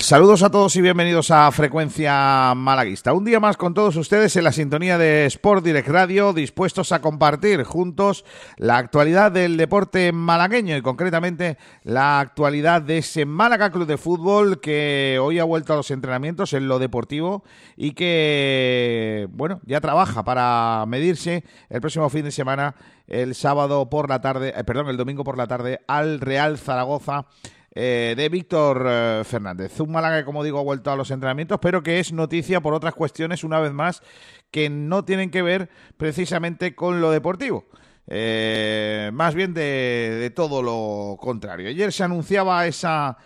Saludos a todos y bienvenidos a Frecuencia Malaguista. Un día más con todos ustedes en la sintonía de Sport Direct Radio, dispuestos a compartir juntos la actualidad del deporte malagueño y concretamente la actualidad de ese Málaga Club de Fútbol que hoy ha vuelto a los entrenamientos en lo deportivo y que, bueno, ya trabaja para medirse el próximo fin de semana, el sábado por la tarde, eh, perdón, el domingo por la tarde al Real Zaragoza eh, de Víctor eh, Fernández. Un Málaga que, como digo, ha vuelto a los entrenamientos, pero que es noticia por otras cuestiones, una vez más, que no tienen que ver precisamente con lo deportivo. Eh, más bien de, todo lo contrario. Ayer se anunciaba esa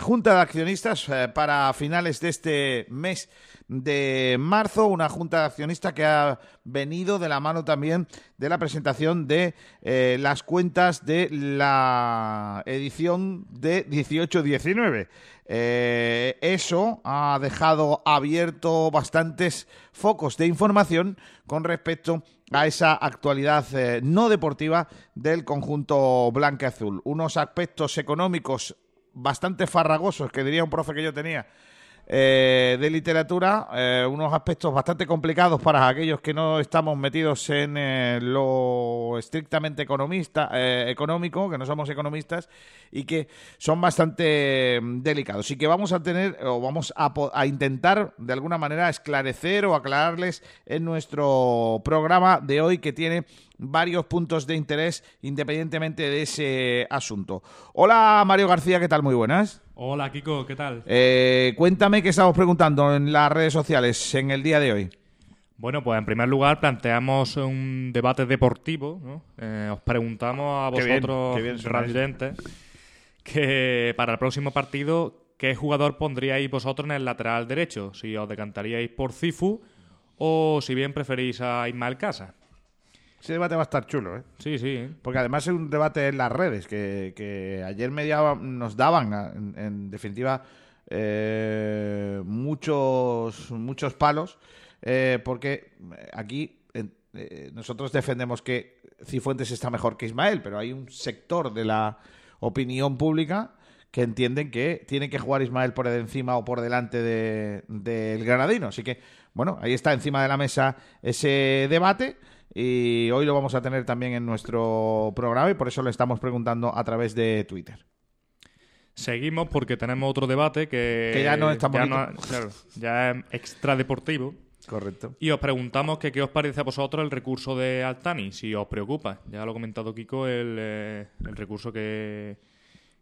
junta de accionistas para finales de este mes de marzo, una junta de accionistas que ha venido de la mano también de la presentación de eh, las cuentas de la edición de 18-19. Eh, eso ha dejado abierto bastantes focos de información con respecto a esa actualidad eh, no deportiva del conjunto blanca-azul. Unos aspectos económicos bastante farragosos, que diría un profe que yo tenía, eh, de literatura, eh, unos aspectos bastante complicados para aquellos que no estamos metidos en eh, lo estrictamente economista, económico, que no somos economistas y que son bastante mm, delicados. Y que vamos a tener o vamos a, a intentar de alguna manera esclarecer o aclararles en nuestro programa de hoy que tiene varios puntos de interés independientemente de ese asunto. Hola Mario García, ¿qué tal? Muy buenas. Hola Kiko, ¿qué tal? Eh, cuéntame qué estamos preguntando en las redes sociales en el día de hoy. Bueno, pues en primer lugar planteamos un debate deportivo. ¿no? Eh, os preguntamos a vosotros, residentes, que para el próximo partido, ¿qué jugador pondríais vosotros en el lateral derecho? Si os decantaríais por Cifu o si bien preferís a Ismael Casa. Ese debate va a estar chulo, ¿eh? Sí, sí. Porque además es un debate en las redes que, ayer media nos daban, en, definitiva, eh, muchos, muchos palos, eh, porque aquí eh, nosotros defendemos que Cifuentes está mejor que Ismael, pero hay un sector de la opinión pública que entienden que tiene que jugar Ismael por encima o por delante del de, Granadino. Así que, bueno, ahí está encima de la mesa ese debate y hoy lo vamos a tener también en nuestro programa y por eso le estamos preguntando a través de Twitter. Seguimos porque tenemos otro debate que, ya no está ya es extra deportivo. Correcto. Y os preguntamos que qué os parece a vosotros el recurso de Altani, si os preocupa. Ya lo ha comentado Kiko, el, eh, el recurso que,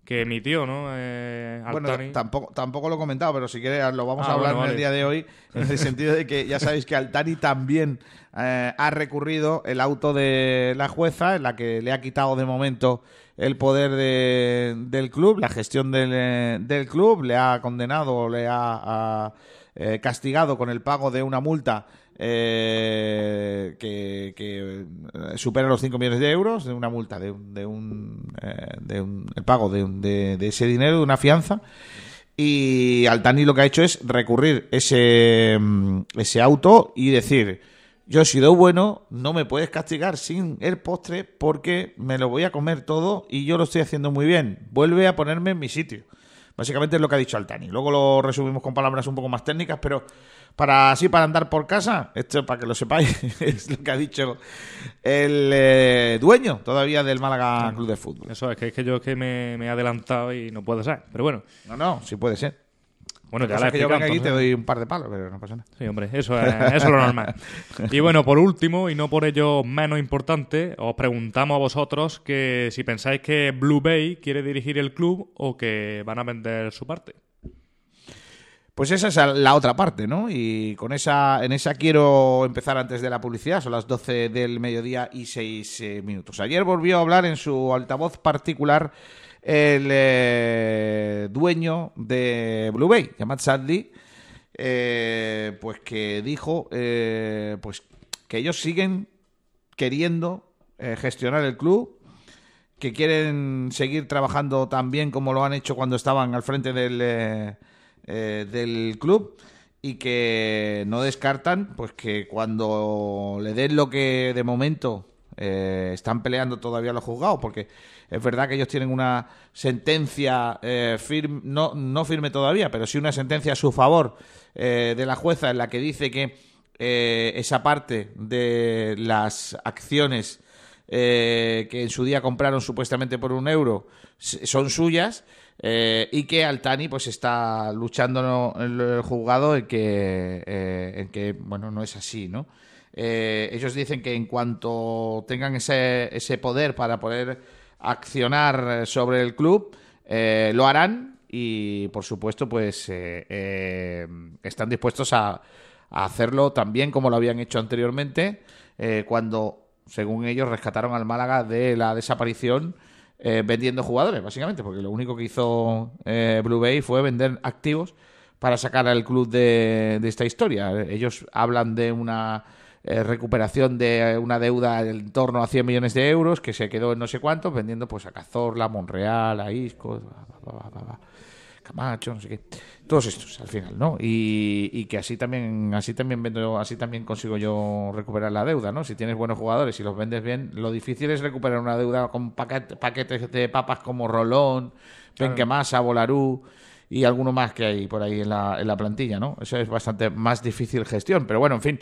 que emitió, ¿no? Eh, bueno, tampoco, tampoco lo he comentado, pero si quieres lo vamos a ah, hablar en el día de hoy, en el sentido de que ya sabéis que Altani también eh, ha recurrido el auto de la jueza, en la que le ha quitado de momento el poder del club, la gestión del, eh, del, club, le ha condenado, le ha, castigado con el pago de una multa eh, que, eh, supera los 5 millones de euros de una multa, de un, de un, eh, el pago de, de, ese dinero, de una fianza. Y Altani lo que ha hecho es recurrir ese, mm, ese auto y decir, yo he sido bueno, no me puedes castigar sin el postre porque me lo voy a comer todo y yo lo estoy haciendo muy bien. Vuelve a ponerme en mi sitio. Básicamente es lo que ha dicho Altani. Luego lo resumimos con palabras un poco más técnicas, pero para así para andar por casa, esto para que lo sepáis, es lo que ha dicho el eh, dueño todavía del Málaga Club de Fútbol. Eso es que, es que yo es que me, me, he adelantado y no puede ser, pero bueno. No, no, sí puede ser. Bueno, ya la que yo venga aquí te doy un par de palos, pero no pasa nada. Sí, hombre, eso es, eso es lo normal. Y bueno, por último, y no por ello menos importante, os preguntamos a vosotros que si pensáis que Blue Bay quiere dirigir el club o que van a vender su parte. Pues esa es la otra parte, ¿no? Y con esa, en esa quiero empezar antes de la publicidad, son las 12 del mediodía y 6 eh, minutos. Ayer volvió a hablar en su altavoz particular el eh, dueño de Blue Bay, Yamat Sadly, eh, pues que dijo pues que ellos siguen queriendo gestionar el club, que quieren seguir trabajando tan bien como lo han hecho cuando estaban al frente del eh, del club y que no descartan pues que cuando le den lo que de momento eh, están peleando todavía los juzgados, porque es verdad que ellos tienen una sentencia eh, firme, no, no firme todavía, pero sí una sentencia a su favor eh, de la jueza en la que dice que esa parte de las acciones que en su día compraron supuestamente por un euro son suyas. Y que Altani pues está luchando en el juzgado en que, en que bueno no es así no eh, ellos dicen que en cuanto tengan ese, ese poder para poder accionar sobre el club, eh, lo harán y, por supuesto, pues eh, están dispuestos a, hacerlo también como lo habían hecho anteriormente, cuando, según ellos, rescataron al Málaga de la desaparición. Vendiendo jugadores, básicamente, porque lo único que hizo Blue Bay fue vender activos para sacar al club de, de esta historia. Ellos hablan de una eh, recuperación de una deuda en torno a 100 millones de euros que se quedó en no sé cuántos vendiendo pues a Cazorla, Monreal, a Isco, Camacho, no sé qué. Todos estos al final, ¿no? Y, que así también así también vendo, así también consigo yo recuperar la deuda, ¿no? Si tienes buenos jugadores y los vendes bien, lo difícil es recuperar una deuda con paquetes de papas como Rolón, Benquemasa, Volarú y alguno más que hay por ahí en la, en la plantilla, ¿no? Eso es bastante más difícil gestión, pero bueno, en fin,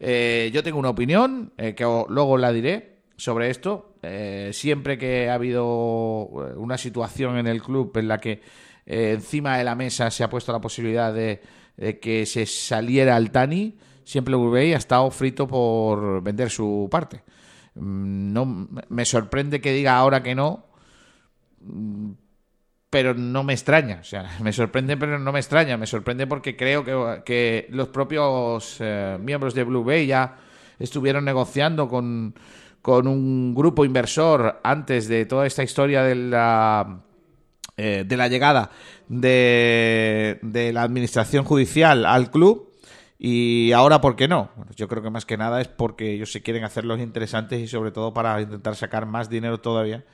eh, yo tengo una opinión, eh, que luego la diré sobre esto. Eh, siempre que ha habido una situación en el club en la que encima de la mesa se ha puesto la posibilidad de, que se saliera al Tani, siempre Uruguay ha estado frito por vender su parte. Mm, no me sorprende que diga ahora que no mm, pero no me extraña. O sea, me sorprende, pero no me extraña. Me sorprende porque creo que, los propios eh, miembros de Blue Bay ya estuvieron negociando con, un grupo inversor antes de toda esta historia de la, eh, de la llegada de, de la administración judicial al club. Y ahora, ¿por qué no? yo creo que más que nada es porque ellos se quieren hacer los interesantes y sobre todo para intentar sacar más dinero todavía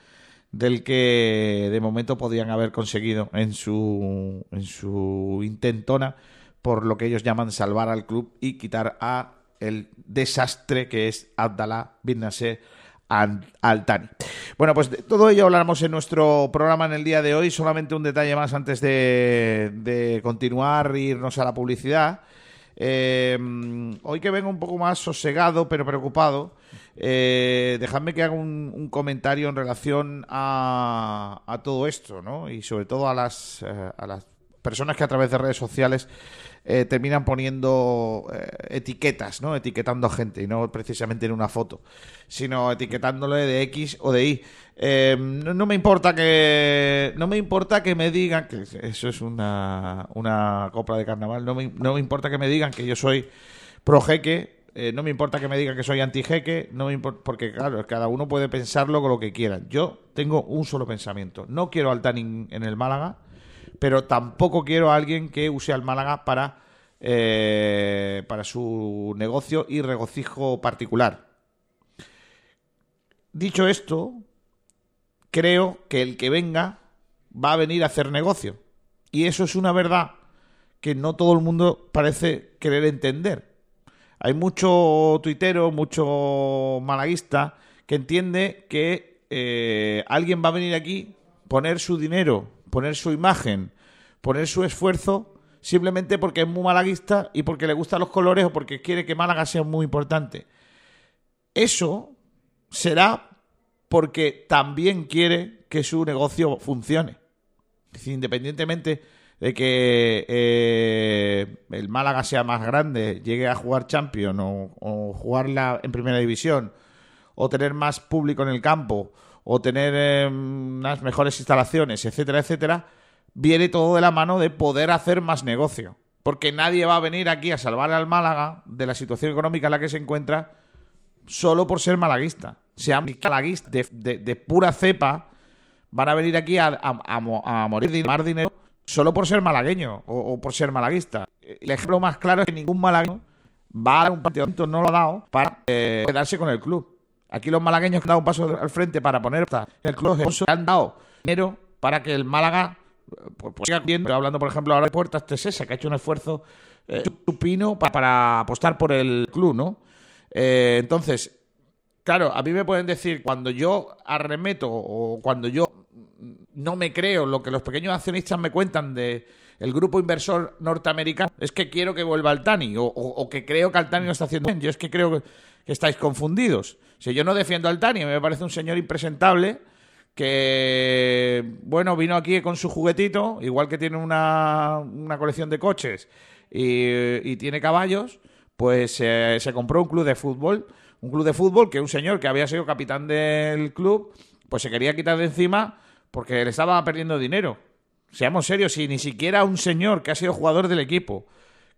del que de momento podían haber conseguido en su, en su intentona por lo que ellos llaman salvar al club y quitar a el desastre que es Abdallah bin Nasser Altani. Bueno, pues todo ello hablaremos en nuestro programa en el día de hoy. Solamente un detalle más antes de, de continuar e irnos a la publicidad. Eh, hoy que vengo un poco más sosegado, pero preocupado, eh, dejadme que haga un, comentario en relación a, a, todo esto, ¿no? Y sobre todo a las, eh, a las personas que a través de redes sociales eh, terminan poniendo eh, etiquetas, ¿no? Etiquetando a gente y no precisamente en una foto, sino etiquetándole de X o de Y. Em, no, me importa que no me importa que me digan que eso es una, una copla de carnaval. No me, no me importa que me digan que yo soy pro jeque. Eh, no me importa que me digan que soy anti jeque. No me importa, porque claro, cada uno puede pensarlo con lo que quiera. Yo tengo un solo pensamiento. No quiero al Tanning en el Málaga pero tampoco quiero a alguien que use al Málaga para, eh, para su negocio y regocijo particular. Dicho esto, creo que el que venga va a venir a hacer negocio. Y eso es una verdad que no todo el mundo parece querer entender. Hay mucho tuitero, mucho malaguista que entiende que eh, alguien va a venir aquí, poner su dinero poner su imagen, poner su esfuerzo simplemente porque es muy malaguista y porque le gustan los colores o porque quiere que Málaga sea muy importante. Eso será porque también quiere que su negocio funcione. independientemente de que eh, el Málaga sea más grande, llegue a jugar Champions o, o jugarla en primera división, o tener más público en el campo, o tener em, unas mejores instalaciones, etcétera, etcétera, viene todo de la mano de poder hacer más negocio. Porque nadie va a venir aquí a salvar al Málaga de la situación económica en la que se encuentra solo por ser malaguista. Sean malaguistas de, pura cepa, van a venir aquí a, morir de más dinero solo por ser malagueño o, por ser malaguista. El ejemplo más claro es que ningún malagueño va a dar un partido, no lo ha dado para eh, quedarse con el club. Aquí los malagueños han dado un paso al frente para poner el club han dado dinero para que el Málaga pues, pues siga viendo, hablando por ejemplo ahora de Puertas Tesesa, que ha hecho un esfuerzo eh, supino para, apostar por el club, ¿no? Eh, entonces, claro, a mí me pueden decir, cuando yo arremeto o cuando yo no me creo lo que los pequeños accionistas me cuentan de el grupo inversor norteamericano, es que quiero que vuelva Altani o, o, que creo que Altani no está haciendo bien. Yo es que creo que, estáis confundidos. Si yo no defiendo a Altani, me parece un señor impresentable que, bueno, vino aquí con su juguetito, igual que tiene una, una colección de coches y, tiene caballos, pues eh, se compró un club de fútbol. Un club de fútbol que un señor que había sido capitán del club, pues se quería quitar de encima porque le estaba perdiendo dinero. Seamos serios, si ni siquiera un señor que ha sido jugador del equipo,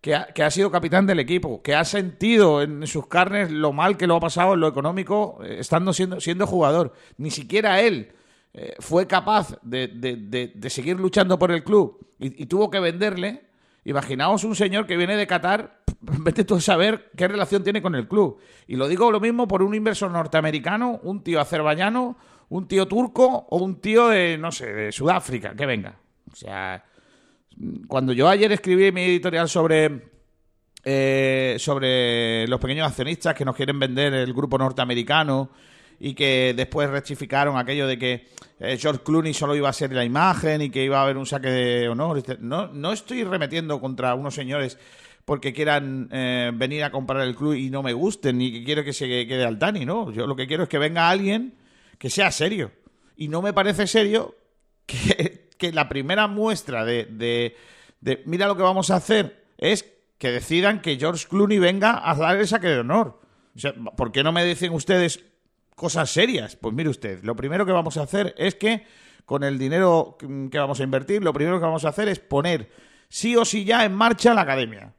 que ha, que ha sido capitán del equipo, que ha sentido en sus carnes lo mal que lo ha pasado en lo económico, eh, estando siendo, siendo jugador, ni siquiera él eh, fue capaz de, de, seguir luchando por el club y, tuvo que venderle. Imaginaos un señor que viene de Qatar, vete tú a saber qué relación tiene con el club. Y lo digo lo mismo por un inversor norteamericano, un tío azerbaiyano, un tío turco o un tío de, no sé, de Sudáfrica, que venga. O sea, cuando yo ayer escribí mi editorial sobre, eh, sobre los pequeños accionistas que nos quieren vender el grupo norteamericano y que después rectificaron aquello de que eh, George Clooney solo iba a ser la imagen y que iba a haber un saque de honor. No, no estoy remetiendo contra unos señores porque quieran eh, venir a comprar el club y no me gusten, ni que quiero que se quede al Tani, ¿no? Yo lo que quiero es que venga alguien que sea serio. Y no me parece serio que que la primera muestra de, de, mira lo que vamos a hacer es que decidan que George Clooney venga a dar el saque de honor. O sea, ¿por qué no me dicen ustedes cosas serias? Pues mire usted, lo primero que vamos a hacer es que con el dinero que vamos a invertir, lo primero que vamos a hacer es poner sí o sí ya en marcha la academia.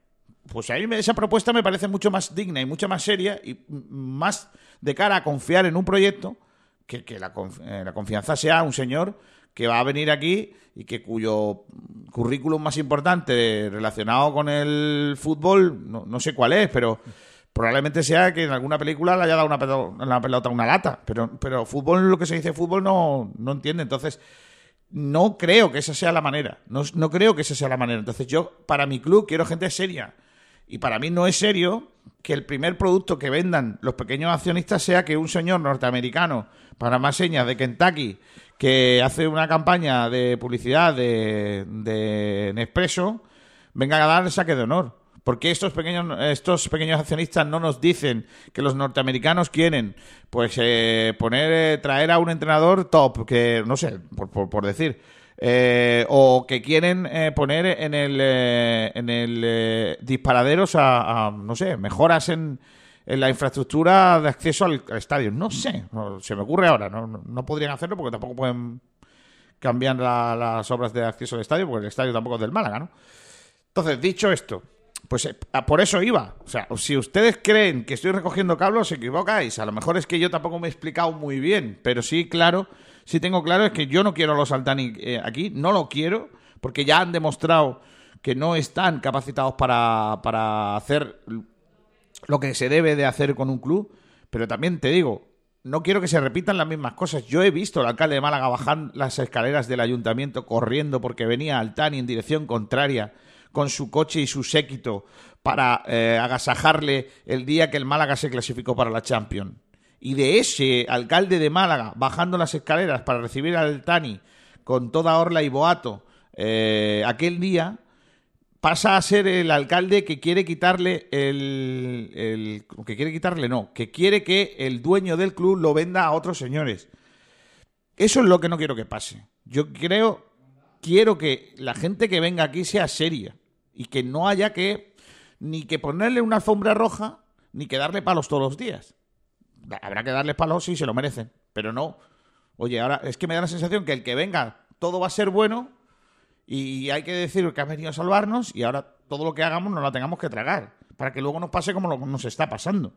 Pues a mí esa propuesta me parece mucho más digna y mucho más seria y más de cara a confiar en un proyecto que, que la, eh, la confianza sea un señor que va a venir aquí y que cuyo currículum más importante relacionado con el fútbol, no, sé cuál es, pero probablemente sea que en alguna película le haya dado una pelota, una, una lata, pero, pero fútbol, lo que se dice fútbol, no, no entiende. Entonces, no creo que esa sea la manera. No, no creo que esa sea la manera. Entonces, yo, para mi club, quiero gente seria. Y para mí no es serio que el primer producto que vendan los pequeños accionistas sea que un señor norteamericano, para más señas de Kentucky, que hace una campaña de publicidad de, de Nespresso, venga a dar el saque de honor. Porque estos pequeños, estos pequeños accionistas no nos dicen que los norteamericanos quieren, pues, eh, poner, eh, traer a un entrenador top, que no sé, por, por, decir, eh, o que quieren poner en el, en el disparaderos a, no sé, mejoras en, en la infraestructura de acceso al, estadio. No sé, se me ocurre ahora. No, podrían hacerlo porque tampoco pueden cambiar las obras de acceso al estadio porque el estadio tampoco es del Málaga, ¿no? Entonces, dicho esto, pues eh, por eso iba. O sea, si ustedes creen que estoy recogiendo cables, os equivocáis. A lo mejor es que yo tampoco me he explicado muy bien, pero sí, claro, sí tengo claro es que yo no quiero a los Altani eh, aquí, no lo quiero, porque ya han demostrado que no están capacitados para, para hacer lo que se debe de hacer con un club, pero también te digo, no quiero que se repitan las mismas cosas. Yo he visto al alcalde de Málaga bajar las escaleras del ayuntamiento corriendo porque venía Altani en dirección contraria con su coche y su séquito para eh, agasajarle el día que el Málaga se clasificó para la Champions. Y de ese alcalde de Málaga bajando las escaleras para recibir al Altani con toda orla y boato eh, aquel día, pasa a ser el alcalde que quiere quitarle el, que quiere quitarle no, que quiere que el dueño del club lo venda a otros señores. Eso es lo que no quiero que pase. Yo creo quiero que la gente que venga aquí sea seria y que no haya que ni que ponerle una alfombra roja ni que darle palos todos los días. Habrá que darle palos si se lo merecen, pero no. Oye, ahora es que me da la sensación que el que venga todo va a ser bueno y hay que decir que ha venido a salvarnos y ahora todo lo que hagamos nos lo tengamos que tragar, para que luego nos pase como nos está pasando.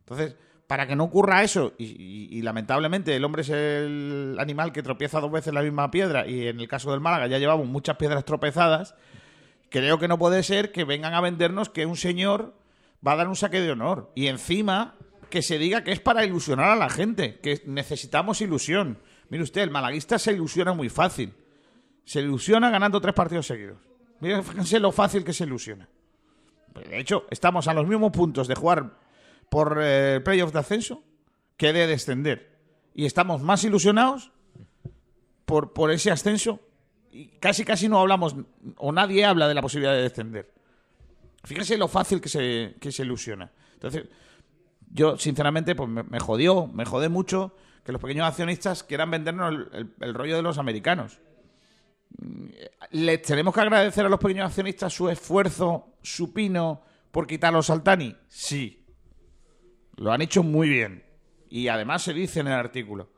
Entonces, para que no ocurra eso, y, lamentablemente el hombre es el animal que tropieza dos veces la misma piedra, y en el caso del Málaga ya llevamos muchas piedras tropezadas, creo que no puede ser que vengan a vendernos que un señor va a dar un saque de honor. Y encima que se diga que es para ilusionar a la gente, que necesitamos ilusión. Mire usted, el malaguista se ilusiona muy fácil se ilusiona ganando tres partidos seguidos. fíjense lo fácil que se ilusiona. De hecho, estamos a los mismos puntos de jugar por eh, playoff de ascenso que de descender. Y estamos más ilusionados por, por ese ascenso. Y casi, casi no hablamos, o nadie habla de la posibilidad de descender. Fíjese lo fácil que se, que se ilusiona. Entonces, yo, sinceramente, pues me, jodió, me jodé mucho que los pequeños accionistas quieran vendernos el, rollo de los americanos. ¿Les tenemos que agradecer a los pequeños accionistas su esfuerzo supino por quitarlos al Tani? Sí. Lo han hecho muy bien. Y además se dice en el artículo.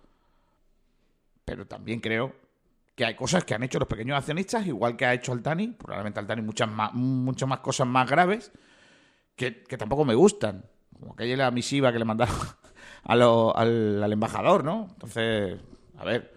Pero también creo que hay cosas que han hecho los pequeños accionistas, igual que ha hecho Altani, probablemente Altani muchas más, muchas más cosas más graves, que tampoco me gustan. Como aquella misiva que le mandaron al, embajador, ¿no? Entonces, a ver.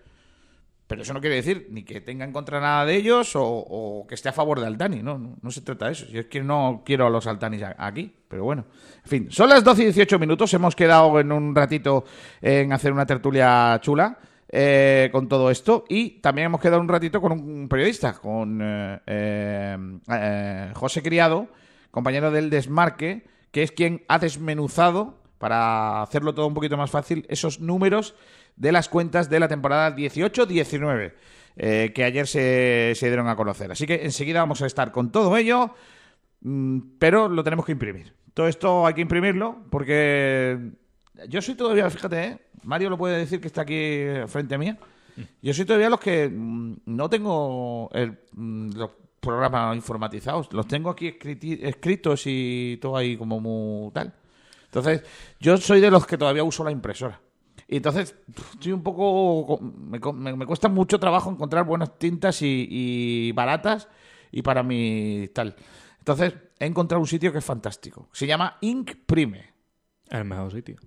Pero eso no quiere decir ni que tenga en contra nada de ellos o, que esté a favor de Altani, ¿no? ¿no? se trata de eso. Yo es que no quiero a los Altanis aquí, pero bueno. En fin, son las 12 y 18 minutos. Hemos quedado en un ratito en hacer una tertulia chula. Eh, con todo esto y también hemos quedado un ratito con un periodista, con eh, eh, José Criado, compañero del Desmarque, que es quien ha desmenuzado, para hacerlo todo un poquito más fácil, esos números de las cuentas de la temporada 18-19, eh, que ayer se, dieron a conocer. Así que enseguida vamos a estar con todo ello, mm, pero lo tenemos que imprimir. Todo esto hay que imprimirlo porque yo soy todavía, fíjate, ¿eh? Mario lo puede decir que está aquí frente a mí. Yo soy todavía los que mm, no tengo mm, los programas informatizados. Los tengo aquí escritos y todo ahí como muy tal. Entonces, yo soy de los que todavía uso la impresora. Y entonces, estoy un poco. Me, cuesta mucho trabajo encontrar buenas tintas y, baratas y para mi tal. Entonces, he encontrado un sitio que es fantástico. Se llama Ink Prime. El mejor sitio.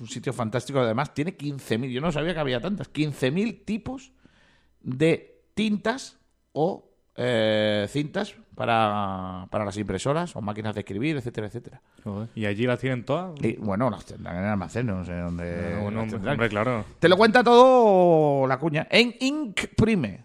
un sitio fantástico. Además, tiene 15.000. Yo no sabía que había tantas. 15.000 tipos de tintas o eh, cintas para, para, las impresoras o máquinas de escribir, etcétera, etcétera. ¿Y allí las tienen todas? Y, bueno, las tendrán en el almacén, no sé dónde. Ah, claro. Te lo cuenta todo la cuña. En Ink Prime.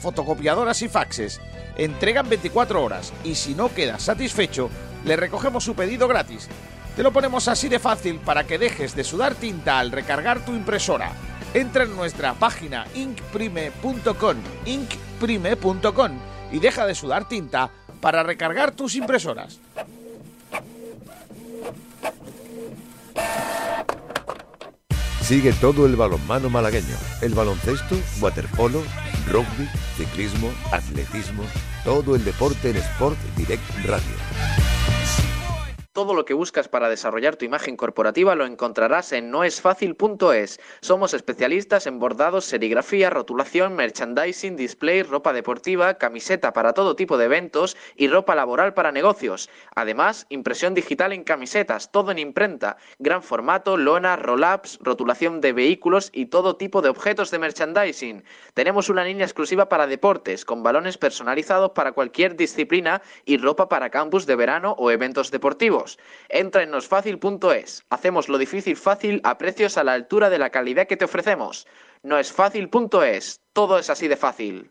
fotocopiadoras y faxes entregan 24 horas y si no quedas satisfecho, le recogemos su pedido gratis. Te lo ponemos así de fácil para que dejes de sudar tinta al recargar tu impresora. Entra en nuestra página inkprime.com, inkprime.com y deja de sudar tinta para recargar tus impresoras. Sigue todo el balonmano malagueño, el baloncesto, waterpolo, rugby, ciclismo, atletismo, todo el deporte en Sport Direct Radio. Todo lo que buscas para desarrollar tu imagen corporativa lo encontrarás en noesfacil.es. Somos especialistas en bordados, serigrafía, rotulación, merchandising, display, ropa deportiva, camiseta para todo tipo de eventos y ropa laboral para negocios. Además, impresión digital en camisetas, todo en imprenta, gran formato, lona, roll-ups, rotulación de vehículos y todo tipo de objetos de merchandising. Tenemos una línea exclusiva para deportes, con balones personalizados para cualquier disciplina y ropa para campus de verano o eventos deportivos. Entra en nosfacil.es. Hacemos lo difícil fácil a precios a la altura de la calidad que te ofrecemos. Noesfacil.es. Todo es así de fácil.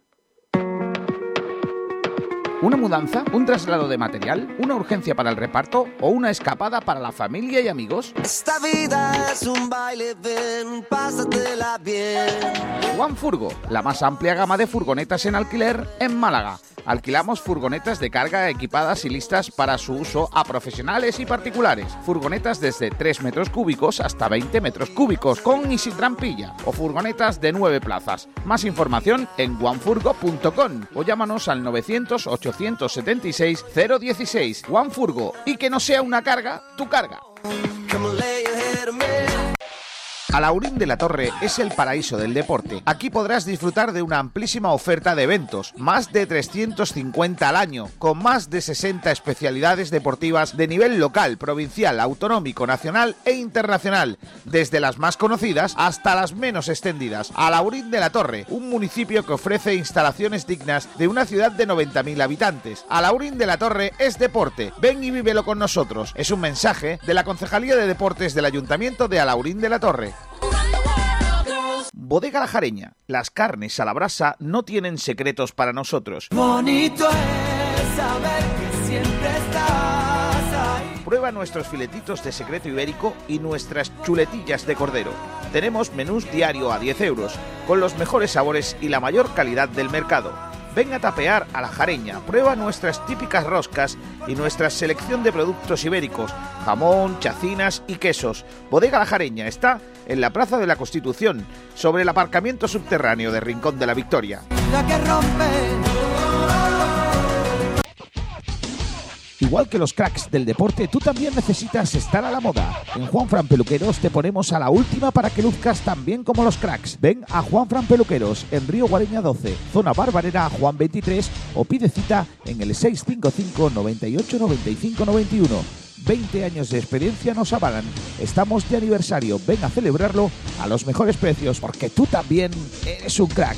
¿Una mudanza? ¿Un traslado de material? ¿Una urgencia para el reparto? ¿O una escapada para la familia y amigos? Esta vida es un baile, ven, pásatela bien. Juan Furgo, la más amplia gama de furgonetas en alquiler en Málaga Alquilamos furgonetas de carga equipadas y listas para su uso a profesionales y particulares. Furgonetas desde 3 metros cúbicos hasta 20 metros cúbicos con y sin trampilla. O furgonetas de 9 plazas. Más información en oneFurgo.com o llámanos al 900 876 016. OneFurgo. Y que no sea una carga, tu carga. Alaurín de la Torre es el paraíso del deporte. Aquí podrás disfrutar de una amplísima oferta de eventos, más de 350 al año, con más de 60 especialidades deportivas de nivel local, provincial, autonómico, nacional e internacional, desde las más conocidas hasta las menos extendidas. Alaurín de la Torre, un municipio que ofrece instalaciones dignas de una ciudad de 90.000 habitantes. Alaurín de la Torre es deporte. Ven y vívelo con nosotros. Es un mensaje de la Concejalía de Deportes del Ayuntamiento de Alaurín de la Torre. Bodega La Jareña. Las carnes a la brasa no tienen secretos para nosotros. Bonito es saber que siempre estás ahí. Prueba nuestros filetitos de secreto ibérico y nuestras chuletillas de cordero. Tenemos menús diario a 10 euros, con los mejores sabores y la mayor calidad del mercado. Ven a tapear a la jareña, prueba nuestras típicas roscas y nuestra selección de productos ibéricos, jamón, chacinas y quesos. Bodega La Jareña está en la Plaza de la Constitución, sobre el aparcamiento subterráneo de Rincón de la Victoria. La que rompe. Igual que los cracks del deporte, tú también necesitas estar a la moda. En Juan Fran Peluqueros te ponemos a la última para que luzcas tan bien como los cracks. Ven a Juan Fran Peluqueros en Río Guareña 12, zona Barbarera Juan 23 o pide cita en el 655 98 95 91. 20 años de experiencia nos avalan. Estamos de aniversario. Ven a celebrarlo a los mejores precios porque tú también eres un crack.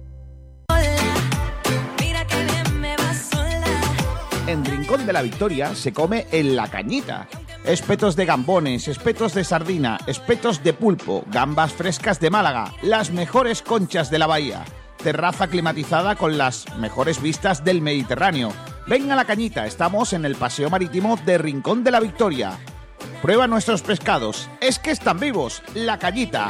En Rincón de la Victoria se come en la cañita. Espetos de gambones, espetos de sardina, espetos de pulpo, gambas frescas de Málaga, las mejores conchas de la bahía. Terraza climatizada con las mejores vistas del Mediterráneo. Ven a la cañita, estamos en el Paseo Marítimo de Rincón de la Victoria. Prueba nuestros pescados, es que están vivos, la cañita.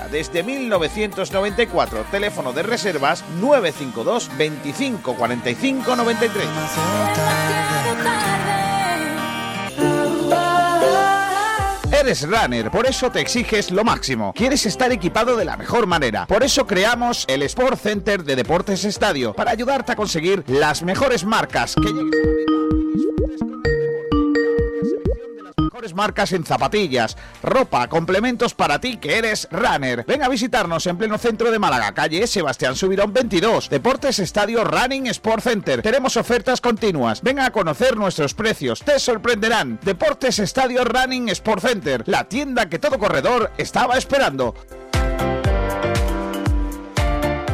desde 1994. Teléfono de reservas 952 25 45 93. Eres runner, por eso te exiges lo máximo. Quieres estar equipado de la mejor manera. Por eso creamos el Sport Center de Deportes Estadio, para ayudarte a conseguir las mejores marcas. Que llegues a marcas en zapatillas, ropa, complementos para ti que eres runner. Ven a visitarnos en pleno centro de Málaga, calle Sebastián Subirón 22, Deportes Estadio Running Sport Center. Tenemos ofertas continuas. Ven a conocer nuestros precios, te sorprenderán. Deportes Estadio Running Sport Center, la tienda que todo corredor estaba esperando.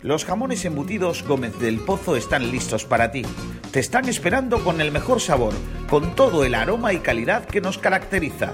Los jamones embutidos Gómez del Pozo están listos para ti. Te están esperando con el mejor sabor, con todo el aroma y calidad que nos caracteriza.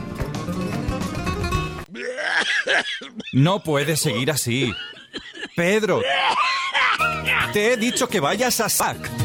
No puedes seguir así. Pedro, te he dicho que vayas a SAC.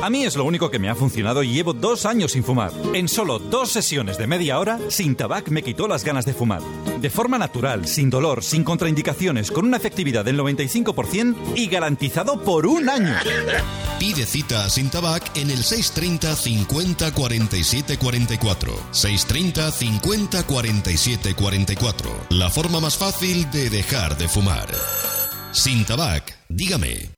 A mí es lo único que me ha funcionado y llevo dos años sin fumar. En solo dos sesiones de media hora, Sin Tabac me quitó las ganas de fumar. De forma natural, sin dolor, sin contraindicaciones, con una efectividad del 95% y garantizado por un año. Pide cita a Sin Tabac en el 630 50 47 44. 630 50 47 44. La forma más fácil de dejar de fumar. Sin Tabac, dígame.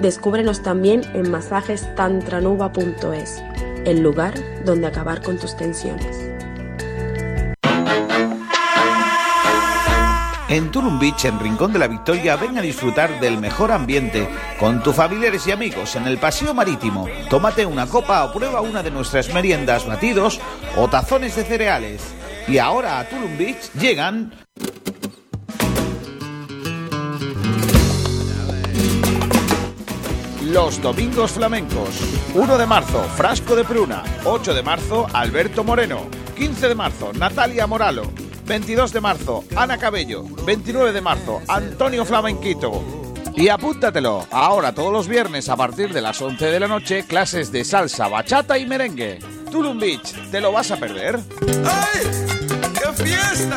Descúbrenos también en masajestantranuba.es, el lugar donde acabar con tus tensiones. En Tulum Beach, en Rincón de la Victoria, ven a disfrutar del mejor ambiente con tus familiares y amigos en el paseo marítimo. Tómate una copa o prueba una de nuestras meriendas, batidos o tazones de cereales. Y ahora a Tulum Beach llegan Los Domingos Flamencos. 1 de marzo, Frasco de Pruna. 8 de marzo, Alberto Moreno. 15 de marzo, Natalia Moralo. 22 de marzo, Ana Cabello. 29 de marzo, Antonio Flamenquito. Y apúntatelo, ahora todos los viernes a partir de las 11 de la noche, clases de salsa, bachata y merengue. Tulum Beach, ¿te lo vas a perder? ¡Ay! ¡Qué fiesta!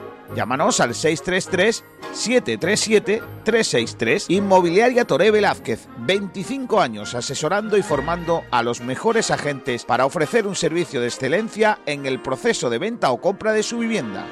Llámanos al 633-737-363. Inmobiliaria Toré Velázquez, 25 años asesorando y formando a los mejores agentes para ofrecer un servicio de excelencia en el proceso de venta o compra de su vivienda.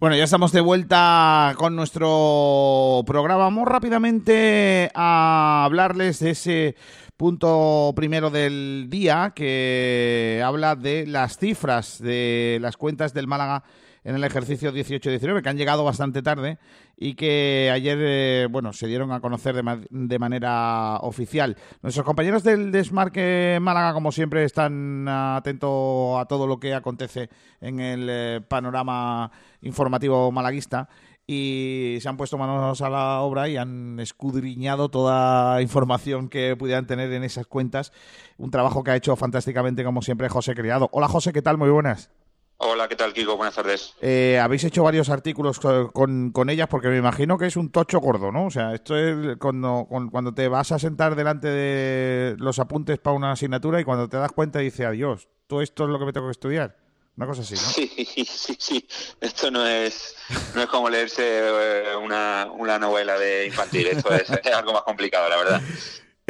Bueno, ya estamos de vuelta con nuestro programa. Vamos rápidamente a hablarles de ese punto primero del día que habla de las cifras de las cuentas del Málaga en el ejercicio 18-19, que han llegado bastante tarde y que ayer, eh, bueno, se dieron a conocer de, manera oficial. Nuestros compañeros del Desmarque Málaga, como siempre, están atentos a todo lo que acontece en el eh, panorama informativo malaguista y se han puesto manos a la obra y han escudriñado toda información que pudieran tener en esas cuentas. Un trabajo que ha hecho fantásticamente, como siempre, José Criado. Hola, José, ¿qué tal? Muy buenas. Hola, ¿qué tal, Kiko? Buenas tardes. Eh, habéis hecho varios artículos con, con, ellas porque me imagino que es un tocho gordo, ¿no? O sea, esto es cuando, cuando te vas a sentar delante de los apuntes para una asignatura y cuando te das cuenta dices, adiós, todo esto es lo que me tengo que estudiar. Una cosa así, ¿no? Sí, sí, sí. Esto no es, no es como leerse eh, una, una novela de infantil. Esto es, algo más complicado, la verdad.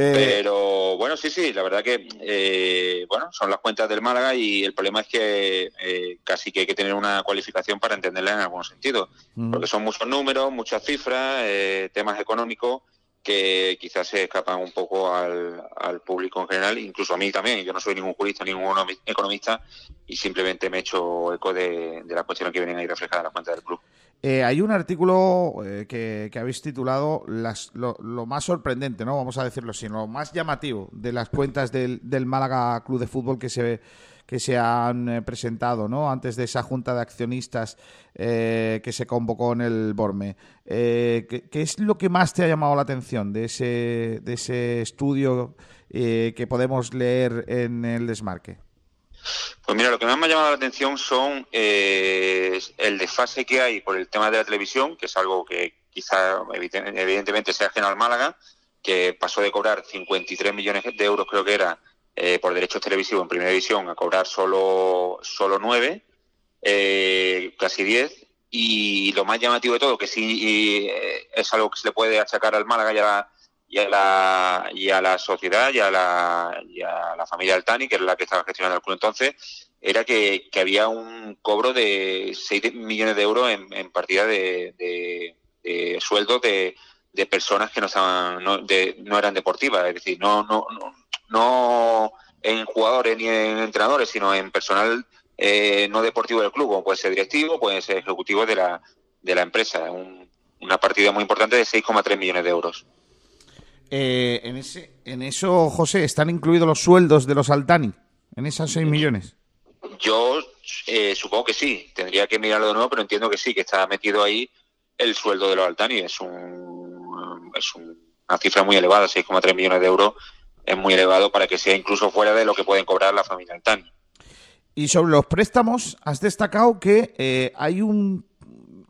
Eh, Pero bueno, sí, sí, la verdad que eh, bueno, son las cuentas del Málaga y el problema es que casi que hay que tener una cualificación para entenderla en algún sentido, mm. porque son muchos números, muchas cifras, temas económicos que quizás se escapan un poco al, al, público en general, incluso a mí también. Yo no soy ningún jurista, ningún economista y simplemente me he hecho eco de, de las cuestiones que vienen ahí reflejadas en la cuenta del club. Eh, hay un artículo eh, que, habéis titulado las, lo, más sorprendente, ¿no? Vamos a decirlo así, lo más llamativo de las cuentas del, del Málaga Club de Fútbol que se ve que se han eh, presentado ¿no? antes de esa junta de accionistas eh, que se convocó en el Borme. Eh, ¿qué, es lo que más te ha llamado la atención de ese, de ese estudio que podemos leer en el desmarque? Pues mira, lo que más me ha llamado la atención son el desfase que hay por el tema de la televisión, que es algo que quizá evidentemente sea ajeno al Málaga, que pasó de cobrar 53 millones de euros, creo que era, eh, por derechos televisivos en primera división a cobrar solo, solo nueve, eh, casi diez. Y lo más llamativo de todo, que sí eh, es algo que se le puede achacar al Málaga y a la, y a la, y a la sociedad y a la, y a la familia Altani, que es la que estaba gestionando el club entonces, era que, que había un cobro de 6 millones de euros en, partida de, de, de sueldos de, de personas que no estaban no, no eran deportivas, es decir, no no no, en jugadores ni en entrenadores, sino en personal eh, no deportivo del club, como puede ser directivo, puede ser ejecutivo de la de la empresa, una partida muy importante de 6,3 millones de euros. Eh, en ese en eso, José, están incluidos los sueldos de los Altani en esas 6 millones. Yo eh, supongo que sí, tendría que mirarlo de nuevo, pero entiendo que sí, que está metido ahí el sueldo de los Altani. Es, un, es una cifra muy elevada, 6,3 millones de euros es muy elevado para que sea incluso fuera de lo que pueden cobrar la familia Altani. Y sobre los préstamos, has destacado que eh, hay un,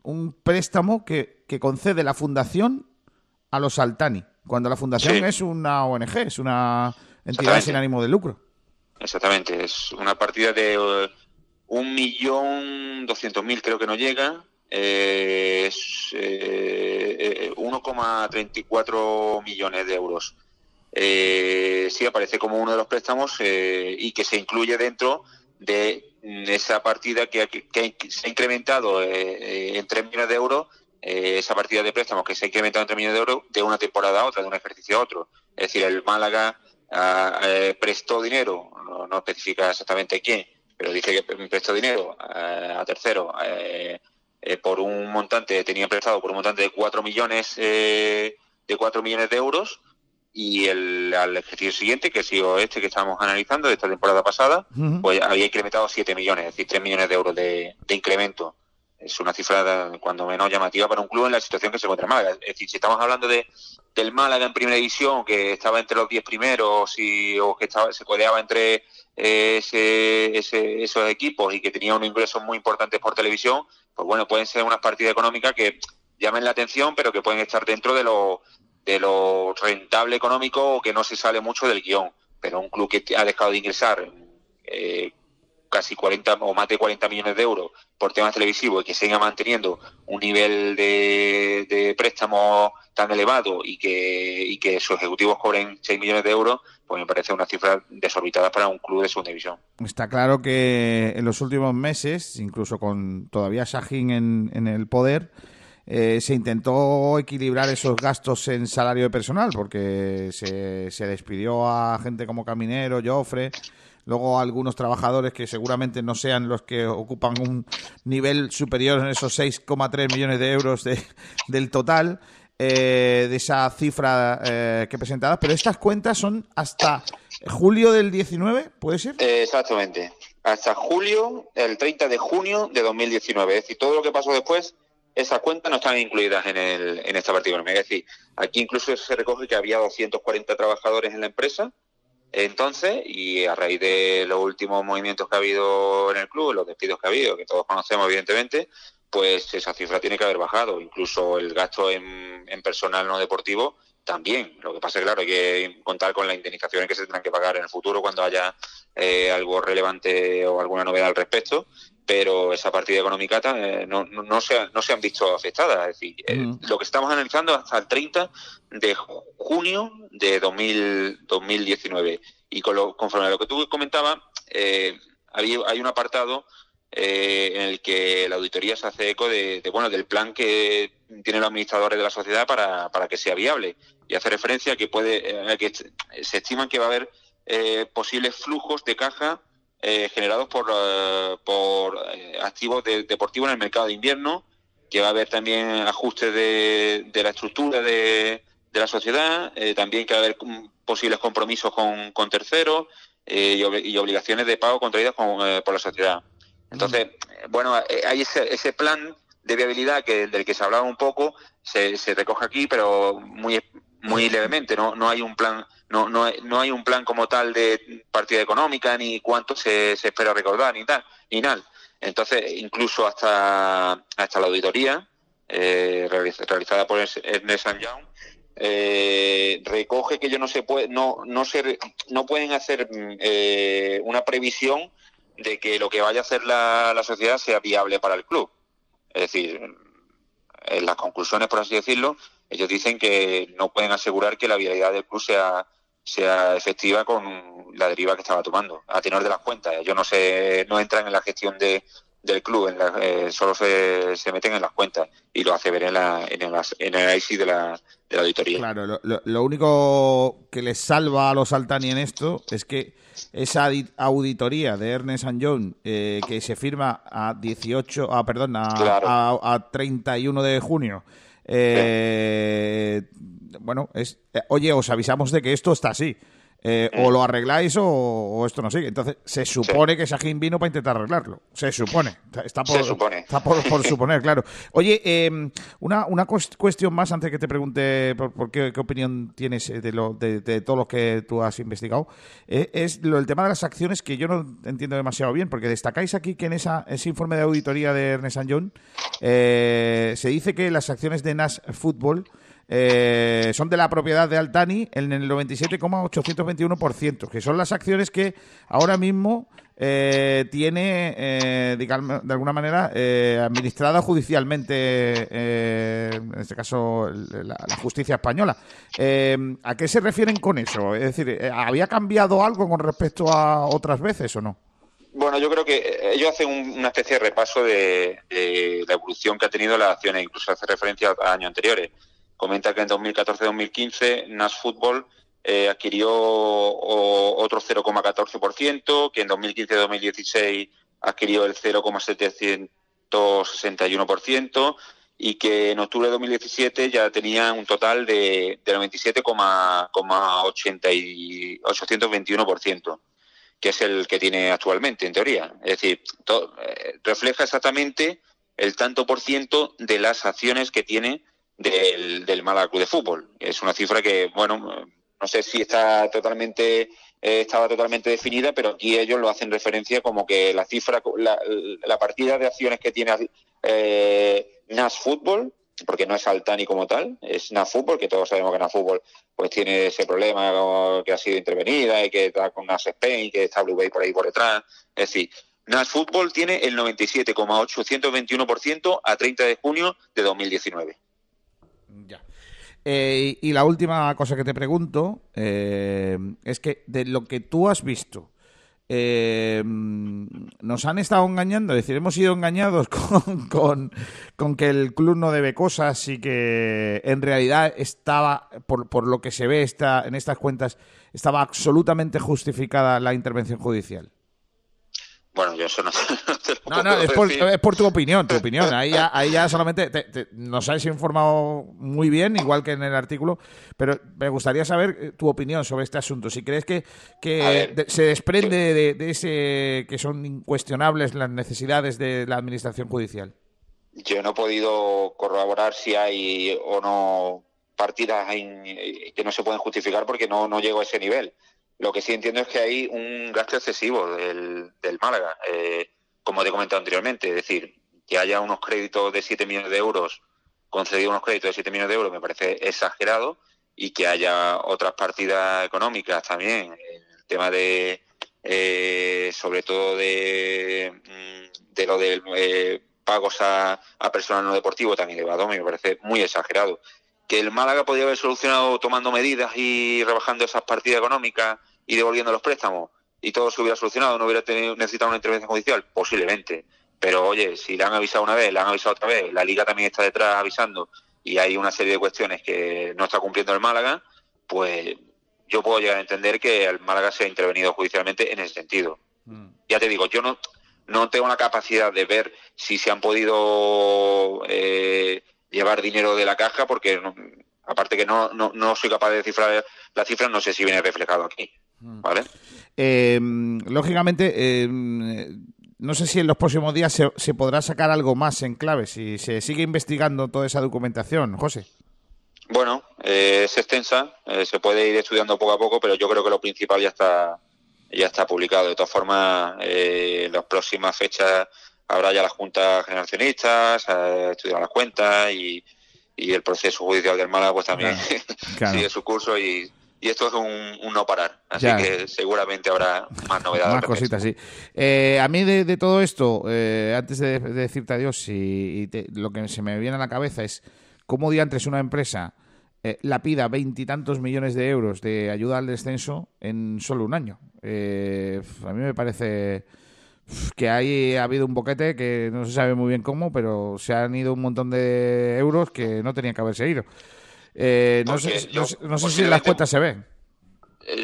un préstamo que, que, concede la fundación a los Altani, cuando la fundación es una ONG, es una entidad sin ánimo de lucro. Exactamente, es una partida de uh, un millón doscientos mil creo que no llega, eh, es eh, 1,34 millones de euros. Eh, sí aparece como uno de los préstamos eh, y que se incluye dentro de esa partida que, se ha incrementado eh, en 3 millones de euros, esa partida de préstamos que se ha incrementado en 3 millones de euros de una temporada a otra, de un ejercicio a otro. Es decir, el Málaga ah, prestó dinero, no, especifica exactamente quién, pero dice que prestó dinero a tercero por un montante, tenía prestado por un montante de 4 millones, de 4 millones de euros y el, al ejercicio siguiente, que ha sido este que estamos analizando de esta temporada pasada, pues había incrementado 7 millones, es decir, 3 millones de euros de, incremento. Es una cifra cuando menos llamativa para un club en la situación que se encuentra Málaga. Es decir, si estamos hablando de del Málaga en primera división, que estaba entre los 10 primeros y, o que estaba, se codeaba entre eh, ese, esos equipos y que tenía unos ingresos muy importantes por televisión, pues bueno, pueden ser unas partidas económicas que llamen la atención, pero que pueden estar dentro de los de lo rentable económico o que no se sale mucho del guion. Pero un club que ha dejado de ingresar eh, casi 40 o más de 40 millones de euros por temas televisivos y que siga manteniendo un nivel de, de préstamo tan elevado y que, y que sus ejecutivos cobren 6 millones de euros, pues me parece una cifra desorbitada para un club de segunda división. Está claro que en los últimos meses, incluso con todavía Shahin en, en el poder, eh, se intentó equilibrar esos gastos en salario de personal, porque se, se despidió a gente como Caminero, Joffre, luego algunos trabajadores que seguramente no sean los que ocupan un nivel superior en esos 6,3 millones de euros de, del total. Eh, de esa cifra eh, que presentadas, pero estas cuentas son hasta julio del 19, ¿puede ser? exactamente, hasta julio, el 30 de junio de 2019, es decir, todo lo que pasó después esas cuentas no están incluidas en, el, en esta partida. Es decir, aquí incluso se recoge que había 240 trabajadores en la empresa, entonces, y a raíz de los últimos movimientos que ha habido en el club, los despidos que ha habido, que todos conocemos evidentemente, pues esa cifra tiene que haber bajado. Incluso el gasto en personal no deportivo también. Lo que pasa es claro, hay que contar con las indemnizaciones que se tendrán que pagar en el futuro cuando haya eh, algo relevante o alguna novedad al respecto pero esa partida económica eh, no, no, se, no se han visto afectadas. Es decir, eh, mm. lo que estamos analizando hasta el 30 de junio de 2019. Y con lo, conforme a lo que tú comentabas, eh, hay, hay un apartado eh, en el que la auditoría se hace eco de, bueno del plan que tienen los administradores de la sociedad para, para que sea viable y hace referencia a que puede que se estiman que va a haber posibles flujos de caja eh, generados por, eh, por eh, activos deportivos en el mercado de invierno, que va a haber también ajustes de, la estructura de, de la sociedad, también que va a haber posibles compromisos con, con terceros y, obligaciones de pago contraídas por la sociedad. Entonces, bueno, hay ese, ese plan de viabilidad que del que se hablaba un poco, se, se recoge aquí, pero muy muy levemente, no, no hay un plan no, no, no hay un plan como tal de partida económica ni cuánto se, se espera recordar ni tal ni nada. Entonces incluso hasta hasta la auditoría eh, realizada por Ernest Young eh, recoge que ellos no se puede no no se no pueden hacer eh, una previsión de que lo que vaya a hacer la, la sociedad sea viable para el club. Es decir en las conclusiones por así decirlo ellos dicen que no pueden asegurar que la viabilidad del club sea, sea efectiva con la deriva que estaba tomando, a tenor de las cuentas. Ellos no se, no entran en la gestión de, del club, eh, solo se, se, meten en las cuentas y lo hace ver en, la, en, el, en el análisis de la, de la auditoría. Claro, lo, lo, único que les salva a los Altani en esto es que esa auditoría de Ernest Young eh, que se firma a 18, ah, perdón, a, a, 31 de junio, eh, bueno, es, eh, oye, os avisamos de que esto está así. Eh, o lo arregláis o, esto no sigue. Entonces, se supone que Sajin vino para intentar arreglarlo. Se supone. Está por, Está por, suponer, claro. Oye, em, una, una cuestión más antes que te pregunte por, qué, opinión tienes de, lo, de, todo lo que tú has investigado. Eh, es lo, el tema de las acciones que yo no entiendo demasiado bien, porque destacáis aquí que en esa, ese informe de auditoría de Ernest John eh, se dice que las acciones de Nash Football eh, son de la propiedad de Altani en el 97,821%, que son las acciones que ahora mismo eh, tiene, eh, digamos, de alguna manera, administrada judicialmente, en este caso, la, justicia española. ¿A qué se refieren con eso? Es decir, ¿había cambiado algo con respecto a otras veces o no? Bueno, yo creo que ellos hacen una especie de repaso de, de, la evolución que ha tenido las acciones, incluso hace referencia a años anteriores comenta que en 2014-2015 NAS Football eh, adquirió otro 0,14%, que en 2015-2016 adquirió el 0,761% y que en octubre de 2017 ya tenía un total de, de 97,821%, que es el que tiene actualmente, en teoría. Es decir, eh, refleja exactamente el tanto por ciento de las acciones que tiene del, del Málaga de Fútbol. Es una cifra que, bueno, no sé si está totalmente eh, estaba totalmente definida, pero aquí ellos lo hacen referencia como que la cifra, la, partida de acciones que tiene eh, NAS Fútbol, porque no es Altani como tal, es NAS Fútbol, que todos sabemos que NAS Fútbol pues tiene ese problema que ha sido intervenida y que está con NAS Spain, que está Blue Bay por ahí por detrás. Es decir, NAS Fútbol tiene el 97,821% a 30 de junio de 2019. Eh, y la última cosa que te pregunto eh, es que de lo que tú has visto, eh, nos han estado engañando, es decir, hemos sido engañados con, con, que el club no debe cosas y que en realidad estaba, por, por lo que se ve está, en estas cuentas, estaba absolutamente justificada la intervención judicial. Bueno, yo eso no, No, no, es por, tu opinión, tu opinión. Ahí ya, ahí ya solamente nos has informado muy bien, igual que en el artículo, pero me gustaría saber eh, tu opinión sobre este asunto. Si crees que, que se desprende de, de, ese que son incuestionables las necesidades de la administración judicial. Yo no he podido corroborar si hay o no partidas que no se pueden justificar porque no, no llego a ese nivel. Lo que sí entiendo es que hay un gasto excesivo del, del Málaga, eh, como te he comentado anteriormente. Es decir, que haya unos créditos de 7 millones de euros, concedido unos créditos de 7 millones de euros, me parece exagerado, y que haya otras partidas económicas también. El tema de, eh, sobre todo de, mm, de lo de eh, pagos a, a, personal no deportivo también de me parece muy exagerado. Que el Málaga podría haber solucionado tomando medidas y rebajando esas partidas económicas y devolviendo los préstamos y todo se hubiera solucionado, no hubiera tenido, necesitado una intervención judicial, posiblemente. Pero oye, si le han avisado una vez, le han avisado otra vez, la liga también está detrás avisando y hay una serie de cuestiones que no está cumpliendo el Málaga, pues yo puedo llegar a entender que el Málaga se ha intervenido judicialmente en ese sentido. Mm. Ya te digo, yo no, no tengo la capacidad de ver si se han podido eh, llevar dinero de la caja porque aparte que no, no, no soy capaz de descifrar la cifra, no sé si viene reflejado aquí. Mm. ¿Vale? Em, lógicamente, em, no sé si en los próximos días se, podrá sacar algo más en clave, si se sigue investigando toda esa documentación, José. Bueno, eh, es extensa, eh, se puede ir estudiando poco a poco, pero yo creo que lo principal ya está ya está publicado. De todas formas, eh, las próximas fechas habrá ya las juntas generacionistas, estudiar las cuentas y, el proceso judicial del Málaga pues también sigue su curso y y esto es un, no parar. Así que seguramente habrá más novedades. Más cositas, sí. Eh, a mí de, todo esto, eh, antes de, decirte adiós, y, lo que se me viene a la cabeza es cómo diantres una empresa eh, la pida veintitantos millones de euros de ayuda al descenso en solo un año. a mí me parece que ahí ha habido un boquete que no se sabe muy bien cómo, pero se han ido un montón de euros que no tenían que haberse ido. Eh, no, sé, no, sé, si las cuentas se ven.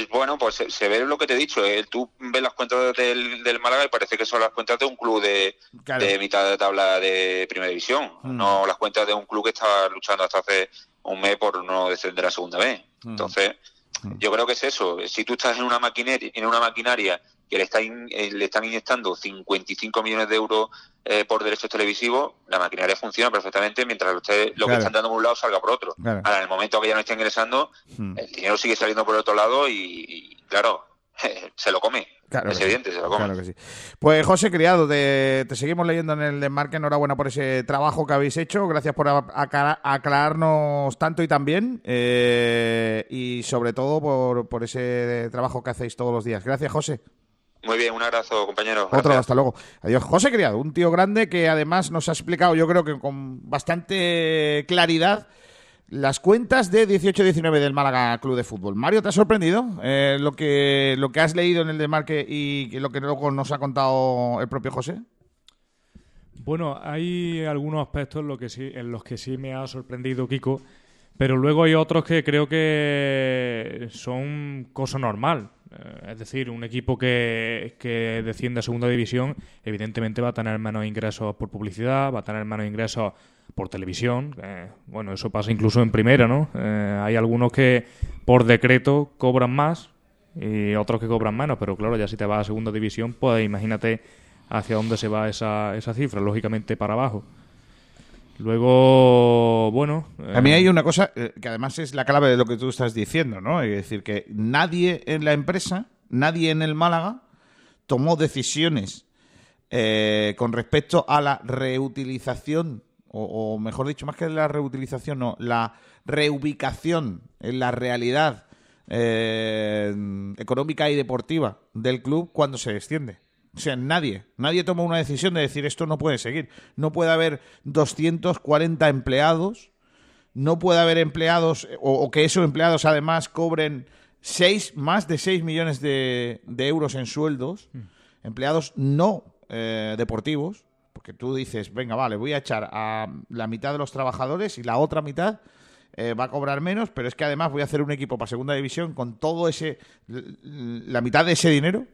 Bueno, pues se, ve lo que te he dicho. Eh. Tú ves las cuentas del, del, Málaga y parece que son las cuentas de un club de, mitad de tabla de primera división, mm. no las cuentas de un club que estaba luchando hasta hace un mes por no descender a segunda vez. Mm. Entonces, mm. yo creo que es eso. Si tú estás en una maquinaria, en una maquinaria que le, está eh, le están inyectando 55 millones de euros eh, por derechos televisivos, la maquinaria funciona perfectamente mientras usted, lo que están dando por un lado salga por otro. Ahora, en el momento que ya no está ingresando, hmm. el dinero sigue saliendo por el otro lado y, claro, se lo come. Claro es evidente, se lo come. Claro que sí. Pues José Criado, te, seguimos leyendo en el desmarque. Enhorabuena por ese trabajo que habéis hecho. Gracias por aclararnos tanto y también. Eh, y sobre todo por, por ese trabajo que hacéis todos los días. Gracias, José. Muy bien, un abrazo, compañero. Otro, hasta luego. Adiós. José Criado, un tío grande que además nos ha explicado, yo creo que con bastante claridad, las cuentas de 18-19 del Málaga Club de Fútbol. Mario, ¿te ha sorprendido eh, lo, que, lo que has leído en el demarque y lo que luego nos ha contado el propio José? Bueno, hay algunos aspectos en, lo que sí, en los que sí me ha sorprendido Kiko, pero luego hay otros que creo que son cosa normal. Eh, es decir, un equipo que, que desciende a segunda división, evidentemente va a tener menos ingresos por publicidad, va a tener menos ingresos por televisión. Eh, bueno, eso pasa incluso en primera, ¿no? Eh, hay algunos que por decreto cobran más y otros que cobran menos, pero claro, ya si te vas a segunda división, pues imagínate hacia dónde se va esa, esa cifra, lógicamente para abajo. Luego, bueno. A mí hay una cosa eh, que además es la clave de lo que tú estás diciendo, ¿no? Es decir, que nadie en la empresa, nadie en el Málaga, tomó decisiones eh, con respecto a la reutilización, o, mejor dicho, más que la reutilización, no, la reubicación en la realidad eh, económica y deportiva del club cuando se desciende. O sea, nadie, nadie toma una decisión de decir esto no puede seguir. No puede haber 240 empleados, no puede haber empleados o, que esos empleados además cobren seis, más de 6 millones de, euros en sueldos, mm. empleados no eh, deportivos, porque tú dices, venga, vale, voy a echar a la mitad de los trabajadores y la otra mitad eh, va a cobrar menos, pero es que además voy a hacer un equipo para segunda división con todo ese, la mitad de ese dinero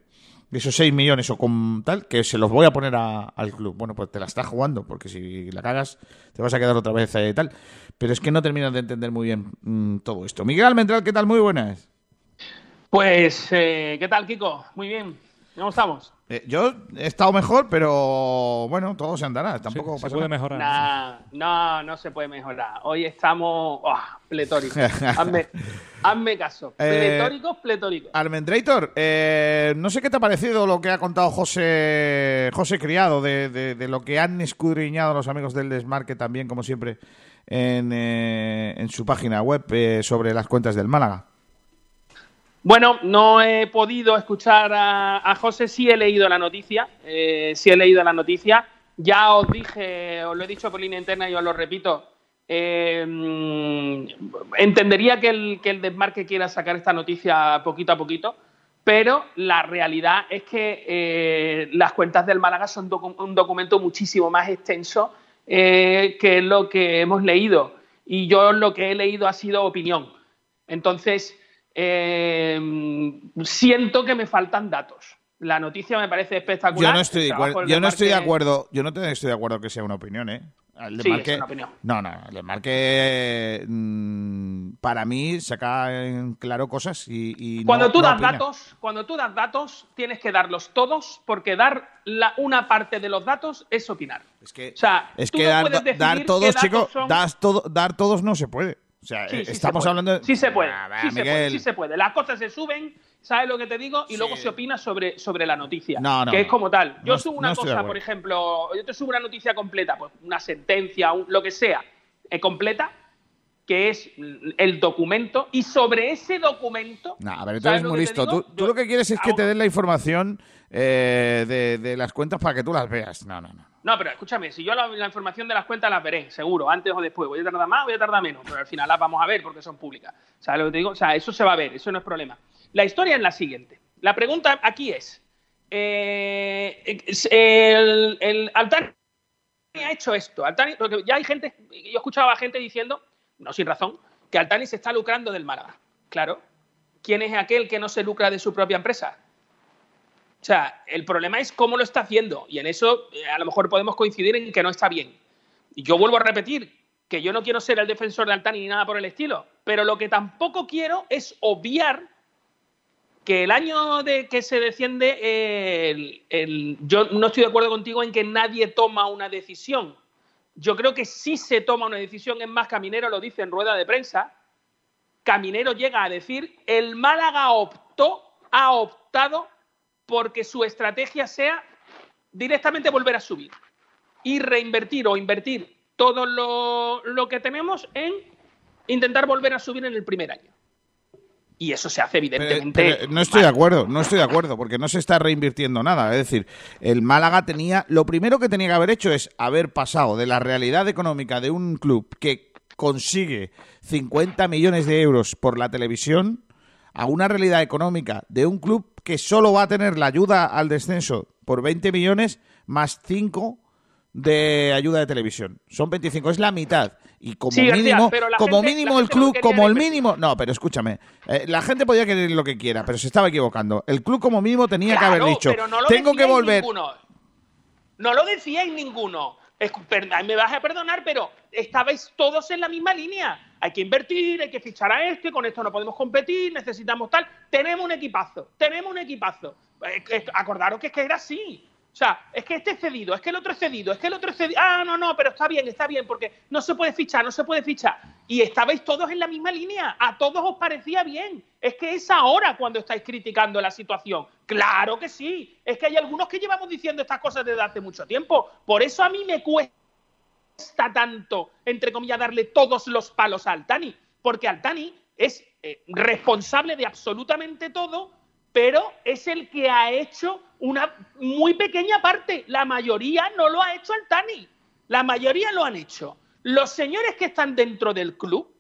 de esos 6 millones o con tal, que se los voy a poner al club. Bueno, pues te la estás jugando, porque si la cagas, te vas a quedar otra vez y tal. Pero es que no terminas de entender muy bien mm, todo esto. Miguel Almendral, ¿qué tal? Muy buenas. Pues, eh, ¿qué tal, Kiko? Muy bien. ¿Cómo estamos? Eh, yo he estado mejor, pero bueno, todo se andará. Tampoco se puede mejorar. no, no se puede mejorar. Hoy estamos oh, pletóricos. hazme, caso. Eh, pletóricos, pletóricos. Almendrator, eh, no sé qué te ha parecido lo que ha contado José, José Criado de, lo que han escudriñado los amigos del Desmarque también, como siempre, en, en su página web sobre las cuentas del Málaga. Bueno, no he podido escuchar a, José, sí he leído la noticia, eh, sí he leído la noticia. Ya os dije, os lo he dicho por línea interna y os lo repito, eh, entendería que el, que el desmarque quiera sacar esta noticia poquito a poquito, pero la realidad es que eh, las cuentas del Málaga son un documento muchísimo más extenso que lo que hemos leído. Y yo lo que he leído ha sido opinión. Entonces, eh, siento que me faltan datos. La noticia me parece espectacular. Yo no estoy, de, acuerdo, yo no estoy de acuerdo. Yo no estoy de acuerdo que sea una opinión, ¿eh? sí, es una opinión. No, no, el marque mm, para mí saca en claro cosas y, cuando tú das datos, cuando tú das datos tienes que darlos todos porque dar la, una parte de los datos es opinar. Es que, es que dar, dar, todos, chicos, dar todos no se puede. O sea, estamos hablando de... Sí se puede, sí, se puede sí se puede. Las cosas se suben, ¿sabes lo que te digo? Y luego se opina sobre, sobre la noticia. No, no, que es como tal. Yo subo una cosa, por ejemplo, yo te subo una noticia completa, pues una sentencia, lo que sea, eh, completa, que es el documento, y sobre ese documento... No, a ver, tú eres muy listo. Tú, lo que quieres es que te den la información eh, de, de las cuentas para que tú las veas. No, no, no. No, pero escúchame, si yo la, información de las cuentas las veré, seguro, antes o después. Voy a tardar más, voy a tardar menos, pero al final las vamos a ver porque son públicas. ¿Sabes lo que te digo? O sea, eso se va a ver, eso no es problema. La historia es la siguiente. La pregunta aquí es, eh, el, Altani ha hecho esto. Altani, ya hay gente, yo escuchaba a gente diciendo, no sin razón, que Altani se está lucrando del Málaga. Claro. ¿Quién es aquel que no se lucra de su propia empresa? O sea, el problema es cómo lo está haciendo. Y en eso eh, a lo mejor podemos coincidir en que no está bien. Y yo vuelvo a repetir que yo no quiero ser el defensor de Altani ni nada por el estilo. Pero lo que tampoco quiero es obviar que el año de que se defiende, yo no estoy de acuerdo contigo en que nadie toma una decisión. Yo creo que sí se toma una decisión, es más, Caminero lo dice en rueda de prensa. Caminero llega a decir, el Málaga optó, ha optado porque su estrategia sea directamente volver a subir y reinvertir o invertir todo lo, lo que tenemos en intentar volver a subir en el primer año. Y eso se hace evidentemente. no estoy de acuerdo, no estoy de acuerdo, porque no se está reinvirtiendo nada. Es decir, el Málaga tenía. Lo primero que tenía que haber hecho es haber pasado de la realidad económica de un club que consigue 50 millones de euros por la televisión a una realidad económica de un club que solo va a tener la ayuda al descenso por 20 millones más 5 de ayuda de televisión. Son 25, es la mitad. Y como mínimo, como mínimo el club, como el mínimo, no, pero escúchame, eh, la gente podía querer lo que quiera, pero se estaba equivocando. El club como mínimo tenía que haber dicho, tengo que volver. No lo decíais ninguno. Me vas a perdonar, pero estabais todos en la misma línea. Hay que invertir, hay que fichar a este, con esto no podemos competir, necesitamos tal. Tenemos un equipazo, tenemos un equipazo. Eh, acordaros que es que era así. O sea, es que este es cedido, es que el otro es cedido, es que el otro es cedido. Ah, no, no, pero está bien, está bien, porque no se puede fichar, no se puede fichar. Y estabais todos en la misma línea, a todos os parecía bien. Es que es ahora cuando estáis criticando la situación. Claro que sí, es que hay algunos que llevamos diciendo estas cosas desde hace mucho tiempo. Por eso a mí me cuesta tanto, entre comillas, darle todos los palos a Altani, porque Altani es eh, responsable de absolutamente todo pero es el que ha hecho una muy pequeña parte. La mayoría no lo ha hecho Altani. La mayoría lo han hecho. Los señores que están dentro del club,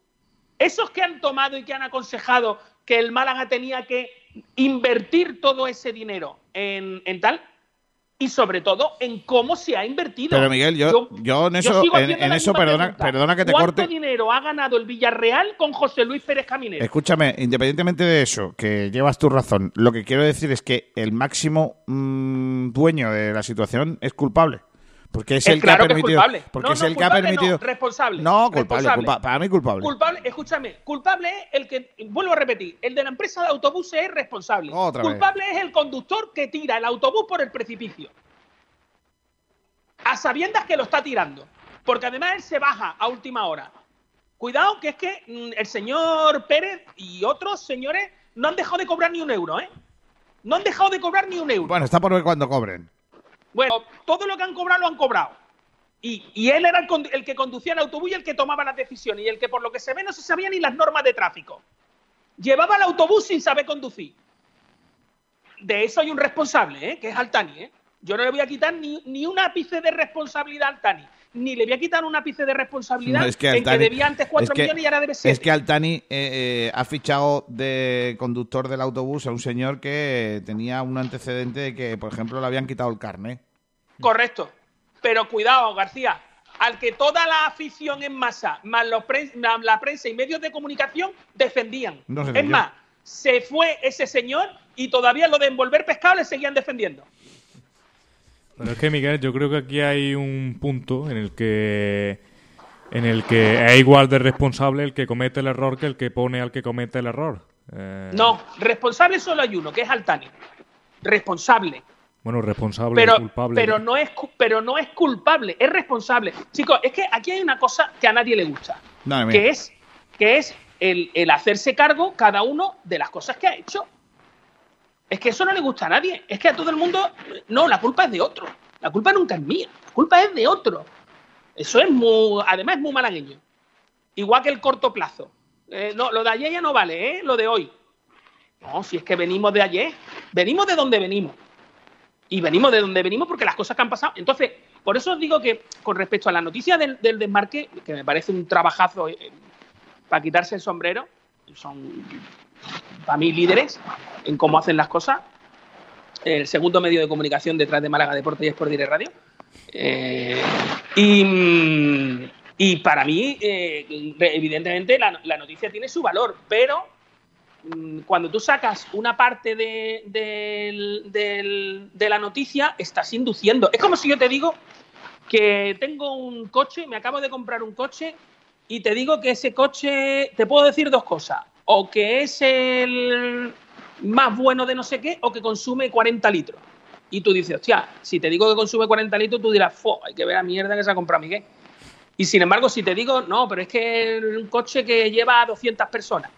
esos que han tomado y que han aconsejado que el Málaga tenía que invertir todo ese dinero en, en tal, y sobre todo en cómo se ha invertido. Pero Miguel, yo, yo, en eso, en, eso perdona, perdona que te corte. ¿Cuánto dinero ha ganado el Villarreal con José Luis Pérez Caminero? Escúchame, independientemente de eso, que llevas tu razón, lo que quiero decir es que el máximo mm, dueño de la situación es culpable. Porque es, el que ha permitido. porque es el que ha permitido. No, responsable. No, culpable, para mí culpable. Culpable, escúchame, culpable es el que, vuelvo a repetir, el de la empresa de autobuses es responsable. culpable es el conductor que tira el autobús por el precipicio. A sabiendas que lo está tirando. Porque además él se baja a última hora. Cuidado, que es que mm, el señor Pérez y otros señores no han dejado de cobrar ni un euro, ¿eh? No han dejado de cobrar ni un euro. Bueno, está por ver cuándo cobren. Bueno, todo lo que han cobrado lo han cobrado. Y, él era el, que conducía el autobús y el que tomaba las decisiones y el que por lo que se ve no se sabía ni las normas de tráfico. Llevaba el autobús sin saber conducir. De eso hay un responsable, ¿eh? que es Altani. ¿eh? Yo no le voy a quitar ni, ni un ápice de responsabilidad a Altani ni le voy a quitar un ápice de responsabilidad en que debía antes 4 millones y ahora debe 7. Es que Altani eh, eh, ha fichado de conductor del autobús a un señor que tenía un antecedente de que, por ejemplo, le habían quitado el carnet. Correcto. Pero cuidado, García, al que toda la afición en masa, más la prensa y medios de comunicación defendían. es más, se fue ese señor y todavía lo de envolver pescado le seguían defendiendo. Pero es que, Miguel, yo creo que aquí hay un punto en el que en el que es igual de responsable el que comete el error que el que pone al que comete el error. Eh, no, responsable solo hay uno, que es Altani. Responsable. Bueno, responsable pero, culpable. Pero no, es, pero no es culpable, es responsable. Chicos, es que aquí hay una cosa que a nadie le gusta. que es, que es el, el hacerse cargo cada uno de las cosas que ha hecho. Es que eso no le gusta a nadie. Es que a todo el mundo. No, la culpa es de otro. La culpa nunca es mía. La culpa es de otro. Eso es muy. Además, es muy malagueño. Igual que el corto plazo. Eh, no, lo de ayer ya no vale, ¿eh? Lo de hoy. No, si es que venimos de ayer. Venimos de donde venimos. Y venimos de donde venimos porque las cosas que han pasado. Entonces, por eso os digo que con respecto a la noticia del, desmarque, que me parece un trabajazo eh, para quitarse el sombrero, son para mí líderes en cómo hacen las cosas. el segundo medio de comunicación detrás de Málaga Deporte y Sport Direct Radio. Eh, y, para mí, eh, evidentemente, la, noticia tiene su valor, pero mm, cuando tú sacas una parte de, la noticia, estás induciendo. Es como si yo te digo que tengo un coche, me acabo de comprar un coche y te digo que ese coche, te puedo decir dos cosas, o que es el más bueno de no sé qué, o que consume 40 litros. Y tú dices, hostia, si te digo que consume 40 litros, tú dirás, fo, hay que ver la mierda que se ha comprado Miguel. Y sin embargo, si te digo, no, pero es que un coche que lleva a 200 personas.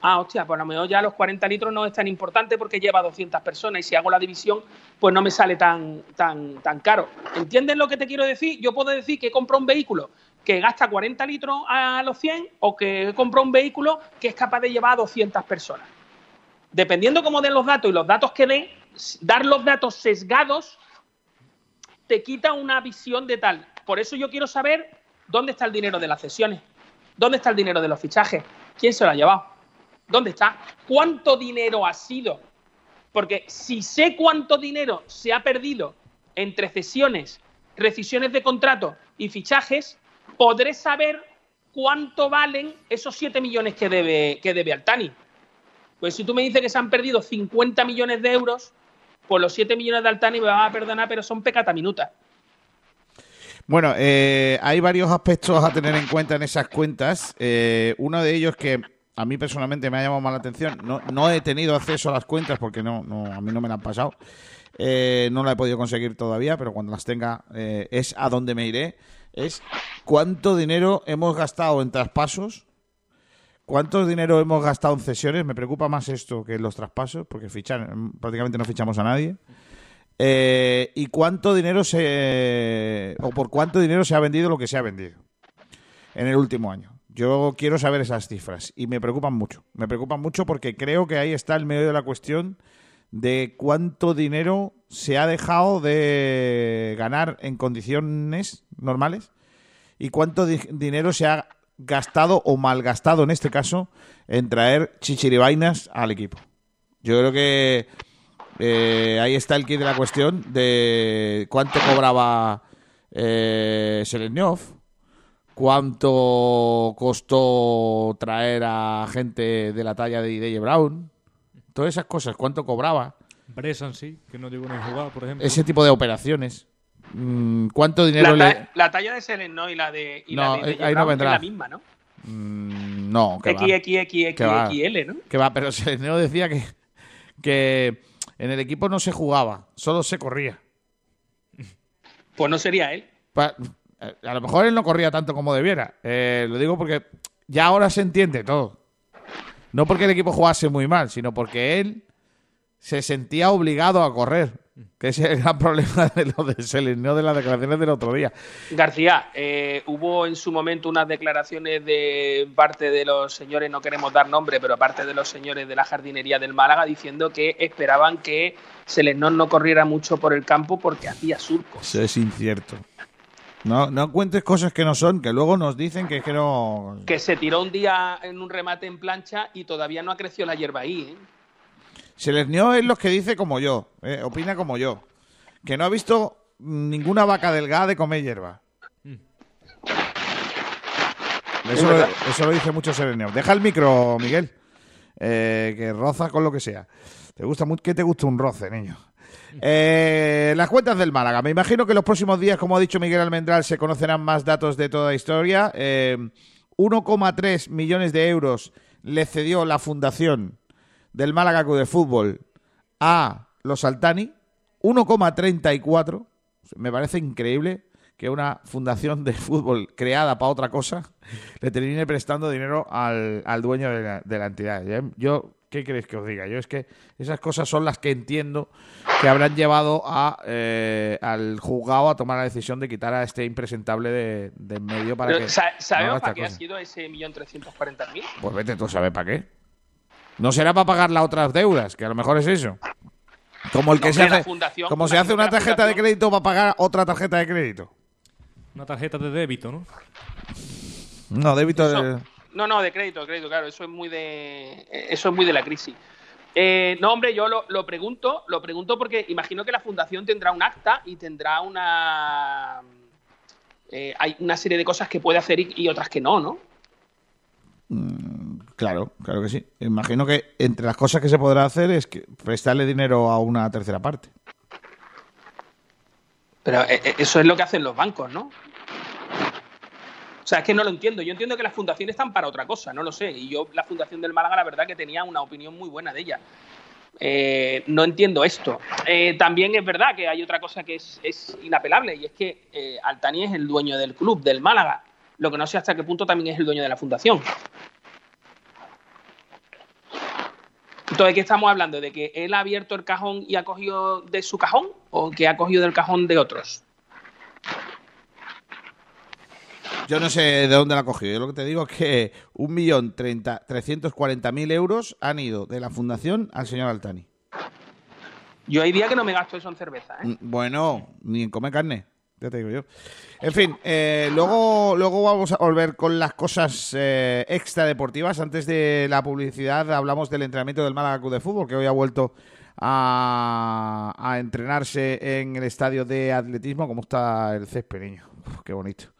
Ah, hostia, pues a lo mejor ya los 40 litros no es tan importante porque lleva 200 personas y si hago la división, pues no me sale tan, tan, tan caro. ¿Entiendes lo que te quiero decir? Yo puedo decir que compro un vehículo que gasta 40 litros a los 100 o que compro un vehículo que es capaz de llevar a 200 personas. Dependiendo cómo den los datos y los datos que den, dar los datos sesgados te quita una visión de tal. Por eso yo quiero saber dónde está el dinero de las cesiones, dónde está el dinero de los fichajes, quién se lo ha llevado, dónde está, cuánto dinero ha sido. Porque si sé cuánto dinero se ha perdido entre cesiones, rescisiones de contrato y fichajes, podré saber cuánto valen esos 7 millones que debe, que debe Altani. Pues si tú me dices que se han perdido 50 millones de euros, pues los 7 millones de Altani me van a perdonar, pero son pecata minuta. Bueno, eh, hay varios aspectos a tener en cuenta en esas cuentas. Eh, uno de ellos que a mí personalmente me ha llamado más la atención. No, no he tenido acceso a las cuentas porque no, no a mí no me la han pasado. Eh, no la he podido conseguir todavía, pero cuando las tenga es a donde me iré. Es cuánto dinero hemos gastado en traspasos ¿Cuánto dinero hemos gastado en cesiones? Me preocupa más esto que los traspasos, porque fichan, prácticamente no fichamos a nadie. Eh, ¿Y cuánto dinero se. o por cuánto dinero se ha vendido lo que se ha vendido en el último año? Yo quiero saber esas cifras y me preocupan mucho. Me preocupan mucho porque creo que ahí está el medio de la cuestión de cuánto dinero se ha dejado de ganar en condiciones normales y cuánto dinero se ha gastado o malgastado en este caso en traer chichiribainas al equipo. Yo creo que eh, ahí está el kit de la cuestión de cuánto cobraba eh, cuánto costó traer a gente de la talla de Ideye Brown, todas esas cosas, cuánto cobraba. Bressan sí, que no llegó ni a jugar, por ejemplo. Ese tipo de operaciones. Mm, ¿Cuánto dinero la, le.? La talla de Selen, ¿no? Y la de. Y no, la de, eh, ahí no vendrá. Es la misma, ¿no? Mm, no, que XXXXL, ¿no? Que va, pero Seleneo decía que, que en el equipo no se jugaba, solo se corría. Pues no sería él. Eh, a lo mejor él no corría tanto como debiera. Eh, lo digo porque ya ahora se entiende todo. No porque el equipo jugase muy mal, sino porque él se sentía obligado a correr. Que ese es el gran problema de lo de Selenio de las declaraciones del otro día. García, eh, hubo en su momento unas declaraciones de parte de los señores, no queremos dar nombre, pero aparte de los señores de la jardinería del Málaga, diciendo que esperaban que Selenón no corriera mucho por el campo porque hacía surcos. Eso es incierto. No, no cuentes cosas que no son, que luego nos dicen que es que no. Que se tiró un día en un remate en plancha y todavía no ha crecido la hierba ahí, ¿eh? Selesnió es lo que dice como yo, eh, opina como yo, que no ha visto ninguna vaca delgada de comer hierba. Eso, lo, dice mucho Selesnió. Deja el micro, Miguel, eh, que roza con lo que sea. ¿Te gusta ¿Qué te gusta un roce, niño? Eh, las cuentas del Málaga. Me imagino que los próximos días, como ha dicho Miguel Almendral, se conocerán más datos de toda la historia. 1,3 millones de euros le cedió la fundación del Málaga Club de Fútbol a los Altani, 1,34. Me parece increíble que una fundación de fútbol creada para otra cosa le termine prestando dinero al, dueño de la, entidad. Yo, ¿qué queréis que os diga? Yo es que esas cosas son las que entiendo que habrán llevado a, eh, al juzgado a tomar la decisión de quitar a este impresentable de, medio para que... ¿Sabemos para qué ha sido ese 1.340.000? Pues vete tú a saber para qué. No será para pagar las otras deudas, que a lo mejor es eso. Como el que se hace, como se hace una tarjeta de crédito para pagar otra tarjeta de crédito. Una tarjeta de débito, ¿no? No, débito de... No, no, de crédito, de crédito, claro. Eso es muy de, eso es muy de la crisis. Eh, no, hombre, yo lo, pregunto, lo pregunto porque imagino que la fundación tendrá un acta y tendrá una eh, hay una serie de cosas que puede hacer y, otras que no, ¿no? Mm, claro, claro que sí. Imagino que entre las cosas que se podrá hacer es que prestarle dinero a una tercera parte. Pero eh, eso es lo que hacen los bancos, ¿no? O sea, es que no lo entiendo. Yo entiendo que las fundaciones están para otra cosa, no lo sé. Y yo, la Fundación del Málaga, la verdad que tenía una opinión muy buena de ella. Eh, no entiendo esto. Eh, también es verdad que hay otra cosa que es, inapelable y es que eh, Altani es el dueño del club, del Málaga. Lo que no sé hasta qué punto también es el dueño de la fundación. Entonces, ¿qué estamos hablando? ¿De que él ha abierto el cajón y ha cogido de su cajón o que ha cogido del cajón de otros? Yo no sé de dónde la ha cogido. Yo lo que te digo es que un millón mil euros han ido de la fundación al señor Altani. Yo hay días que no me gasto eso en cerveza. ¿eh? Mm, bueno, ni en comer carne. Ya te digo yo. En fin, eh, luego, luego vamos a volver con las cosas eh, extradeportivas. Antes de la publicidad hablamos del entrenamiento del Málaga Club de Fútbol, que hoy ha vuelto a, a entrenarse en el estadio de atletismo. ¿Cómo está el césped, niño? qué bonito.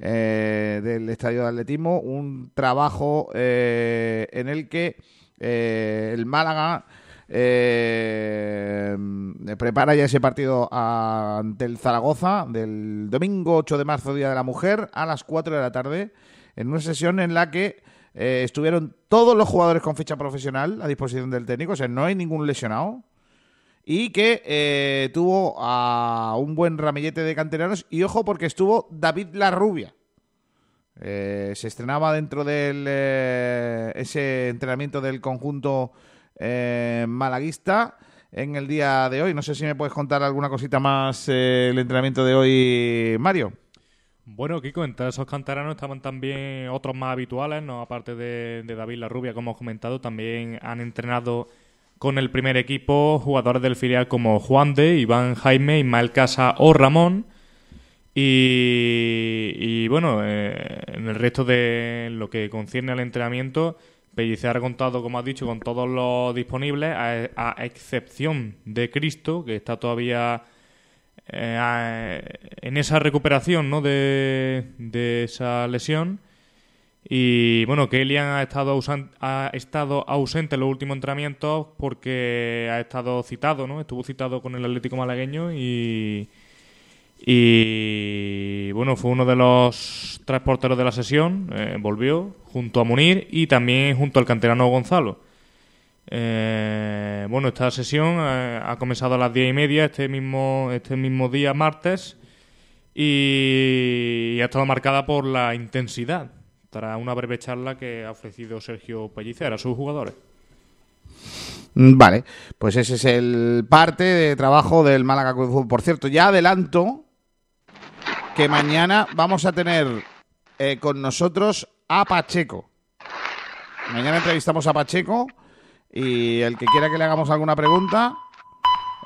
Eh, del estadio de atletismo, un trabajo eh, en el que eh, el Málaga prepara ya ese partido ante el Zaragoza del domingo 8 de marzo, Día de la Mujer, a las 4 de la tarde, en una sesión en la que estuvieron todos los jugadores con ficha profesional a disposición del técnico, o sea, no hay ningún lesionado y que tuvo a un buen ramillete de canteranos y ojo porque estuvo David Larrubia. Eh, se estrenaba dentro de eh, ese entrenamiento del conjunto eh, malaguista en el día de hoy. No sé si me puedes contar alguna cosita más el entrenamiento de hoy, Mario. Bueno, Kiko, entre esos canteranos estaban también otros más habituales, no aparte de, de David Larrubia, como hemos comentado, también han entrenado con el primer equipo jugadores del filial como Juan de, Iván Jaime, Ismael Casa o Ramón. Y, bueno, eh, en el resto de lo que concierne al entrenamiento, Pellicer ha contado, como has dicho, con todos los disponibles, a, excepción de Cristo, que está todavía eh, en esa recuperación ¿no? de, de esa lesión. Y bueno, Kellyan ha estado, ha estado ausente en los últimos entrenamientos porque ha estado citado, ¿no? Estuvo citado con el Atlético Malagueño y, y bueno, fue uno de los tres porteros de la sesión, eh, volvió junto a Munir y también junto al canterano Gonzalo. Eh, bueno, esta sesión eh, ha comenzado a las diez y media este mismo, este mismo día, martes, y ha estado marcada por la intensidad tras una breve charla que ha ofrecido Sergio Pellicer a sus jugadores. Mm, vale, pues ese es el parte de trabajo del Málaga Club de Fútbol. Por cierto, ya adelanto que mañana vamos a tener eh, con nosotros a Pacheco. Mañana entrevistamos a Pacheco y el que quiera que le hagamos alguna pregunta,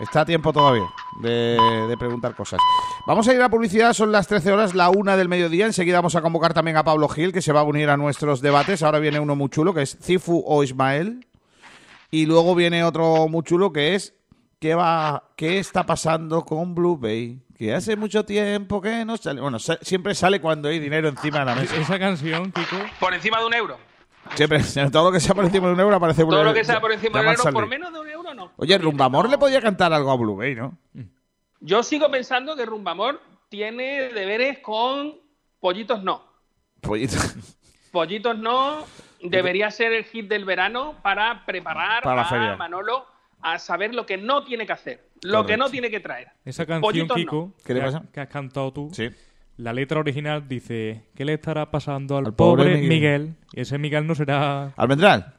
está a tiempo todavía de, de, preguntar cosas. Vamos a ir a publicidad, son las 13 horas, la una del mediodía. Enseguida vamos a convocar también a Pablo Gil, que se va a unir a nuestros debates. Ahora viene uno muy chulo, que es Cifu o Ismael. Y luego viene otro muy chulo, que es ¿qué, va, qué está pasando con Blue Bay? Que hace mucho tiempo que no sale. Bueno, siempre sale cuando hay dinero encima de la mesa. Esa canción, Kiko. Por encima de un euro. Siempre, todo lo que sea por encima de un euro aparece Todo lo que sea por encima de un euro, por menos de un euro no. Oye, Rumbamor le podía cantar algo a Blue Bay, ¿no? Yo sigo pensando que Rumbamor tiene deberes con Pollitos No. Pollitos. Pollitos No debería ser el hit del verano para preparar a Manolo a saber lo que no tiene que hacer, lo que no tiene que traer. Esa canción, Kiko, ¿Qué que, que, has cantado tú, sí. la letra original dice, ¿qué le estará pasando al, pobre, Miguel? Y ese Miguel no será... ¿Almendral?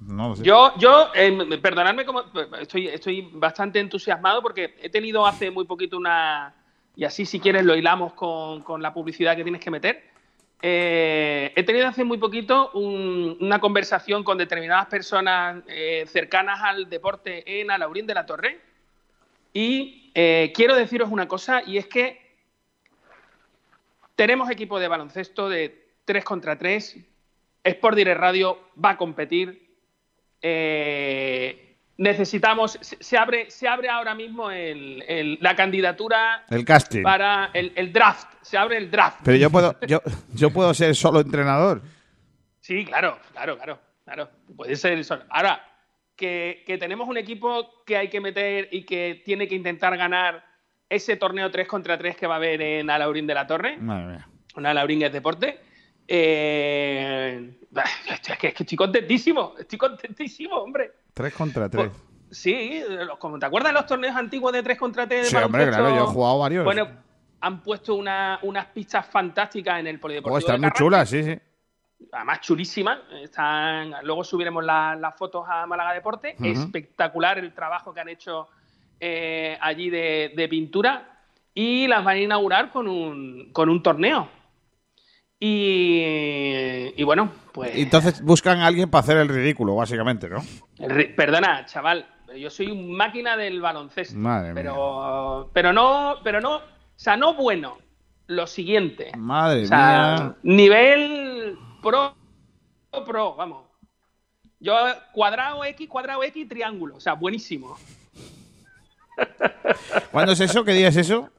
No. Yo, yo eh, perdonadme, como, estoy, estoy bastante entusiasmado porque he tenido hace muy poquito una... Y así, si quieres, lo hilamos con, con la publicidad que tienes que meter. Eh, he tenido hace muy poquito una conversación con determinadas personas eh, cercanas al deporte en Alaurín de la Torre. Y eh, quiero deciros una cosa y es que tenemos equipo de baloncesto de 3 contra 3, Sport Direct Radio va a competir, eh, necesitamos, se abre, se abre ahora mismo el, la candidatura el casting. para el, draft, se abre el draft. Pero yo puedo, yo, yo puedo ser solo entrenador. Sí, claro, claro, claro, claro. Puede ser solo. Ahora, que, tenemos un equipo que hay que meter y que tiene que intentar ganar ese torneo 3 contra 3 que va a haber en Alaurín de la Torre. Madre mía. Una Alaurín es deporte. Eh, es, que, estoy contentísimo, estoy contentísimo, hombre. 3 contra 3. Pues, sí, como te acuerdas de los torneos antiguos de 3 contra 3 Sí, hombre, claro, yo he jugado varios. Bueno, han puesto unas pistas fantásticas en el polideportivo. Oh, están muy chulas, sí, sí. Además, chulísimas. Están... Luego subiremos las fotos a Málaga Deporte. Espectacular el trabajo que han hecho eh, allí de, de, pintura. Y las van a inaugurar con un, con un torneo. Y, bueno, pues. Entonces buscan a alguien para hacer el ridículo, básicamente, ¿no? perdona, chaval, yo soy un máquina del baloncesto. Madre pero, pero no, pero no, o sea, no bueno. Lo siguiente. Madre mía. Nivel pro, pro, vamos. Yo cuadrado X, cuadrado X, triángulo. O sea, buenísimo. ¿Cuándo es eso? ¿Qué día es eso?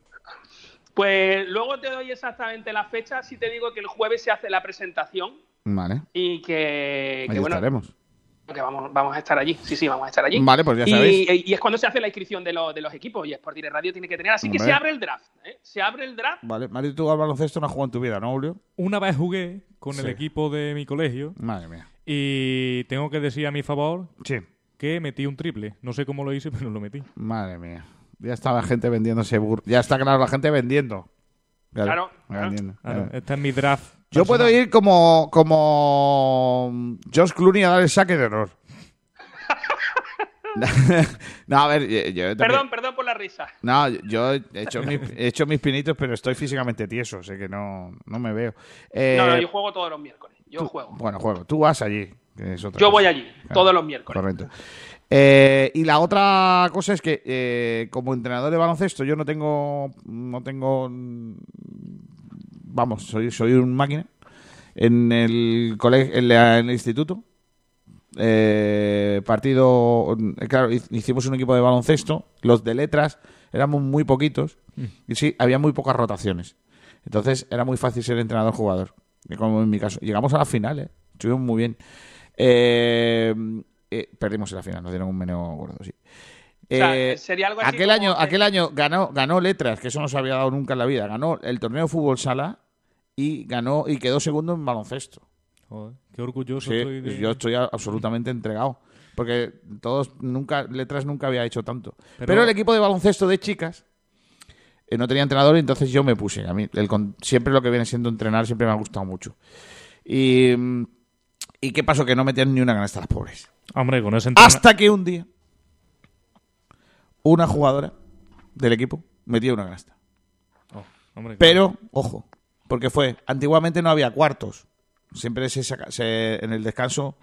Pues luego te doy exactamente la fecha. Si te digo que el jueves se hace la presentación. Vale. Y que, que bueno, estaremos. Que vamos, vamos a estar allí. Sí, sí, vamos a estar allí. Vale, pues ya sabéis. Y, es cuando se hace la inscripción de, de los equipos. Y Sport Direct Radio tiene que tener. Así que se abre el draft. ¿eh? Se abre el draft. Vale, Mario, tú al baloncesto no has jugado en tu vida, ¿no, Julio? Una vez jugué con el equipo de mi colegio. Madre mía. Y tengo que decir a mi favor sí. que metí un triple. No sé cómo lo hice, pero lo metí. Madre mía. Ya está la gente vendiéndose. Bur ya está claro la gente vendiendo. Claro. Este es mi draft. Yo puedo ir como, como Josh Clooney a dar el saque de error. no, a ver, yo, Perdón, perdón por la risa. No, yo he hecho, mis, he hecho mis pinitos, pero estoy físicamente tieso, sé que no, no me veo. Eh, no, no, yo juego todos los miércoles. Yo juego. Bueno, juego. Tú vas allí. yo voy allí, todos los miércoles. Correcto. Eh, y la otra cosa es que eh, como entrenador de baloncesto yo no tengo, no tengo, vamos, soy, soy un máquina en el colegio, en, el instituto. Eh, partido, claro, hicimos un equipo de baloncesto, los de letras éramos muy poquitos y sí, había muy pocas rotaciones. Entonces era muy fácil ser entrenador-jugador, como en mi caso. Llegamos a la final, ¿eh? estuvimos muy bien. Eh, eh, perdimos en la final, nos dieron un meneo gordo, sí. Eh, sería algo así aquel año, aquel año ganó, ganó letras, que eso no se había dado nunca en la vida. Ganó el torneo de fútbol sala y ganó y quedó segundo en baloncesto. qué orgulloso estoy Yo estoy absolutamente entregado. Porque todos nunca, letras nunca había hecho tanto. Pero, el equipo de baloncesto de chicas eh, no tenía entrenador y entonces yo me puse. A mí siempre lo que viene siendo entrenar siempre me ha gustado mucho. Y, ¿y qué pasó? Que no metían ni una canasta a las pobres. Hombre, con ese Hasta que un día una jugadora del equipo metió una canasta. Oh, Pero, ojo, porque fue, antiguamente no había cuartos. Siempre se, se, en el descanso,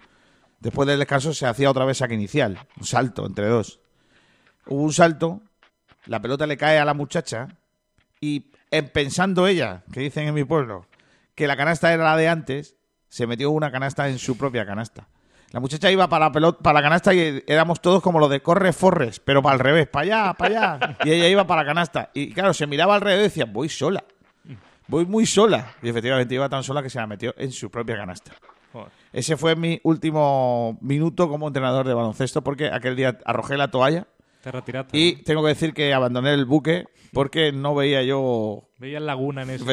después del descanso se hacía otra vez saque inicial, un salto entre dos. Hubo un salto, la pelota le cae a la muchacha y pensando ella, que dicen en mi pueblo, que la canasta era la de antes, se metió una canasta en su propia canasta. La muchacha iba para la pelota, para la canasta y éramos todos como lo de corre forres, pero para al revés, para allá, para allá. Y ella iba para la canasta. Y claro, se miraba alrededor y decía, voy sola. Voy muy sola. Y efectivamente iba tan sola que se la metió en su propia canasta. Ese fue mi último minuto como entrenador de baloncesto porque aquel día arrojé la toalla. Te retiraste. Y tengo que decir que abandoné el buque porque no veía yo. Veía laguna en eso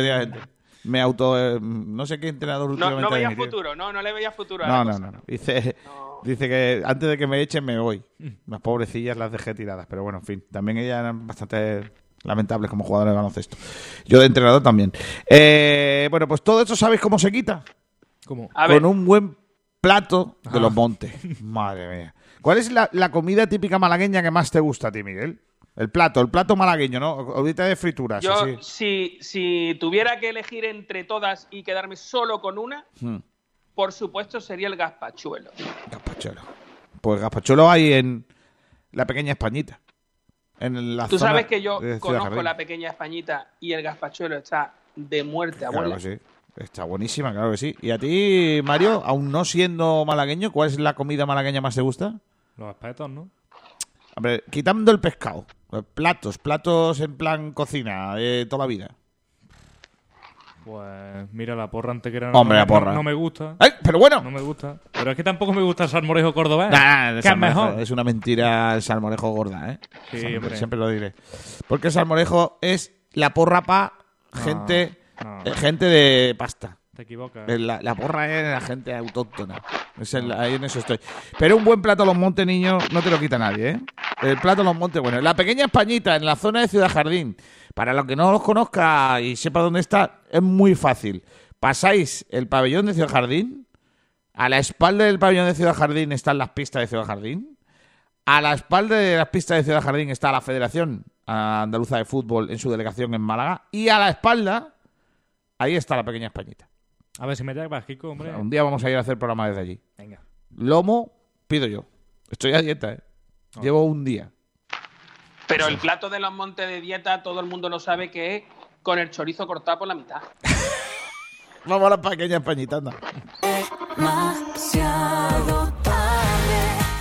me auto. Eh, no sé qué entrenador No, no veía futuro, no, no le veía futuro. no, no, no, no, Dice, dice que antes de que me echen me voy. Las pobrecillas las dejé tiradas, pero bueno, en fin. También ellas eran bastante lamentables como jugadoras de baloncesto. Yo de entrenador también. Eh, bueno, pues todo esto, ¿sabéis cómo se quita? ¿Cómo? Con un buen plato de los ah. montes. Madre mía. ¿Cuál es la, la comida típica malagueña que más te gusta a ti, Miguel? El plato, el plato malagueño, ¿no? Ahorita de frituras. Yo, Si, si tuviera que elegir entre todas y quedarme solo con una, hmm. por supuesto sería el gazpachuelo. Gazpachuelo. Pues gazpachuelo hay en la pequeña Españita. En la Tú sabes que yo conozco la pequeña Españita y el gazpachuelo está de muerte a Claro que sí. Está buenísima, claro que sí. ¿Y a ti, Mario, aún no siendo malagueño, cuál es la comida malagueña más te gusta? Los espetos, ¿no? Hombre, quitando el pescado, platos, platos en plan cocina de toda la vida. Pues mira, la porra antequera no, Hombre, la porra. no, me gusta. ¡Ay, pero bueno! No me gusta. Pero es que tampoco me gusta el salmorejo cordobés. Nah, que es mejor. Es una mentira el salmorejo gorda, ¿eh? Sí, siempre, lo diré. Porque el salmorejo es la porra pa gente, no. eh, gente de pasta. Te equivocas. La, la porra es la gente autóctona. Ahí en eso estoy. Pero un buen plato a los montes, niño, no te lo quita nadie, ¿eh? El plato a los montes, bueno. La pequeña Españita, en la zona de Ciudad Jardín. Para los que no los conozca y sepa dónde está, es muy fácil. Pasáis el pabellón de Ciudad Jardín. A la espalda del pabellón de Ciudad Jardín están las pistas de Ciudad Jardín. A la espalda de las pistas de Ciudad Jardín está la Federación Andaluza de Fútbol en su delegación en Málaga. Y a la espalda, ahí está la pequeña Españita. A ver si me llamas, Kiko, hombre. Un día vamos a ir a hacer programa desde allí. Venga. Lomo, pido yo. Estoy a dieta, ¿eh? Llevo un día. Pero el plato de los montes de dieta, todo el mundo lo sabe que es con el chorizo cortado por la mitad. Vamos a la pequeña Españita, anda.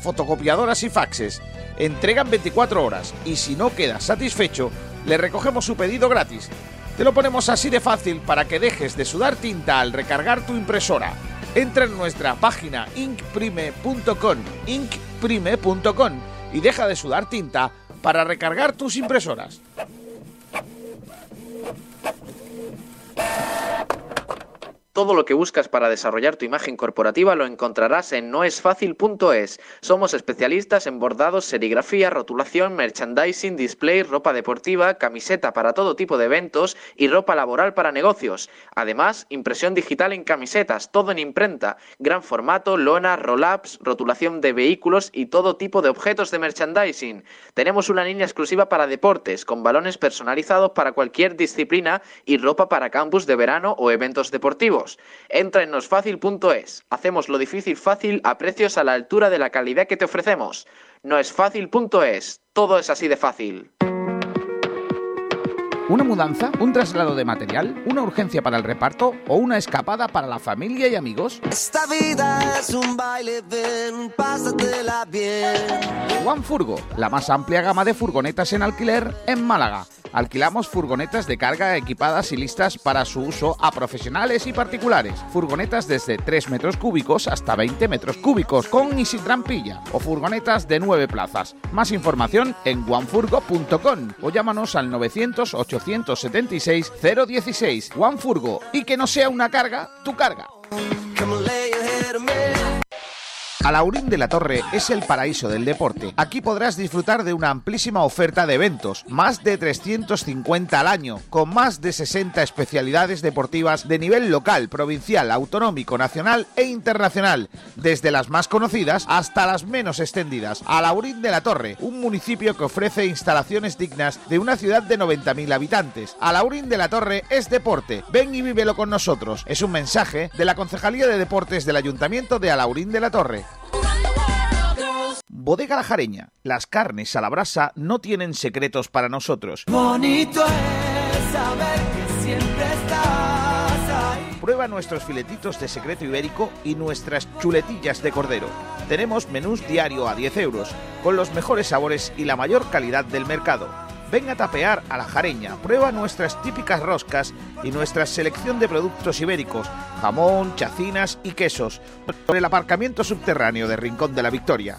fotocopiadoras y faxes. Entregan 24 horas y si no quedas satisfecho, le recogemos su pedido gratis. Te lo ponemos así de fácil para que dejes de sudar tinta al recargar tu impresora. Entra en nuestra página inkprime.com, inkprime.com y deja de sudar tinta para recargar tus impresoras. Todo lo que buscas para desarrollar tu imagen corporativa lo encontrarás en noesfacil.es. Somos especialistas en bordados, serigrafía, rotulación, merchandising, display, ropa deportiva, camiseta para todo tipo de eventos y ropa laboral para negocios. Además, impresión digital en camisetas, todo en imprenta, gran formato, lona, roll-ups, rotulación de vehículos y todo tipo de objetos de merchandising. Tenemos una línea exclusiva para deportes, con balones personalizados para cualquier disciplina y ropa para campus de verano o eventos deportivos. Entra en nosfacil.es. Hacemos lo difícil fácil a precios a la altura de la calidad que te ofrecemos. Noesfacil.es. Todo es así de fácil. ¿Una mudanza? ¿Un traslado de material? ¿Una urgencia para el reparto? ¿O una escapada para la familia y amigos? Esta vida es un baile, ven, pásatela bien. One Furgo, la más amplia gama de furgonetas en alquiler en Málaga. Alquilamos furgonetas de carga equipadas y listas para su uso a profesionales y particulares. Furgonetas desde 3 metros cúbicos hasta 20 metros cúbicos, con y sin trampilla. O furgonetas de 9 plazas. Más información en onefurgo.com o llámanos al 900 876 016. One Furgo. Y que no sea una carga, tu carga. Alaurín de la Torre es el paraíso del deporte. Aquí podrás disfrutar de una amplísima oferta de eventos, más de 350 al año, con más de 60 especialidades deportivas de nivel local, provincial, autonómico, nacional e internacional, desde las más conocidas hasta las menos extendidas. Alaurín de la Torre, un municipio que ofrece instalaciones dignas de una ciudad de 90.000 habitantes. Alaurín de la Torre es deporte. Ven y vívelo con nosotros. Es un mensaje de la Concejalía de Deportes del Ayuntamiento de Alaurín de la Torre. Bodega La Jareña. Las carnes a la brasa no tienen secretos para nosotros. Bonito es saber que siempre estás ahí. Prueba nuestros filetitos de secreto ibérico y nuestras chuletillas de cordero. Tenemos menús diario a 10 euros, con los mejores sabores y la mayor calidad del mercado. Ven a tapear a la jareña, prueba nuestras típicas roscas y nuestra selección de productos ibéricos, jamón, chacinas y quesos, por el aparcamiento subterráneo de Rincón de la Victoria.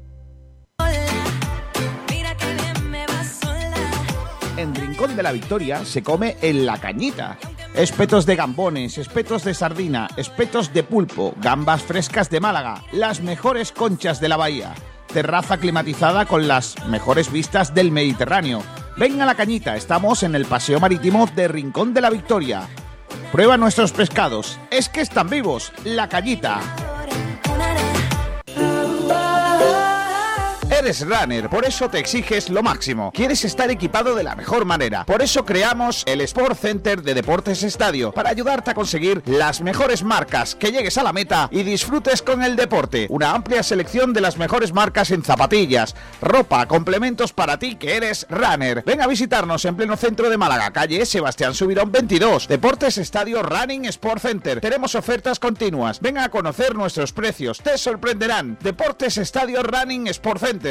en Rincón de la Victoria se come en la cañita. Espetos de gambones, espetos de sardina, espetos de pulpo, gambas frescas de Málaga, las mejores conchas de la bahía. Terraza climatizada con las mejores vistas del Mediterráneo. Ven a la cañita, estamos en el Paseo Marítimo de Rincón de la Victoria. Prueba nuestros pescados, es que están vivos, la cañita. Eres runner, por eso te exiges lo máximo. Quieres estar equipado de la mejor manera. Por eso creamos el Sport Center de Deportes Estadio, para ayudarte a conseguir las mejores marcas, que llegues a la meta y disfrutes con el deporte. Una amplia selección de las mejores marcas en zapatillas, ropa, complementos para ti que eres runner. Ven a visitarnos en pleno centro de Málaga, calle Sebastián Subirón 22, Deportes Estadio Running Sport Center. Tenemos ofertas continuas. Ven a conocer nuestros precios, te sorprenderán. Deportes Estadio Running Sport Center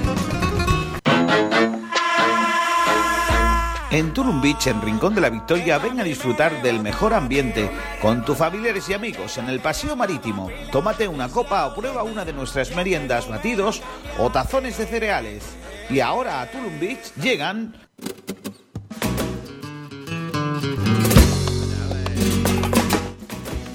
En Tulum Beach, en Rincón de la Victoria, ven a disfrutar del mejor ambiente con tus familiares y amigos en el paseo marítimo. Tómate una copa o prueba una de nuestras meriendas, batidos o tazones de cereales. Y ahora a Tulum Beach llegan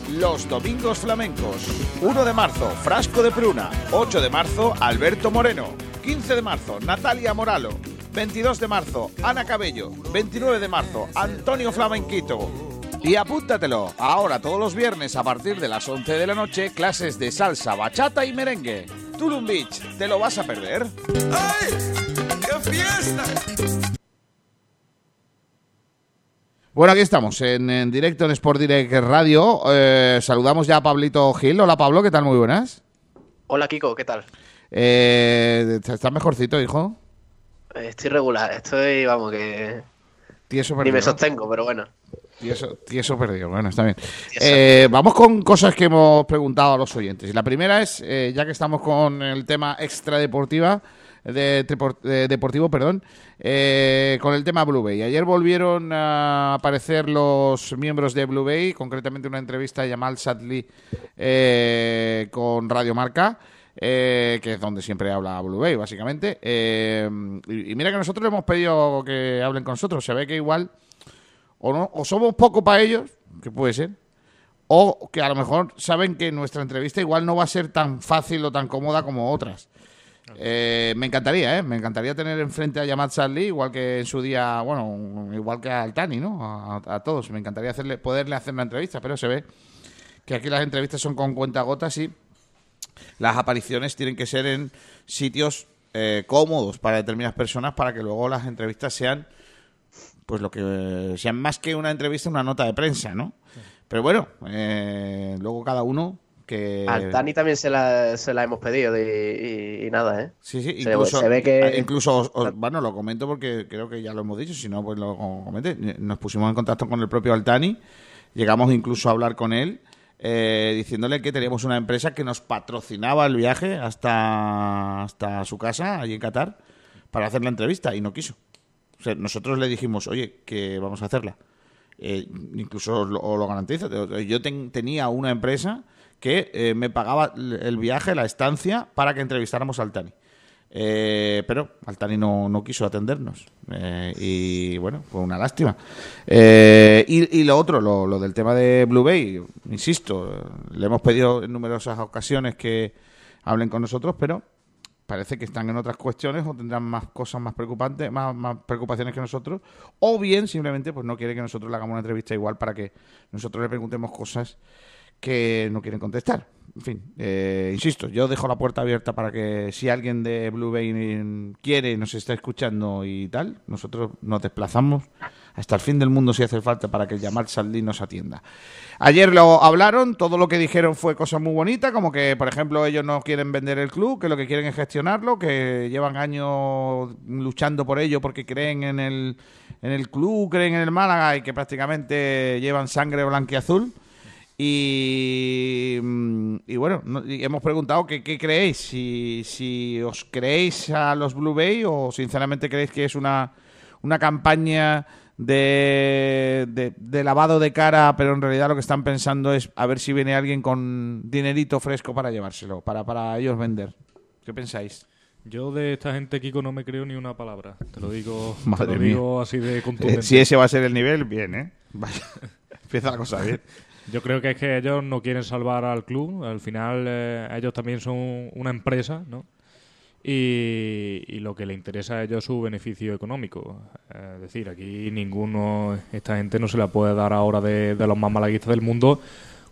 Los Domingos Flamencos. 1 de marzo, Frasco de Pruna. 8 de marzo, Alberto Moreno. 15 de marzo, Natalia Moralo. 22 de marzo, Ana Cabello. 29 de marzo, Antonio Flamenquito. Y apúntatelo, ahora todos los viernes a partir de las 11 de la noche, clases de salsa, bachata y merengue. Tulum Beach, ¿te lo vas a perder? ¡Ay! ¡Qué fiesta! Bueno, aquí estamos, en, directo en Sport Direct Radio. Eh, saludamos ya a Pablito Gil. Hola Pablo, ¿qué tal? Muy buenas. Hola Kiko, ¿qué tal? Eh, ¿Estás mejorcito, hijo? Estoy regular, estoy, vamos, que. Ni me sostengo, pero bueno. Tieso, perdido, bueno, está bien. Eh, vamos con cosas que hemos preguntado a los oyentes. La primera es, eh, ya que estamos con el tema extradeportiva, de, deportivo, perdón, eh, con el tema Blue Bay. Ayer volvieron a aparecer los miembros de Blue Bay, concretamente una entrevista de Jamal Sadly con Radio Marca. Eh, que es donde siempre habla Blue Bay, básicamente. Eh, y, mira que nosotros le hemos pedido que hablen con nosotros. Se ve que igual o, no, o somos poco para ellos, que puede ser, o que a lo mejor saben que nuestra entrevista igual no va a ser tan fácil o tan cómoda como otras. Eh, me encantaría, ¿eh? Me encantaría tener enfrente a Yamat Charlie, igual que en su día, bueno, igual que a Altani, ¿no? A, todos. Me encantaría hacerle, poderle hacer una entrevista, pero se ve que aquí las entrevistas son con cuentagotas y las apariciones tienen que ser en sitios eh, cómodos para determinadas personas para que luego las entrevistas sean pues lo que sean más que una entrevista, una nota de prensa, ¿no? Pero bueno, eh, luego cada uno que... Al Tani también se la, se la hemos pedido y, nada, ¿eh? Sí, sí, incluso, se ve que... incluso bueno, lo comento porque creo que ya lo hemos dicho, si no, pues lo comenté. Nos pusimos en contacto con el propio Altani, llegamos incluso a hablar con él eh, diciéndole que teníamos una empresa que nos patrocinaba el viaje hasta, hasta su casa, allí en Qatar, para hacer la entrevista y no quiso. nosotros le dijimos, oye, que vamos a hacerla. Eh, incluso os lo, garantizo. Yo tenía una empresa que eh, me pagaba el viaje, la estancia, para que entrevistáramos al Tani. Eh, pero Altani no, no quiso atendernos. Eh, y bueno, fue una lástima. Eh, y, lo otro, lo, del tema de Blue Bay, insisto, le hemos pedido en numerosas ocasiones que hablen con nosotros, pero parece que están en otras cuestiones o tendrán más cosas más preocupantes, más, más preocupaciones que nosotros, o bien simplemente pues no quiere que nosotros le hagamos una entrevista igual para que nosotros le preguntemos cosas que no quieren contestar. En fin, eh, insisto, yo dejo la puerta abierta para que si alguien de Blue Bay quiere y nos está escuchando y tal, nosotros nos desplazamos hasta el fin del mundo si hace falta para que el llamar Saldí nos atienda. Ayer lo hablaron, todo lo que dijeron fue cosa muy bonita, como que, por ejemplo, ellos no quieren vender el club, que lo que quieren es gestionarlo, que llevan años luchando por ello porque creen en el, en el club, creen en el Málaga y que prácticamente llevan sangre blanquiazul. Y, mm, y bueno, hemos preguntado qué creéis, si, si os creéis a los Blue Bay o sinceramente creéis que es una, una campaña de, de, lavado de cara, pero en realidad lo que están pensando es a ver si viene alguien con dinerito fresco para llevárselo, para, para ellos vender. ¿Qué pensáis? Yo de esta gente, Kiko, no me creo ni una palabra. Te lo digo, te lo digo así de contundente. si ese va a ser el nivel, bien, ¿eh? Empieza la cosa bien. Yo creo que es que ellos no quieren salvar al club. Al final, eh, ellos también son una empresa, ¿no? Y, lo que le interesa a ellos es su beneficio económico. Es decir, aquí ninguno, esta gente no se la puede dar ahora de, los más malaguistas del mundo,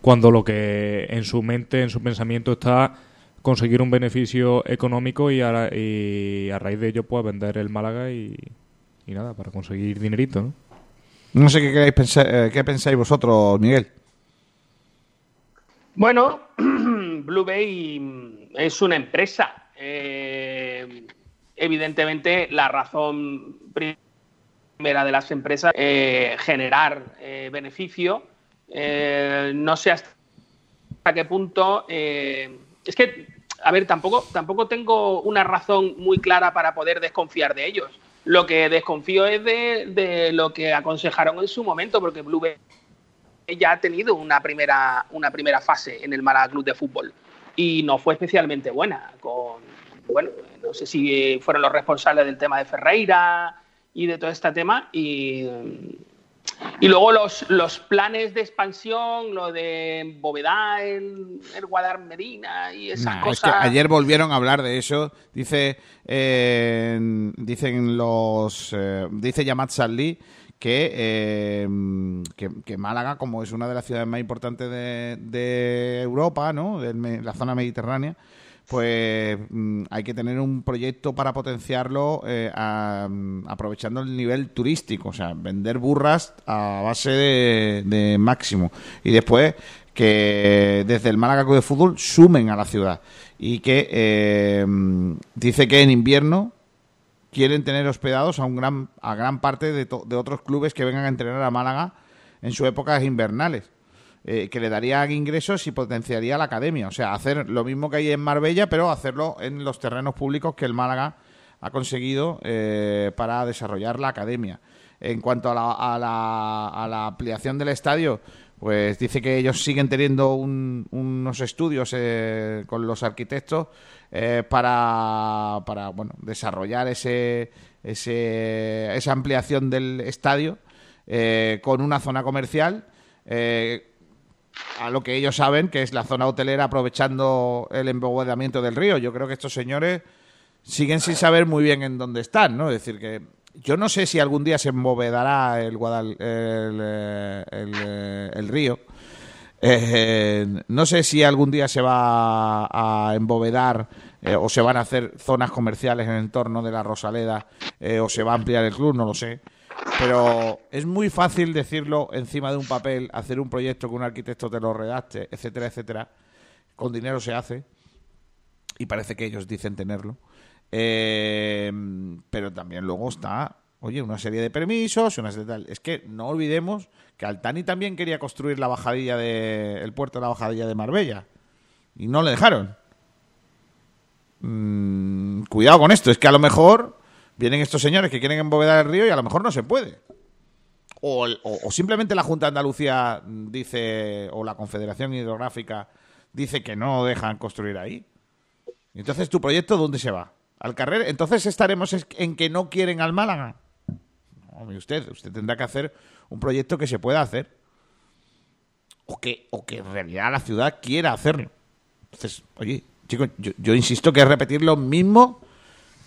cuando lo que en su mente, en su pensamiento está conseguir un beneficio económico y a, raíz de ello pues vender el Málaga y, nada, para conseguir dinerito, ¿no? No sé qué, queréis pensar, eh, qué pensáis vosotros, Miguel. Bueno, Blue Bay es una empresa. Eh, evidentemente, la razón primera de las empresas es eh, generar eh, beneficio. no sé hasta qué punto. es que, a ver, tampoco, tampoco tengo una razón muy clara para poder desconfiar de ellos. Lo que desconfío es de, de lo que aconsejaron en su momento, porque Blue Bay ya ha tenido una primera, una primera fase en el Málaga Club de Fútbol y no fue especialmente buena. Con, bueno, no sé si fueron los responsables del tema de Ferreira y de todo este tema. Y, y luego los, los planes de expansión, lo de Bovedá, el, el Guadar Medina y esas cosas. ayer volvieron a hablar de eso. Dice, eh, dicen los, eh, dice Yamat Salli eh, que, que, Málaga, como es una de las ciudades más importantes de, Europa, ¿no? de la zona mediterránea, pues mm, hay que tener un proyecto para potenciarlo eh, aprovechando el nivel turístico, o sea, vender burras a base de, máximo. Y después que desde el Málaga Club de Fútbol sumen a la ciudad y que eh, dice que en invierno quieren tener hospedados a, un gran, a gran parte de, de otros clubes que vengan a entrenar a Málaga en sus épocas invernales. Eh, que le darían ingresos y potenciaría la academia. O sea, hacer lo mismo que hay en Marbella, pero hacerlo en los terrenos públicos que el Málaga ha conseguido eh, para desarrollar la academia. En cuanto a la, a la, a la ampliación del estadio, pues dice que ellos siguen teniendo unos estudios eh, con los arquitectos eh, para, para bueno, desarrollar ese, ese, esa ampliación del estadio eh, con una zona comercial a lo que ellos saben que es la zona hotelera aprovechando el embobedamiento del río. Yo creo que estos señores siguen sin saber muy bien en dónde están, ¿no? Es decir, que yo no sé si algún día se embovedará el, Guadal, el, eh, eh, el, río. Eh, no sé si algún día se va a embovedar o se van a hacer zonas comerciales en el entorno de la Rosaleda o se va a ampliar el club, no lo sé. Pero es muy fácil decirlo encima de un papel, hacer un proyecto que un arquitecto te lo redacte, etcétera, etcétera. Con dinero se hace y parece que ellos dicen tenerlo. Pero también luego está oye, una serie de permisos, una serie de tal. Es que no olvidemos que Altani también quería construir la bajadilla de el puerto de la bajadilla de Marbella y no le dejaron. Mm, cuidado con esto, es que a lo mejor vienen estos señores que quieren embovedar el río y a lo mejor no se puede. O, o, simplemente la Junta de Andalucía dice, o la Confederación Hidrográfica dice que no dejan construir ahí. Entonces, ¿tu proyecto dónde se va? ¿Al carrer? Entonces estaremos en que no quieren al Málaga usted, usted tendrá que hacer un proyecto que se pueda hacer. O que, o que en realidad la ciudad quiera hacerlo. Entonces, oye, chicos, yo, insisto que es repetir lo mismo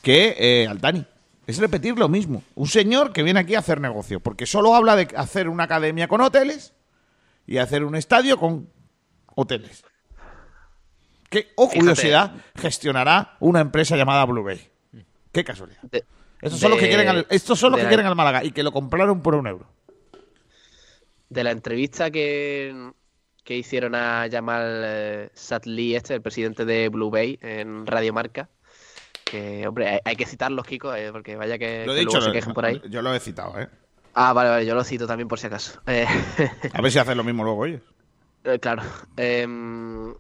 que eh, Altani. Es repetir lo mismo. Un señor que viene aquí a hacer negocio, porque solo habla de hacer una academia con hoteles y hacer un estadio con hoteles. Que, o curiosidad, gestionará una empresa llamada Blue Bay. Qué casualidad. Estos son los que quieren al, estos son los que quieren al Málaga y que lo compraron por un euro. De la entrevista que, que hicieron a Jamal eh, Satli, este, el presidente de Blue Bay, en Radio Marca, que, hombre, hay, que citarlos, Kiko, eh, porque vaya que, lo dicho, se quejen por ahí. Yo lo he citado, ¿eh? Ah, vale, vale, yo lo cito también por si acaso. Eh, a ver si hacen lo mismo luego oye. claro. Em,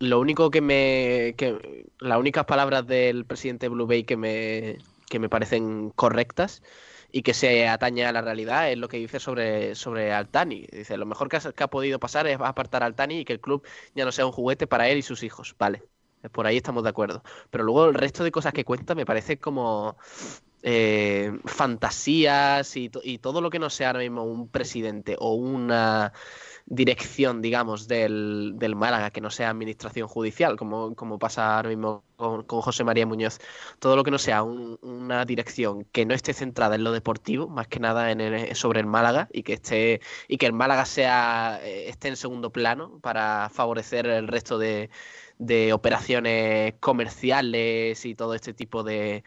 lo único que me. Que, las únicas palabras del presidente Blue Bay que me, que me parecen correctas y que se atañe a la realidad es lo que dice sobre, sobre Altani. Dice, lo mejor que ha, podido pasar es apartar Altani y que el club ya no sea un juguete para él y sus hijos. Vale, por ahí estamos de acuerdo. Pero luego el resto de cosas que cuenta me parece como eh, fantasías y, y, todo lo que no sea ahora mismo un presidente o una dirección, digamos, del, del, Málaga, que no sea administración judicial, como, como pasa ahora mismo con, José María Muñoz. Todo lo que no sea una dirección que no esté centrada en lo deportivo, más que nada sobre el Málaga, y que esté, y que el Málaga sea, eh, esté en segundo plano para favorecer el resto de, de operaciones comerciales y todo este tipo de,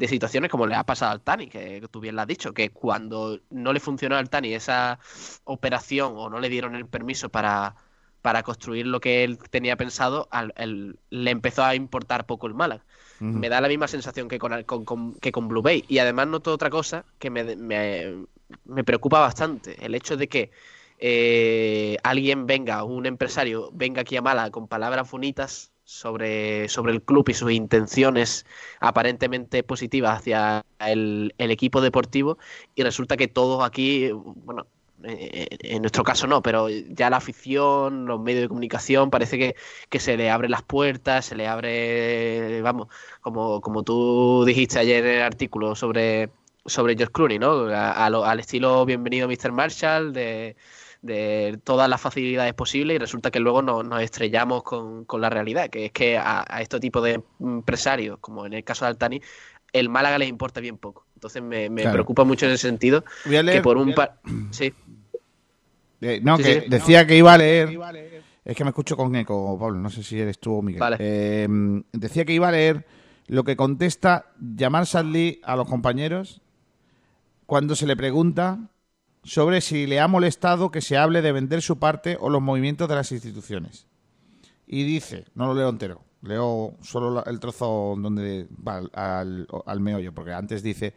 de situaciones como le ha pasado al Tani, que tú bien lo has dicho, que cuando no le funcionó al Tani esa operación o no le dieron el permiso para, para construir lo que él tenía pensado, le empezó a importar poco el Málaga. Me da la misma sensación que con, que con Blue Bay. Y además noto otra cosa que me, me, preocupa bastante, el hecho de que eh, alguien venga, un empresario, venga aquí a Málaga con palabras bonitas sobre, sobre el club y sus intenciones aparentemente positivas hacia el, equipo deportivo y resulta que todos aquí, bueno, eh, en nuestro caso no, pero ya la afición, los medios de comunicación, parece que, se le abren las puertas, se le abre, vamos, como, como tú dijiste ayer en el artículo sobre, sobre George Clooney, ¿no? al estilo Bienvenido Mr. Marshall, de de todas las facilidades posibles y resulta que luego nos, estrellamos con, la realidad, que es que a, este tipo de empresarios, como en el caso de Altani, el Málaga les importa bien poco. Entonces me, preocupa mucho en ese sentido que por un par... Sí. Eh, no, que decía que iba a leer... Es que me escucho con eco, Pablo, no sé si eres tú o Miguel. Eh, decía que iba a leer lo que contesta Jamal Sadli a los compañeros cuando se le pregunta sobre si le ha molestado que se hable de vender su parte o los movimientos de las instituciones. Y dice, no lo leo entero, leo solo el trozo donde va al, meollo, porque antes dice,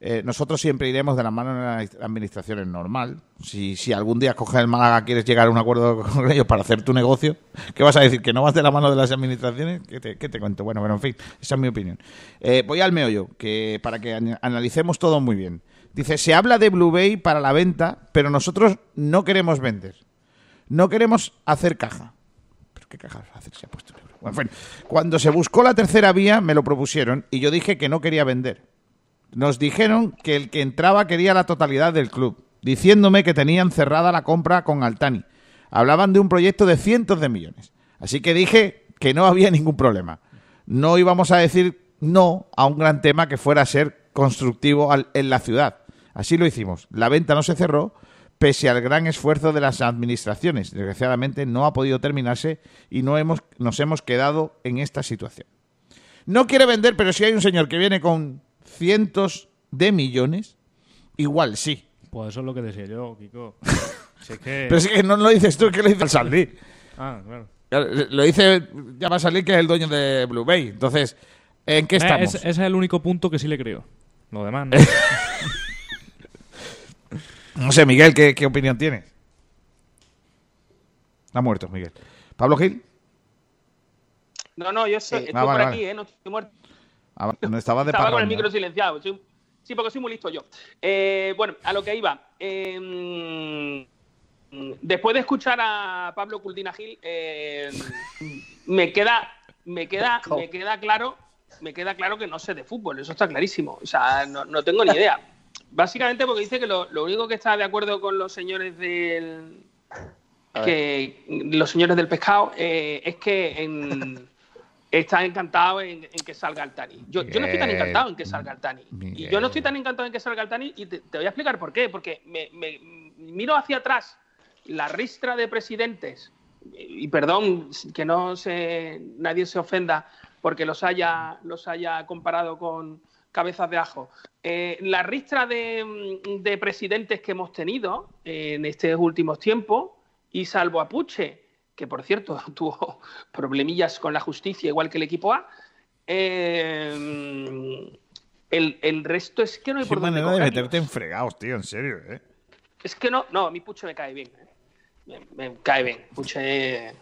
eh, nosotros siempre iremos de la mano en la administración, es normal. Si, si algún día coges el Málaga, quieres llegar a un acuerdo con ellos para hacer tu negocio, ¿qué vas a decir? ¿Que no vas de la mano de las administraciones? ¿Qué te, qué te cuento? Bueno, bueno, en fin, esa es mi opinión. Eh, voy al meollo, que para que analicemos todo muy bien. Dice, se habla de Blue Bay para la venta, pero nosotros no queremos vender. No queremos hacer caja. ¿Pero qué caja hacer? Se ha puesto bueno, cuando se buscó la tercera vía, me lo propusieron y yo dije que no quería vender. Nos dijeron que el que entraba quería la totalidad del club, diciéndome que tenían cerrada la compra con Altani. Hablaban de un proyecto de cientos de millones. Así que dije que no había ningún problema. No íbamos a decir no a un gran tema que fuera a ser constructivo en la ciudad. Así lo hicimos. La venta no se cerró, pese al gran esfuerzo de las administraciones. Desgraciadamente no ha podido terminarse y no hemos, nos hemos quedado en esta situación. No quiere vender, pero si hay un señor que viene con cientos de millones, igual sí. Pues eso es lo que decía yo, Kiko. Pero es que no lo dices tú, que lo dice el salir. Ah, claro. Lo dice, ya va a salir que es el dueño de Blue Bay. Entonces, ¿en qué eh, estamos? ese es el único punto que sí le creo. Lo demás, ¿no? no sé, Miguel, ¿qué, opinión tienes? Está muerto, Miguel. ¿Pablo Gil? No, no, yo estoy, ah, por aquí, ¿eh? No estoy muerto. Ah, no estaba de Estaba con el micro silenciado. Sí, porque soy muy listo yo. Eh, bueno, a lo que iba. Eh, después de escuchar a Pablo Cultina Gil, eh, me queda, me queda, me queda claro, me queda claro que no sé de fútbol, eso está clarísimo. O sea, no, tengo ni idea. Básicamente porque dice que lo, único que está de acuerdo con los señores del que los señores del pescado eh, es que en, está encantado en, que salga Altani. Yo, yo no estoy tan encantado en que salga Altani. Y yo no estoy tan encantado en que salga Altani y te, voy a explicar por qué. Porque me, miro hacia atrás la ristra de presidentes, y perdón que no se, nadie se ofenda porque los haya, los haya comparado con cabezas de ajo. Eh, la ristra de, de, presidentes que hemos tenido en estos últimos tiempos, y salvo a Puche, que por cierto tuvo problemillas con la justicia, igual que el equipo A, eh, el, resto es que no hay por dónde manera de meterte en fregados, tío, en serio, ¿eh? Es que no, no, a mí Puche me cae bien. ¿eh? Me, cae bien. Puche,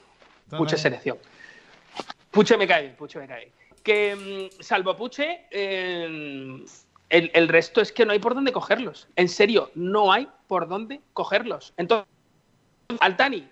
Puche selección. Puche me cae bien, Puche me cae bien. Que mm, salvo Puche, el, resto es que no hay por dónde cogerlos. En serio, no hay por dónde cogerlos. Entonces, Altani,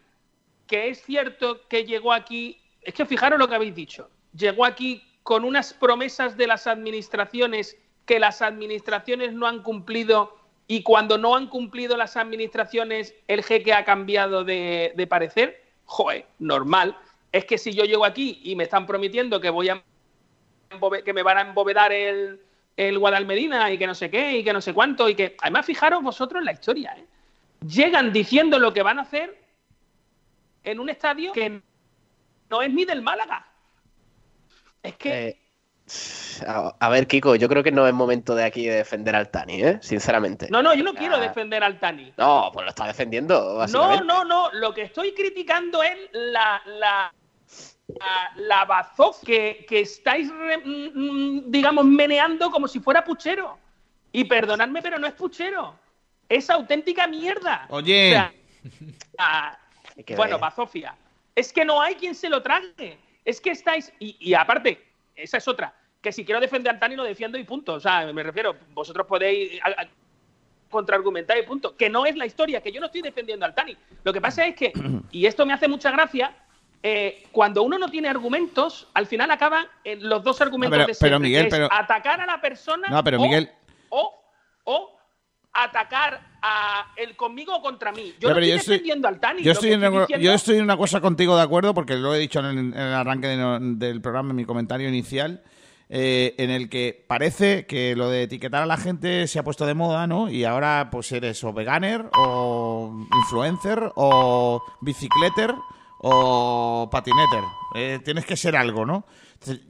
que es cierto que llegó aquí, es que fijaros lo que habéis dicho, llegó aquí con unas promesas de las administraciones que las administraciones no han cumplido y cuando no han cumplido las administraciones, el jeque ha cambiado de, parecer, joder, normal. Es que si yo llego aquí y me están prometiendo que voy a que me van a embovedar el, el Guadalmedina y que no sé qué y que no sé cuánto y que además fijaros vosotros en la historia, ¿eh? llegan diciendo lo que van a hacer en un estadio que no es ni del Málaga. Es que eh, a, ver, Kiko, yo creo que no es momento de aquí de defender al Tani, ¿eh? Sinceramente. No, no, yo no quiero defender al Tani. No, pues lo está defendiendo. No, no, no. Lo que estoy criticando es la, la, la, bazof que, estáis, mm, mm, digamos, meneando como si fuera puchero. Y perdonadme, pero no es puchero. Es auténtica mierda. Oye. bueno, bazofia. Es que no hay quien se lo trague. Es que estáis. y aparte, esa es otra que si quiero defender al Tani lo defiendo y punto. O sea, me refiero, vosotros podéis contraargumentar y punto. Que no es la historia, que yo no estoy defendiendo al Tani. Lo que pasa es que, y esto me hace mucha gracia, eh, cuando uno no tiene argumentos, al final acaban los dos argumentos de pero, Miguel, atacar a la persona no, pero Miguel... o, o, atacar a el conmigo o contra mí. Yo no estoy defendiendo al Tani. Yo estoy, en, yo estoy en una cosa contigo de acuerdo, porque lo he dicho en el, arranque del programa, en mi comentario inicial. Eh, en el que parece que lo de etiquetar a la gente se ha puesto de moda, ¿no? Y ahora pues eres o veganer, o influencer, o bicicleter, o patineter. Eh, tienes que ser algo, ¿no?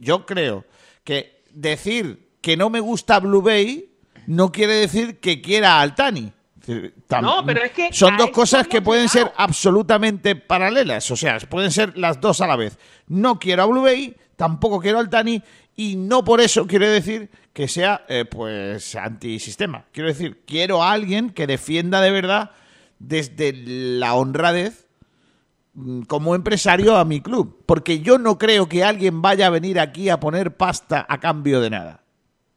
yo creo que decir que no me gusta Blue Bay no quiere decir que quiera al Tani. No, pero es que son dos cosas que pueden ser absolutamente paralelas, o sea, pueden ser las dos a la vez. No quiero a Blue Bay, tampoco quiero al Tani y no por eso quiero decir que sea eh, pues antisistema. Quiero decir, quiero a alguien que defienda de verdad desde la honradez como empresario a mi club, porque yo no creo que alguien vaya a venir aquí a poner pasta a cambio de nada.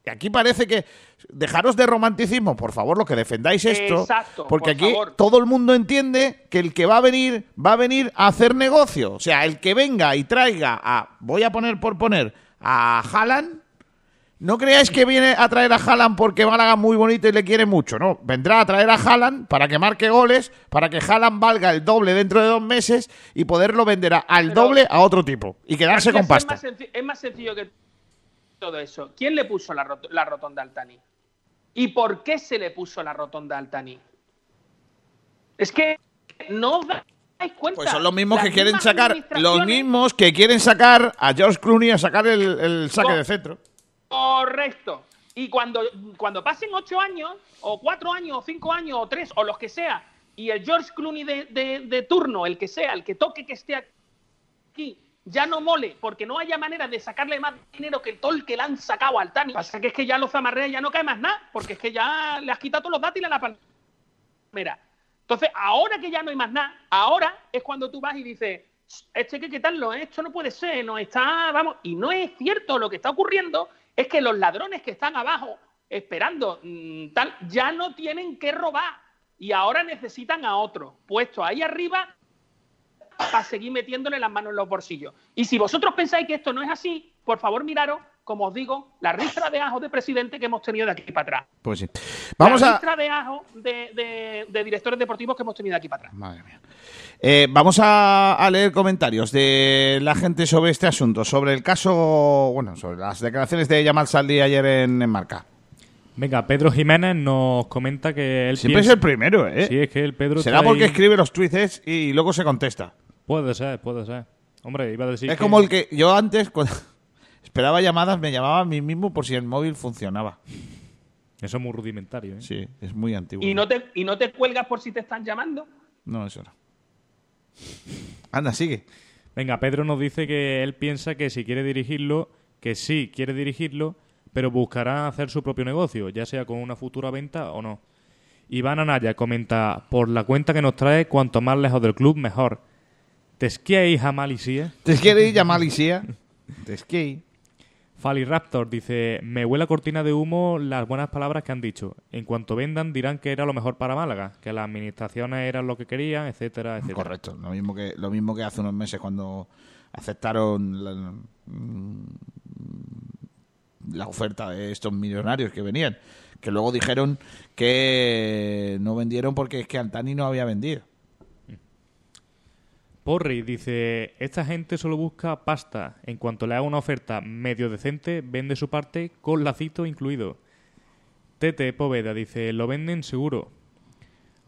Y aquí parece que dejaros de romanticismo, por favor, lo que defendáis esto, porque aquí todo el mundo entiende que el que va a venir va a venir a hacer negocio, o sea, el que venga y traiga a voy a poner por poner a Haaland, no creáis que viene a traer a Haaland porque Málaga es muy bonito y le quiere mucho, no. Vendrá a traer a Haaland para que marque goles, para que Haaland valga el doble dentro de dos meses y poderlo vender al doble a otro tipo y quedarse con pasta. Es más, sencillo que todo eso. ¿Quién le puso la, la rotonda al Tani? ¿Y por qué se le puso la rotonda al Tani? Es que no os dais cuenta. Pues son los mismos que quieren sacar, los mismos que quieren sacar a George Clooney a sacar el, saque de centro. Correcto. Y cuando, cuando pasen ocho años, o cuatro años, o cinco años, o tres, o los que sea, y el George Clooney de, de turno, el que sea, el que toque que esté aquí, ya no mole porque no haya manera de sacarle más dinero que el que le han sacado al Tani. Pasa que es que ya los zamarrea ya no cae más nada, porque es que ya le has quitado todos los dátiles a la palmera. Entonces, ahora que ya no hay más nada, ahora es cuando tú vas y dices, esto hay que quitarlo, esto no puede ser, no está, vamos, y no es cierto, lo que está ocurriendo es que los ladrones que están abajo esperando mm, tal, ya no tienen que robar y ahora necesitan a otro puesto ahí arriba para seguir metiéndole las manos en los bolsillos. Y si vosotros pensáis que esto no es así, por favor miraros, como os digo, la ristra de ajo de presidente que hemos tenido de aquí para atrás. Pues sí. Vamos la ristra de ajo de, directores deportivos que hemos tenido de aquí para atrás. Madre mía. Eh, vamos a, leer comentarios de la gente sobre este asunto, sobre el caso, bueno, sobre las declaraciones de Yamal Saldi ayer en, Marca. Venga, Pedro Jiménez nos comenta que él Siempre es el primero, ¿eh? Sí, es que el Pedro Será porque escribe los tweets y luego se contesta. Puede ser, puede ser. Hombre, iba a decir Es como el que yo antes, cuando esperaba llamadas, me llamaba a mí mismo por si el móvil funcionaba. Eso es muy rudimentario, ¿eh? Sí, es muy antiguo. ¿Y no te, y no te cuelgas por si te están llamando? No, eso no. Anda, sigue. Venga, Pedro nos dice que él piensa que si quiere dirigirlo, que sí quiere dirigirlo, pero buscará hacer su propio negocio, ya sea con una futura venta o no. Iván Anaya comenta, por la cuenta que nos trae, cuanto más lejos del club, mejor. ¿Te a Malicia? ¿Te a Malicia? Te Fali Raptor dice, me huele a cortina de humo las buenas palabras que han dicho. En cuanto vendan dirán que era lo mejor para Málaga, que las administraciones eran lo que querían, etcétera, etcétera. Correcto, lo mismo que lo mismo que hace unos meses cuando aceptaron la, mm, la oferta de estos millonarios que venían, que luego dijeron que no vendieron porque es que Altani no había vendido. Porri dice, esta gente solo busca pasta. En cuanto le haga una oferta medio decente, vende su parte con lacito incluido. Tete Poveda dice, lo venden seguro.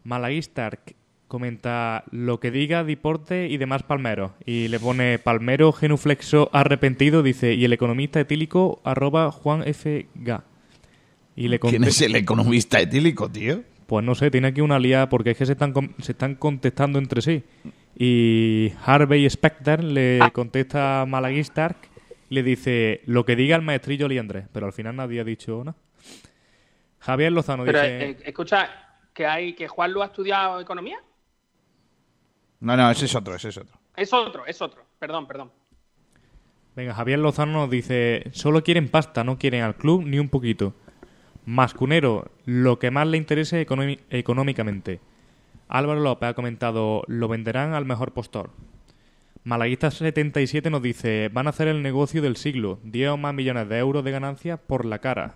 Malaguistark comenta lo que diga Diporte y demás palmeros. Y le pone palmero genuflexo arrepentido, dice, y el economista etílico arroba Juan F. Y le ¿Quién es el economista etílico, tío? Pues no sé, tiene aquí una lía porque es que se están, se están contestando entre sí. Y Harvey Specter le ah. contesta a Malaguistark y le dice lo que diga el maestrillo Liandre, pero al final nadie ha dicho nada. Javier Lozano dice... Eh, escucha, que hay que Juan lo ha estudiado economía. No, no, ese es otro, ese es otro. Es otro, es otro. Perdón, perdón. Venga, Javier Lozano nos dice, solo quieren pasta, no quieren al club ni un poquito. Mascunero, lo que más le interese económicamente. Álvaro López ha comentado, lo venderán al mejor postor. Malaguista77 nos dice, van a hacer el negocio del siglo, 10 o más millones de euros de ganancias por la cara.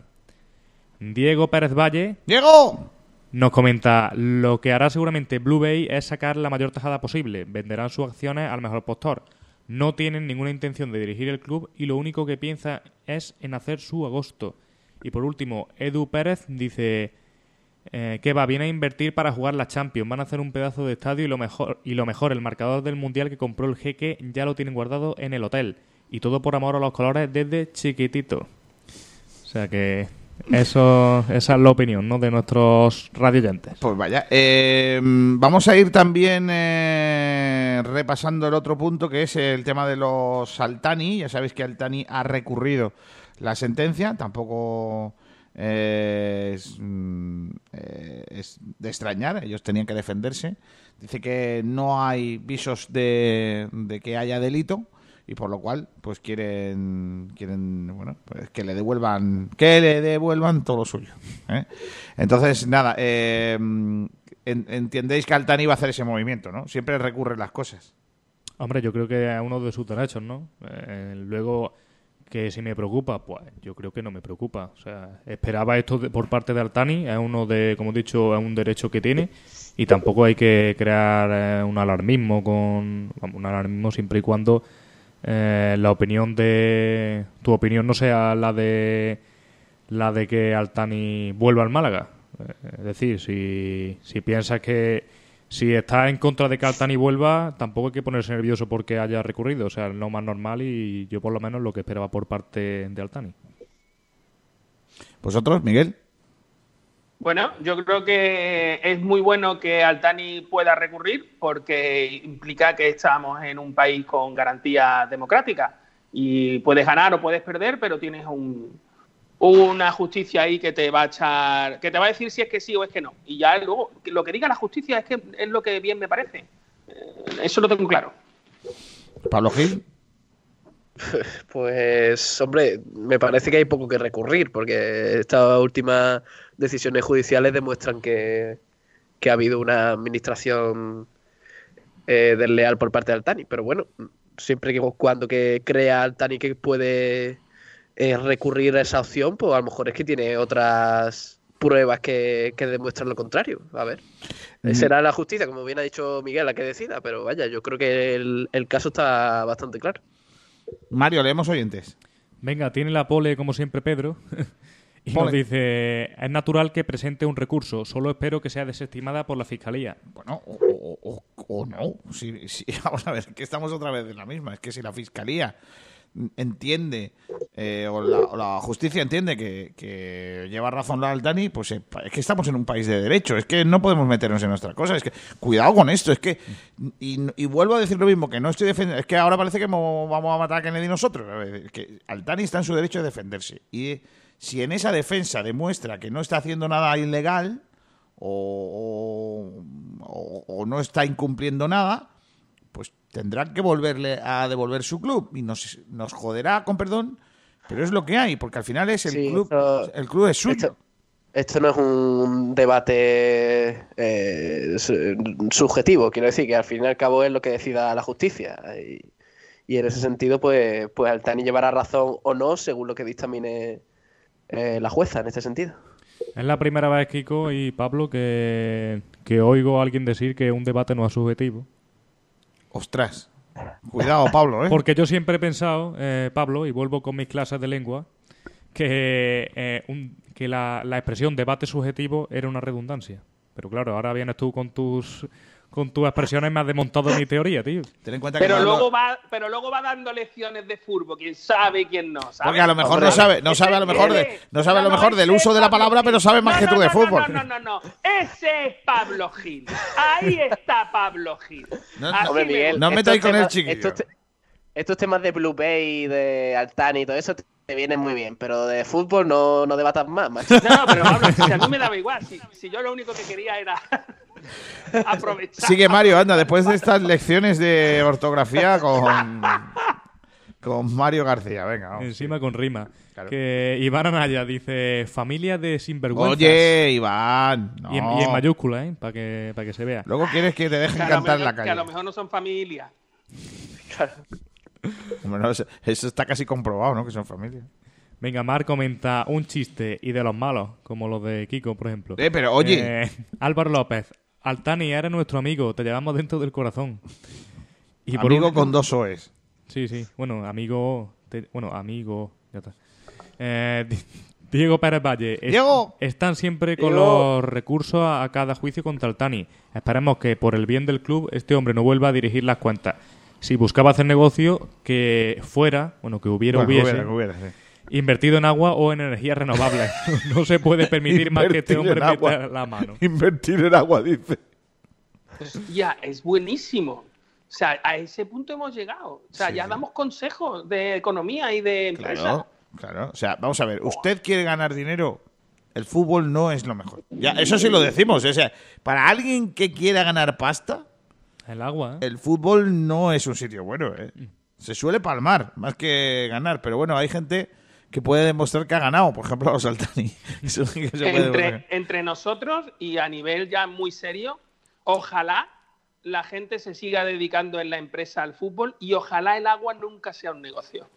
Diego Pérez Valle... ¡Diego! Nos comenta, lo que hará seguramente Blue Bay es sacar la mayor tajada posible, venderán sus acciones al mejor postor. No tienen ninguna intención de dirigir el club y lo único que piensa es en hacer su agosto. Y por último, Edu Pérez dice, eh, que va, viene a invertir para jugar la Champions. Van a hacer un pedazo de estadio y lo mejor, y lo mejor, el marcador del Mundial que compró el jeque ya lo tienen guardado en el hotel. Y todo por amor a los colores desde chiquitito. O sea que eso, esa es la opinión ¿no? de nuestros radioyentes. Pues vaya. Eh, vamos a ir también eh, repasando el otro punto que es el tema de los Altani. Ya sabéis que Altani ha recurrido la sentencia. Tampoco Mm, eh, es, de extrañar, ellos tenían que defenderse. Dice que no hay visos de, que haya delito y por lo cual pues quieren quieren bueno pues que le devuelvan que le devuelvan todo lo suyo ¿eh? entonces nada eh, entendéis que Altani va a hacer ese movimiento no siempre recurren las cosas hombre yo creo que es uno de sus derechos no luego que si me preocupa, pues yo creo que no me preocupa. O sea, esperaba esto por parte de Altani, es uno de, como he dicho, es un derecho que tiene y tampoco hay que crear eh, un alarmismo con un alarmismo siempre y cuando eh, la opinión de tu opinión no sea la de la de que Altani vuelva al Málaga. Eh, es decir, si, si piensas que si está en contra de que Altani vuelva, tampoco hay que ponerse nervioso porque haya recurrido. O sea, lo más normal y yo por lo menos lo que esperaba por parte de Altani. ¿Vosotros, Miguel? Bueno, yo creo que es muy bueno que Altani pueda recurrir porque implica que estamos en un país con garantía democrática y puedes ganar o puedes perder, pero tienes un, una justicia ahí que te va a echar, que te va a decir si es que sí o es que no. Y ya luego, lo que diga la justicia es que es lo que bien me parece. Eh, eso lo tengo claro. Pablo Gil. Pues, hombre, me parece que hay poco que recurrir, porque estas últimas decisiones judiciales demuestran que, ha habido una administración eh, desleal por parte de Altani. Pero bueno, siempre que cuando que crea Altani que puede eh, recurrir a esa opción, pues a lo mejor es que tiene otras pruebas que, demuestran lo contrario. A ver. Mm. Será la justicia, como bien ha dicho Miguel, la que decida, pero vaya, yo creo que el, el caso está bastante claro. Mario, leemos oyentes. Venga, tiene la pole como siempre Pedro. y nos dice, es natural que presente un recurso, solo espero que sea desestimada por la Fiscalía. Bueno, o, no. vamos a ver, que estamos otra vez en la misma. Es que si la Fiscalía entiende eh, o, la, justicia entiende que, lleva razón la Altani, pues eh, es que estamos en un país de derecho, es que no podemos meternos en nuestra cosa, es que cuidado con esto, es que y, vuelvo a decir lo mismo, que no estoy defendiendo, es que ahora parece que vamos a matar a Kennedy nosotros, es que Altani está en su derecho de defenderse y si en esa defensa demuestra que no está haciendo nada ilegal o no está incumpliendo nada, tendrán que volverle a devolver su club y nos, nos joderá, con perdón, pero es lo que hay, porque al final es el club, el club es suyo. Esto, no es un debate eh, subjetivo, quiero decir que al fin y al cabo es lo que decida la justicia. Y, en ese sentido, pues, pues Altani llevará razón o no según lo que dictamine eh, la jueza en este sentido. Es la primera vez, Kiko y Pablo, que, que oigo a alguien decir que un debate no es subjetivo. Ostras. Cuidado, Pablo, ¿eh? Porque yo siempre he pensado, eh, Pablo, y vuelvo con mis clases de lengua, que, eh, que la, la, expresión debate subjetivo era una redundancia. Pero claro, ahora vienes tú con tus con tus expresiones me has desmontado mi teoría, tío. pero, luego va, pero luego va dando lecciones de furbo, quién sabe y quién no. ¿sabe? Porque a lo mejor no sabe, no sabe a lo mejor de, no sabe a lo mejor del uso de la palabra, pero sabe más que tú de fútbol. No, no, no, no, ese es Pablo Gil. Ahí está Pablo Gil. No, Miguel, no metáis con el chiquillo. Estos, temas de Blue Bay, de Altani y todo eso te vienen muy bien, pero de fútbol no, no debatas más, macho. No, pero Pablo, si a mí me daba igual, si, si yo lo único que quería era Sigue Mario, anda, después de estas lecciones de ortografía con, con Mario García, venga. Encima con rima. Que Iván Anaya dice, familia de sinvergüenzas. Oye, Iván. Y, en, mayúscula, ¿eh? Para que, que se vea. Luego quieres que te dejen cantar en la calle. Que a lo mejor no son familia. Eso está casi comprobado, ¿no? Que son familia. Venga, Mar comenta un chiste y de los malos, como los de Kiko, por ejemplo. Eh, pero oye. Eh, Álvaro López, Altani, era nuestro amigo, te llevamos dentro del corazón. Y por amigo con dos OEs. Sí, sí. Bueno, amigo. Bueno, amigo. Ya está. Eh, Diego Pérez Valle. Diego. están siempre con los recursos a, cada juicio contra Altani. Esperemos que por el bien del club este hombre no vuelva a dirigir las cuentas. Si buscaba hacer negocio, que fuera, bueno, que hubiera, hubiese. Invertido en agua o en energías renovables. no se puede permitir más que este hombre meta la mano. Invertir en agua, dice. Ya, es buenísimo. O sea, a ese punto hemos llegado. O sea, ya damos consejos de economía y de empresa. Claro, claro. O sea, vamos a ver, usted quiere ganar dinero, el fútbol no es lo mejor. Ya, eso sí lo decimos. O sea, para alguien que quiera ganar pasta, el agua. ¿eh? El fútbol no es un sitio bueno, ¿eh? Se suele palmar más que ganar, pero bueno, hay gente que puede demostrar que ha ganado, por ejemplo, a los Altani. entre, entre nosotros y a nivel ya muy serio, ojalá la gente se siga dedicando en la empresa al fútbol y ojalá el agua nunca sea un negocio.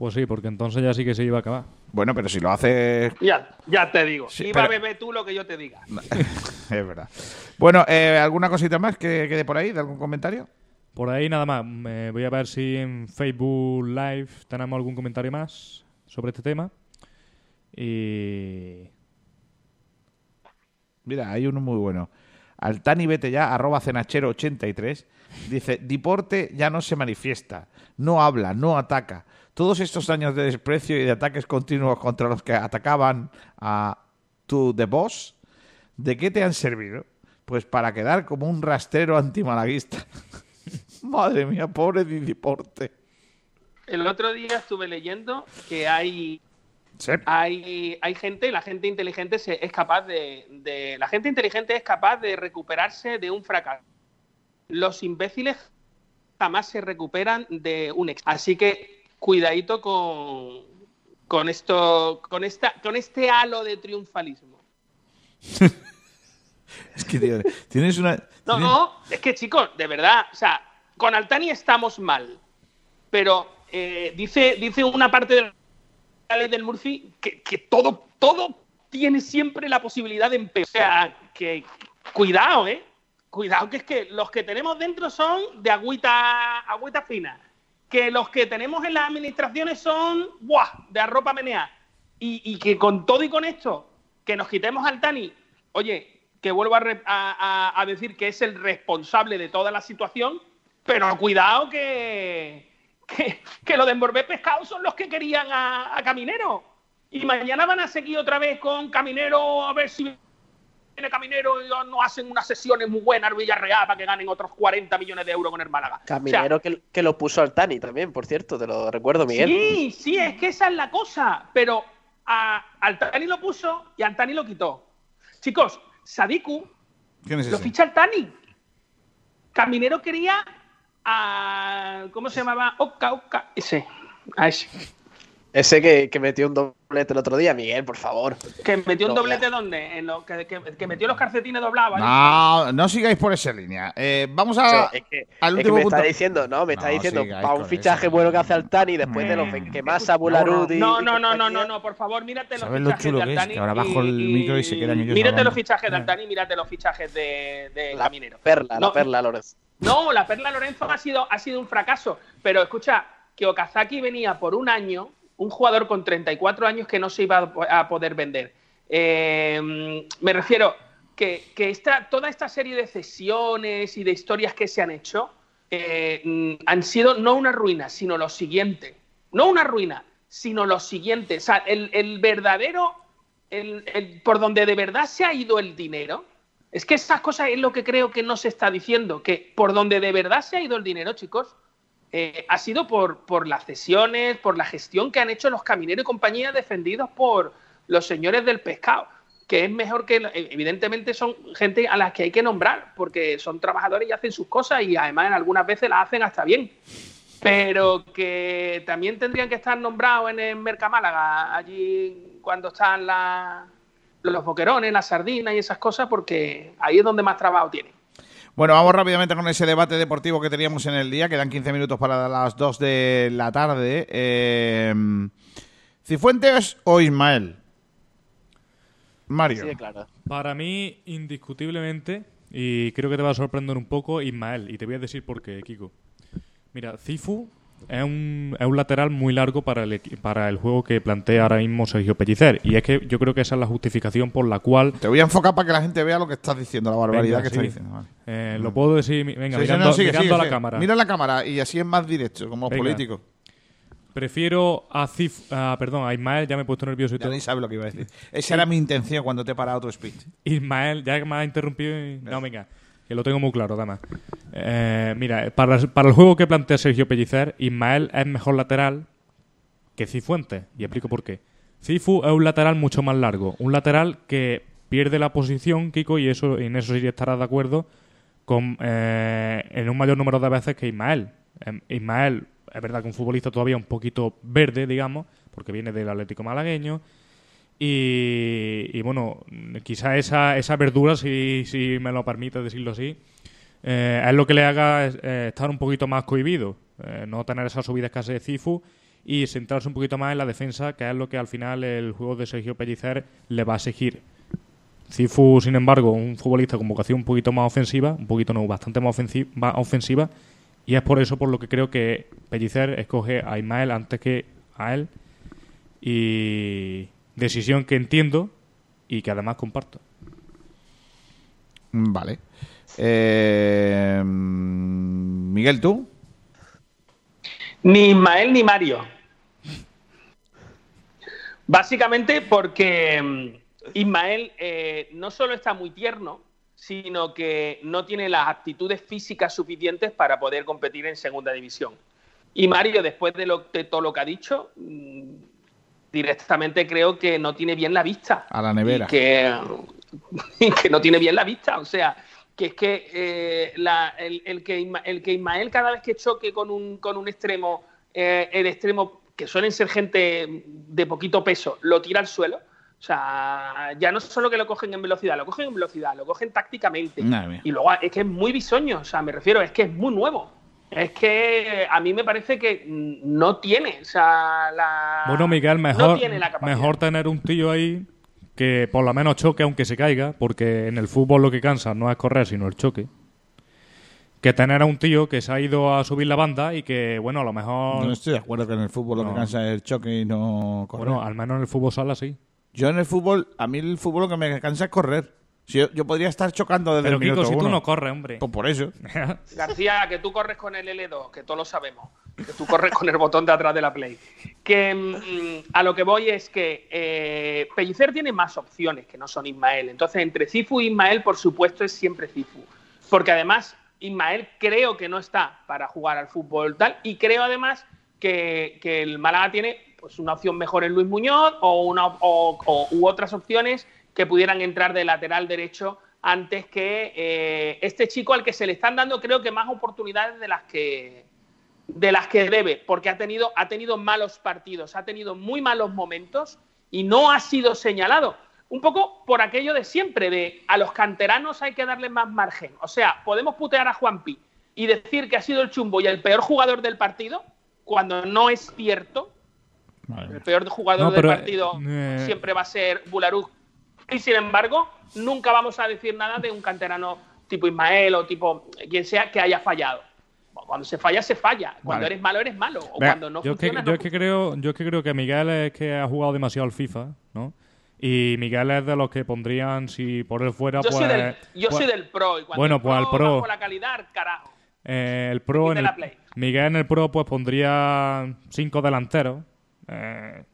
Pues sí, porque entonces ya sí que se iba a acabar. Bueno, pero si lo hace... Ya, ya te digo. Sí, Iba a beber tú lo que yo te diga. es verdad. Bueno, eh, ¿alguna cosita más que quede por ahí? ¿De algún comentario? Por ahí nada más. voy a ver si en Facebook Live tenemos algún comentario más sobre este tema. Y... Mira, hay uno muy bueno. Altani vete ya, arroba cenachero83, dice, Diporte ya no se manifiesta, no habla, no ataca. Todos estos años de desprecio y de ataques continuos contra los que atacaban a tu The Boss, ¿de qué te han servido? Pues para quedar como un rastrero antimalaguista. Madre mía, pobre Diporte. El otro día estuve leyendo que hay hay, hay gente, la gente inteligente es capaz de, La gente inteligente es capaz de recuperarse de un fracaso. Los imbéciles jamás se recuperan de un ex. Así que cuidadito con, con esto, con esta, con este halo de triunfalismo. es que tienes una. No, no, es que chicos, de verdad, o sea, con Altani estamos mal. Pero eh, dice, dice una parte del ley del Murphy que, todo, todo tiene siempre la posibilidad de empeorar. O sea, que cuidado, ¿eh? Cuidado, que es que los que tenemos dentro son de agüita, agüita fina. Que los que tenemos en las administraciones son, ¡buah!, de arropa menea. Y, y que con todo y con esto, que nos quitemos al Tani, oye, que vuelvo a, a decir que es el responsable de toda la situación, pero cuidado que, que, lo de envolver pescado son los que querían a, Caminero. Y mañana van a seguir otra vez con Caminero a ver si viene Caminero y no hacen unas sesiones muy buenas al Villarreal para que ganen otros 40 millones de euros con el Málaga. Caminero que, lo puso al Tani también, por cierto, te lo recuerdo, Miguel. Sí, sí, es que esa es la cosa. Pero a, al Tani lo puso y al Tani lo quitó. Chicos, Sadiku lo ficha al Tani. Caminero quería ¿Cómo se llamaba? Oka, Oka. Ese. A ese. Ese que, metió un doblete el otro día, Miguel, por favor. ¿Que metió un doblete dónde? En lo, que, metió los calcetines doblados. No, no sigáis por esa línea. Eh, vamos a. es que, al último me está diciendo, no, me está diciendo, para un fichaje bueno que hace Altani después de los que más a Bularudi. No, no, no, no, no, no, por favor, mírate los fichajes de Altani. ahora bajo el micro y se quedan ellos Mírate los fichajes de Altani, mírate los fichajes de, de la Caminero. Perla, la perla, Lorenzo. No, la Perla Lorenzo ha sido, ha sido un fracaso. Pero escucha, que Okazaki venía por un año, un jugador con 34 años que no se iba a poder vender. Eh, me refiero que, esta, toda esta serie de cesiones y de historias que se han hecho eh, han sido no una ruina, sino lo siguiente. No una ruina, sino lo siguiente. O sea, el, verdadero, por donde de verdad se ha ido el dinero, es que esas cosas es lo que creo que no se está diciendo, que por donde de verdad se ha ido el dinero, chicos, eh, ha sido por, por las cesiones, por la gestión que han hecho los camineros y compañía defendidos por los señores del pescado, que es mejor que, evidentemente son gente a las que hay que nombrar, porque son trabajadores y hacen sus cosas y además en algunas veces las hacen hasta bien, pero que también tendrían que estar nombrados en el Mercamálaga, allí cuando están las los boquerones, las sardinas y esas cosas, porque ahí es donde más trabajo tienen. Bueno, vamos rápidamente con ese debate deportivo que teníamos en el día. Quedan 15 minutos para las 2 de la tarde. Eh, ¿Cifuentes o Ismael? Mario. Para mí, indiscutiblemente, y creo que te va a sorprender un poco, Ismael. Y te voy a decir por qué, Kiko. Mira, Cifu es un, es un lateral muy largo para el, para el juego que plantea ahora mismo Sergio Pellicer. Y es que yo creo que esa es la justificación por la cual. Te voy a enfocar para que la gente vea lo que estás diciendo, la barbaridad que estás diciendo. Eh, lo puedo decir, venga, mirando, a la cámara. Mira la cámara y así es más directo, como los políticos. Prefiero a Cif, perdón, a Ismael, ya me he puesto nervioso y ya ni sabes lo que iba a decir. Esa era mi intención cuando te he parado tu speech. Ismael, ya que me ha interrumpido. No, venga que lo tengo muy claro, además. Eh, mira, para, el juego que plantea Sergio Pellicer, Ismael es mejor lateral que Cifuentes. Y explico por qué. Cifu es un lateral mucho más largo. Un lateral que pierde la posición, Kiko, y eso en eso sí estarás de acuerdo, con, eh, en un mayor número de veces que Ismael. Em, Ismael es verdad que un futbolista todavía un poquito verde, digamos, porque viene del Atlético malagueño, y, bueno, quizá esa, esa verdura, si, me lo permite decirlo así, eh, es lo que le haga eh, estar un poquito más cohibido, eh, no tener esas subidas casi de Cifu y centrarse un poquito más en la defensa, que es lo que al final el juego de Sergio Pellicer le va a exigir. Cifu, sin embargo, un futbolista con vocación un poquito más ofensiva, un poquito no, bastante más ofensiva, y es por eso por lo que creo que Pellicer escoge a Ismael antes que a él. Y, Decisión que entiendo y que además comparto. Vale. Eh, Miguel, ¿tú? Ni Ismael ni Mario. Básicamente porque mm, Ismael eh, no solo está muy tierno, sino que no tiene las aptitudes físicas suficientes para poder competir en segunda división. Y Mario, después de, lo, todo lo que ha dicho, mm, directamente creo que no tiene bien la vista. A la nevera. Que, que no tiene bien la vista. O sea, que es que, eh, el, que el que Ismael cada vez que choque con un, con un extremo, eh, el extremo, que suelen ser gente de poquito peso, lo tira al suelo. O sea, ya no solo que lo cogen en velocidad, lo cogen en velocidad, lo cogen tácticamente. Y luego es que es muy bisoño, o sea, me refiero, es que es muy nuevo. Es que a mí me parece que no tiene, o sea, la... Bueno, Miguel, mejor, mejor tener un tío ahí que por lo menos choque aunque se caiga, porque en el fútbol lo que cansa no es correr, sino el choque. Que tener a un tío que se ha ido a subir la banda y que, bueno, a lo mejor... No estoy de acuerdo que en el fútbol lo que cansa es el choque y no correr. Bueno, al menos en el fútbol sala sí. Yo en el fútbol, a mí el fútbol lo que me cansa es correr yo, podría estar chocando desde Pero, el Kiko, si tú no corres, hombre. Pues por eso. García, que tú corres con el L2, que todos lo sabemos. Que tú corres con el botón de atrás de la Play. Que mm, a lo que voy es que eh, Pellicer tiene más opciones que no son Ismael. Entonces, entre Cifu y Ismael, por supuesto, es siempre Cifu. Porque además, Ismael creo que no está para jugar al fútbol tal. Y creo además que, el Málaga tiene pues una opción mejor en Luis Muñoz o, una, o, u otras opciones que pudieran entrar de lateral derecho antes que eh, este chico al que se le están dando creo que más oportunidades de las que de las que debe, porque ha tenido, ha tenido malos partidos, ha tenido muy malos momentos y no ha sido señalado. Un poco por aquello de siempre, de a los canteranos hay que darle más margen. O sea, podemos putear a Juanpi y decir que ha sido el chumbo y el peor jugador del partido, cuando no es cierto. El peor jugador del partido eh, siempre va a ser Bularú y sin embargo, nunca vamos a decir nada de un canterano tipo Ismael o tipo quien sea que haya fallado. Cuando se falla, se falla. Cuando eres malo, eres malo. O cuando no yo funciona, que, yo, es que creo, yo que creo que Miguel es que ha jugado demasiado al FIFA, ¿no? Y Miguel es de los que pondrían, si por él fuera, yo pues... Soy del, yo pues soy del pro. Y cuando bueno, pues al pro... la calidad, carajo. Eh, el pro en el, Miguel en el pro pues pondría cinco delanteros. Eh,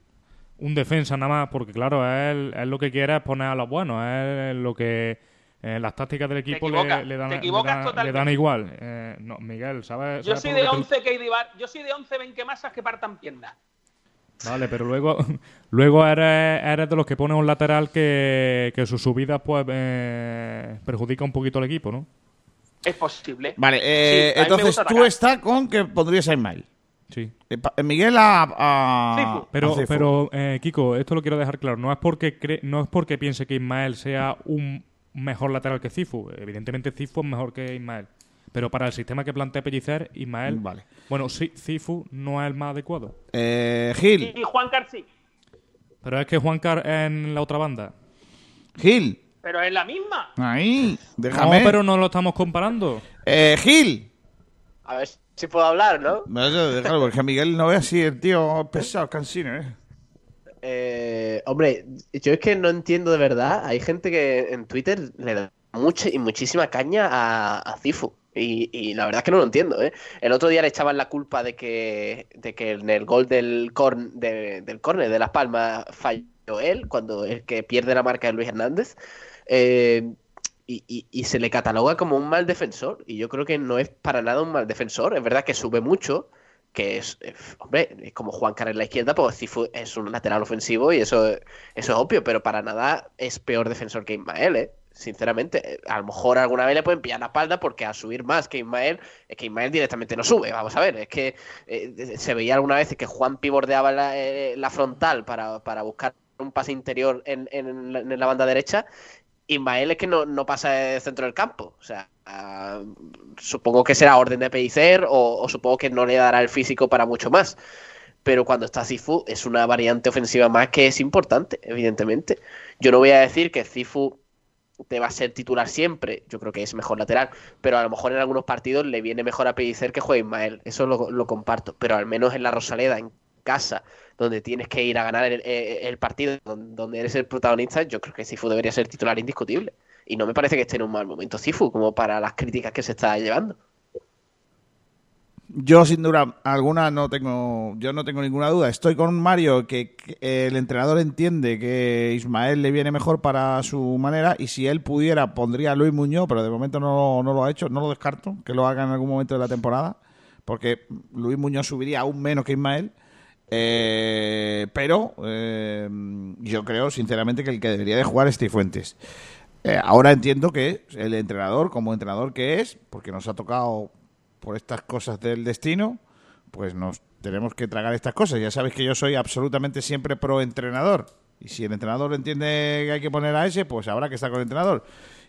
un defensa nada más, porque claro, él, él lo que quiere es poner a los buenos, es lo que eh, las tácticas del equipo le, dan, le, dan, igual. Eh, no, Miguel, ¿sabes? Yo soy de 11 que yo soy de 11 ven que masas que partan piernas. Vale, pero luego, luego eres, eres de los que pone un lateral que, que su subida pues eh, perjudica un poquito al equipo, ¿no? Es posible. Vale, entonces tú estás con que pondrías a Ismael. Sí. Eh, eh, Miguel a, pero, pero eh, Kiko, esto lo quiero dejar claro. No es porque no es porque piense que Ismael sea un mejor lateral que Cifu. Evidentemente Cifu es mejor que Ismael. Pero para el sistema que plantea Pellicer, Ismael. Vale. Bueno, sí, Cifu no es el más adecuado. Gil. Y, Juan Car sí. Pero es que Juan Car en la otra banda. Gil. Pero es la misma. Ahí, déjame. No, pero no lo estamos comparando. Gil. A ver si puedo hablar, ¿no? Déjalo, porque Miguel no ve así el tío pesado, cansino, ¿eh? ¿eh? hombre, yo es que no entiendo de verdad. Hay gente que en Twitter le da mucha y muchísima caña a, Cifu. Y, la verdad es que no lo entiendo, ¿eh? El otro día le echaban la culpa de que, de que en el gol del, corn, del córner de Las Palmas falló él, cuando el que pierde la marca es Luis Hernández. Eh, y, se le cataloga como un mal defensor. Y yo creo que no es para nada un mal defensor. Es verdad que sube mucho, que es, hombre, es como Juan Carlos en la izquierda, pues es un lateral ofensivo y eso, eso es obvio, pero para nada es peor defensor que Ismael, ¿eh? Sinceramente, a lo mejor alguna vez le pueden pillar la espalda porque a subir más que Ismael, es que Ismael directamente no sube. Vamos a ver, es que eh, se veía alguna vez que Juan pibordeaba la, eh, la frontal para, para buscar un pase interior en, en, la banda derecha Ismael es que no, pasa del centro del campo. O sea, supongo que será orden de Pellicer o, supongo que no le dará el físico para mucho más. Pero cuando está Cifu es una variante ofensiva más que es importante, evidentemente. Yo no voy a decir que Cifu te va a ser titular siempre, yo creo que es mejor lateral, pero a lo mejor en algunos partidos le viene mejor a Pellicer que juegue Ismael, eso lo, lo comparto, pero al menos en la Rosaleda, en casa, donde tienes que ir a ganar el, partido, donde eres el protagonista, yo creo que Sifu debería ser titular indiscutible. Y no me parece que esté en un mal momento Cifu, como para las críticas que se está llevando. Yo sin duda alguna no tengo, yo no tengo ninguna duda. Estoy con Mario que, el entrenador entiende que Ismael le viene mejor para su manera y si él pudiera pondría a Luis Muñoz, pero de momento no, no lo ha hecho, no lo descarto que lo haga en algún momento de la temporada, porque Luis Muñoz subiría aún menos que Ismael. Eh, pero eh, yo creo sinceramente que el que debería de jugar es Fuentes. Eh, ahora entiendo que el entrenador, como entrenador que es, porque nos ha tocado por estas cosas del destino, pues nos tenemos que tragar estas cosas. Ya sabes que yo soy absolutamente siempre pro entrenador. Y si el entrenador entiende que hay que poner a ese, pues habrá que estar con el entrenador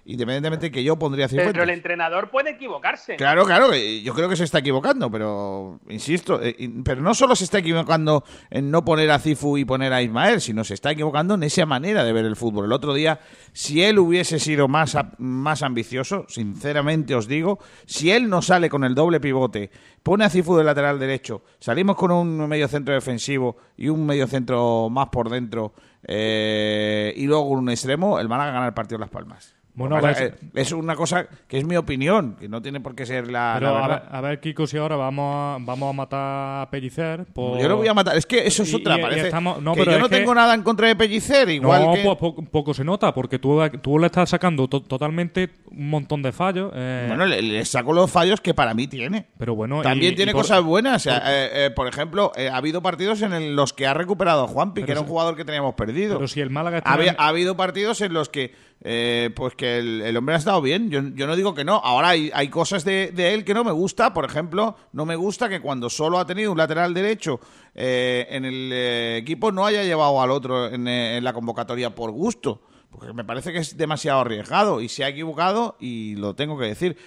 independientemente que yo pondría 50. Pero el entrenador puede equivocarse. Claro, claro, yo creo que se está equivocando, pero insisto, eh, pero no solo se está equivocando en no poner a Cifu y poner a Ismael, sino se está equivocando en esa manera de ver el fútbol. El otro día, si él hubiese sido más, más ambicioso, sinceramente os digo, si él no sale con el doble pivote, pone a Cifu de lateral derecho, salimos con un medio centro defensivo y un medio centro más por dentro eh, y luego un extremo, el van a ganar el partido de Las Palmas. Bueno, eh, es una cosa que es mi opinión, que no tiene por qué ser la. Pero a, ver, Kiko, si ahora vamos a, vamos a matar a Pellicer. Yo lo voy a matar. Es que eso es otra. parece no, que yo no tengo nada en contra de Pellicer. Igual no, que... pues poco, se nota, porque tú, tú le estás sacando totalmente un montón de fallos. Eh. Bueno, le, saco los fallos que para mí tiene. Pero bueno. También tiene cosas buenas. Por, eh, por ejemplo, ha habido partidos en los que ha recuperado a Juanpi, que era un jugador que teníamos perdido. Pero si el Málaga. ha habido partidos en los que eh, pues que el, hombre ha estado bien. Yo, no digo que no. Ahora hay, hay cosas de, él que no me gusta. Por ejemplo, no me gusta que cuando solo ha tenido un lateral derecho eh, en el eh, equipo no haya llevado al otro en, en, la convocatoria por gusto. Porque me parece que es demasiado arriesgado y se ha equivocado y lo tengo que decir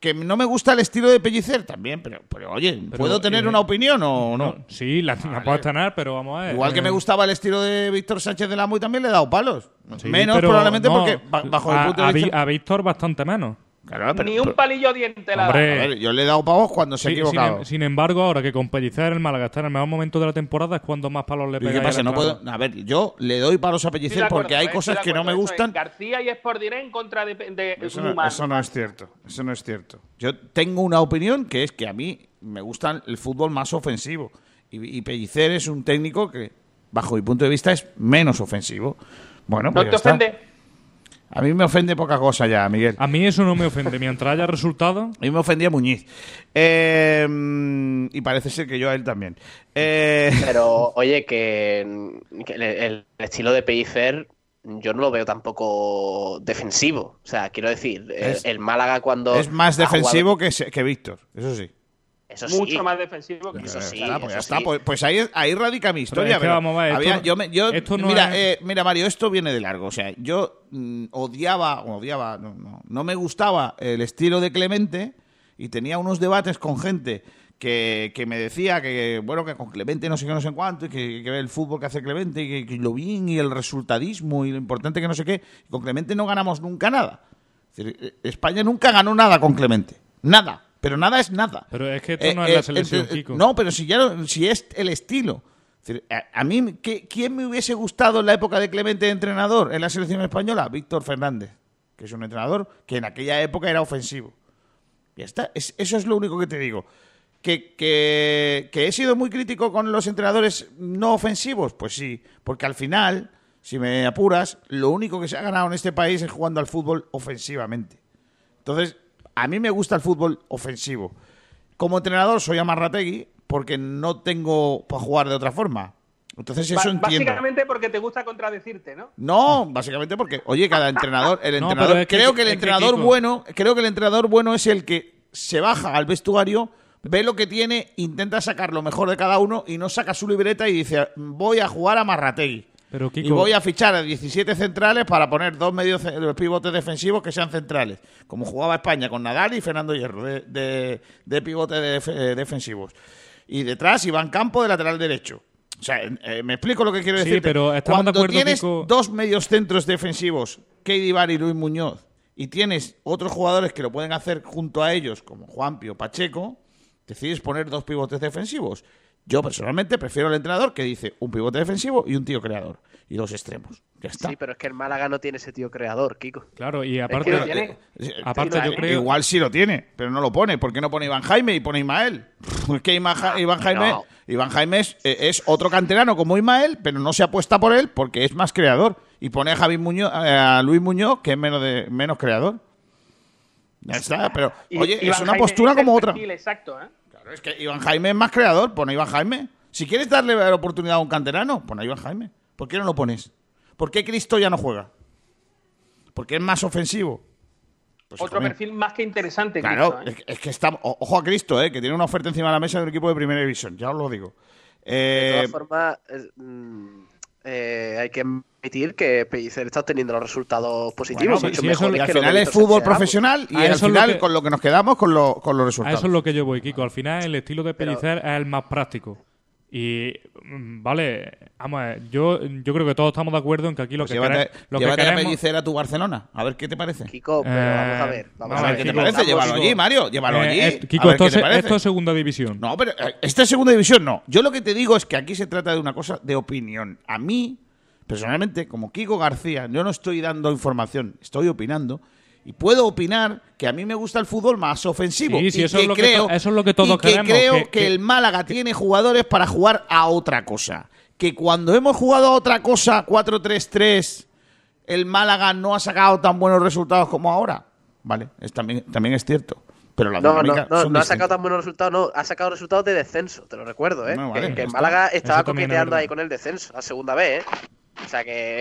que no me gusta el estilo de Pellicer también, pero, pero oye, ¿puedo tener una opinión o no? sí, la, puedes tener, pero vamos a ver. Igual que me gustaba el estilo de Víctor Sánchez del Amo y también le he dado palos. menos probablemente porque bajo el punto de vista... A Víctor bastante menos. Ni un palillo diente la Hombre, yo le he dado pavos cuando se ha equivocado. Em- sin, embargo, ahora que con Pellicer el Málaga está en el mejor momento de la temporada es cuando más palos le pega. ¿Qué pasa? No puedo, a ver, yo le doy palos a Pellicer porque hay cosas que no me gustan. García y Sportiré en contra de, eso, no, eso no es cierto. Eso no es cierto. Yo tengo una opinión que es que a mí me gusta el fútbol más ofensivo. Y, Pellicer es un técnico que, bajo mi punto de vista, es menos ofensivo. Bueno, pues ¿No te ofende? A mí me ofende poca cosa ya, Miguel. A mí eso no me ofende. Mientras haya resultado. A mí me ofendía Muñiz. Eh, y parece ser que yo a él también. Eh, Pero, oye, que, el, estilo de Pellicer yo no lo veo tampoco defensivo. O sea, quiero decir, el, Málaga cuando. Es más defensivo que, que Víctor, eso sí. Mucho más defensivo que eso sí. pues, ya está. Pues, pues, ahí, ahí radica mi historia. mira, eh, mira, Mario, esto viene de largo. O sea, yo mm, odiaba, odiaba, no, no, me gustaba el estilo de Clemente y tenía unos debates con gente que, que, me decía que, bueno, que con Clemente no sé qué, no sé cuánto, y que, que el fútbol que hace Clemente, y que, lo bien y el resultadismo y lo importante que no sé qué. con Clemente no ganamos nunca nada. Eh, España nunca ganó nada con Clemente. Nada. Pero nada es nada. Pero es que esto no es la eh, selección, eh, No, pero si, ya, si es el estilo. A, mí, ¿quién me hubiese gustado en la época de Clemente de entrenador en la selección española? Víctor Fernández, que es un entrenador que en aquella época era ofensivo. Ya está, eso es lo único que te digo. Que, que, que he sido muy crítico con los entrenadores no ofensivos, pues sí, porque al final, si me apuras, lo único que se ha ganado en este país es jugando al fútbol ofensivamente. Entonces, a mí me gusta el fútbol ofensivo. Como entrenador soy Amarrategui porque no tengo para jugar de otra forma. Entonces eso entiendo. Básicamente porque te gusta contradecirte, ¿no? No, básicamente porque, oye, cada entrenador, el entrenador, creo que, el entrenador bueno, creo que el entrenador bueno es el que se baja al vestuario, ve lo que tiene, intenta sacar lo mejor de cada uno y no saca su libreta y dice, voy a jugar a Marrategui y voy a fichar a 17 centrales para poner dos medios pivotes defensivos que sean centrales, como jugaba España con Nadal y Fernando Hierro, de, de, pivotes eh, defensivos. Y detrás Iván Campo de lateral derecho. O sea, eh, me explico lo que quiero decir. pero Cuando tienes dos medios centros defensivos, Katie Bar y Luis Muñoz, y tienes otros jugadores que lo pueden hacer junto a ellos, como Juanpio Pacheco, decides poner dos pivotes defensivos. Yo personalmente prefiero el entrenador que dice un pivote defensivo y un tío creador. Y dos extremos. Ya está. Sí, pero es que el Málaga no tiene ese tío creador, Kiko. Claro, y aparte, eh, eh, aparte yo creo... Igual sí lo tiene, pero no lo pone. ¿Por qué no pone Iván Jaime y pone Ismael? Es que Iván, Jaime, Iván Jaime eh, es, otro canterano como Ismael, pero no se apuesta por él porque es más creador. Y pone a, Javi Muñoz, a Luis Muñoz, que es menos, de, menos creador. Ya está, pero oye, es una postura como otra. Exacto, ¿eh? Es que Iván Jaime es más creador, pon a Iván Jaime. Si quieres darle la oportunidad a un canterano, pon a Iván Jaime. ¿Por qué no lo pones? ¿Por qué Cristo ya no juega? Porque es más ofensivo. Pues, Otro perfil más que interesante. Claro, ¿eh? es, que está. Ojo a Cristo, ¿eh? que tiene una oferta encima de la mesa de un equipo de primera división, ya os lo digo. de todas eh, formas, mm, eh, hay que admitir que Pellicer está teniendo los resultados positivos. al final es fútbol profesional y al final con lo que nos quedamos con, los resultados. eso es lo que yo voy, Kiko. Al final el estilo de Pellicer es el más práctico. Y mm, vale, vamos yo, yo creo que todos estamos de acuerdo en que aquí lo pues que, llévate, lo llévate a Pellicer a tu Barcelona, a ver qué te parece. Kiko, pero vamos a ver. Vamos a ver, qué te parece. Llévalo allí, Mario, llévalo eh, allí. Eh, Kiko, esto, es segunda división. No, pero eh, esta es segunda división, no. Yo lo que te digo es que aquí se trata de una cosa de opinión. A mí, personalmente, como Kiko García, yo no estoy dando información, estoy opinando. Y puedo opinar que a mí me gusta el fútbol más ofensivo. Sí, sí, eso, es lo creo, que eso es lo que todos y que creo que, el Málaga tiene jugadores para jugar a otra cosa. Que cuando hemos jugado a otra cosa, 4-3-3, el Málaga no ha sacado tan buenos resultados como ahora. Vale, es, también, también es cierto. Pero la no, no, no, no ha sacado tan buenos resultados, no, ha sacado resultados de descenso, te lo recuerdo, ¿eh? que, el Málaga estaba coqueteando ahí con el descenso, la segunda vez, ¿eh?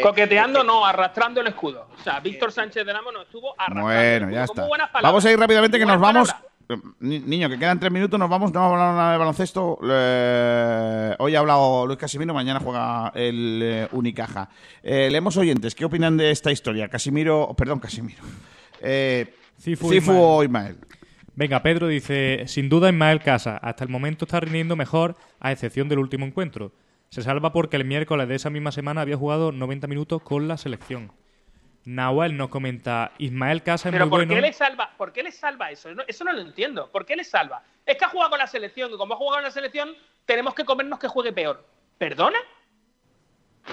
Coqueteando, no, arrastrando el escudo. O sea, Víctor Sánchez de Namo no estuvo arrastrando. Bueno, ya está. Vamos a ir rápidamente que nos vamos. Niño, que quedan tres minutos, nos vamos, no vamos a hablar nada de baloncesto. hoy ha hablado Luis Casimiro, mañana juega el eh, Unicaja. Eh, leemos oyentes, ¿qué opinan de esta historia? Casimiro, perdón, Casimiro. Eh, Cifu, o Ismael. Venga, Pedro dice, sin duda Ismael Casa, hasta el momento está rindiendo mejor, a excepción del último encuentro. Se salva porque el miércoles de esa misma semana había jugado 90 minutos con la selección. Nahuel nos comenta, Ismael Casa es Pero muy ¿por Qué le salva, ¿Por qué le salva eso? eso no lo entiendo. ¿Por qué le salva? Es que ha jugado con la selección y como ha jugado con la selección, tenemos que comernos que juegue peor. ¿Perdona?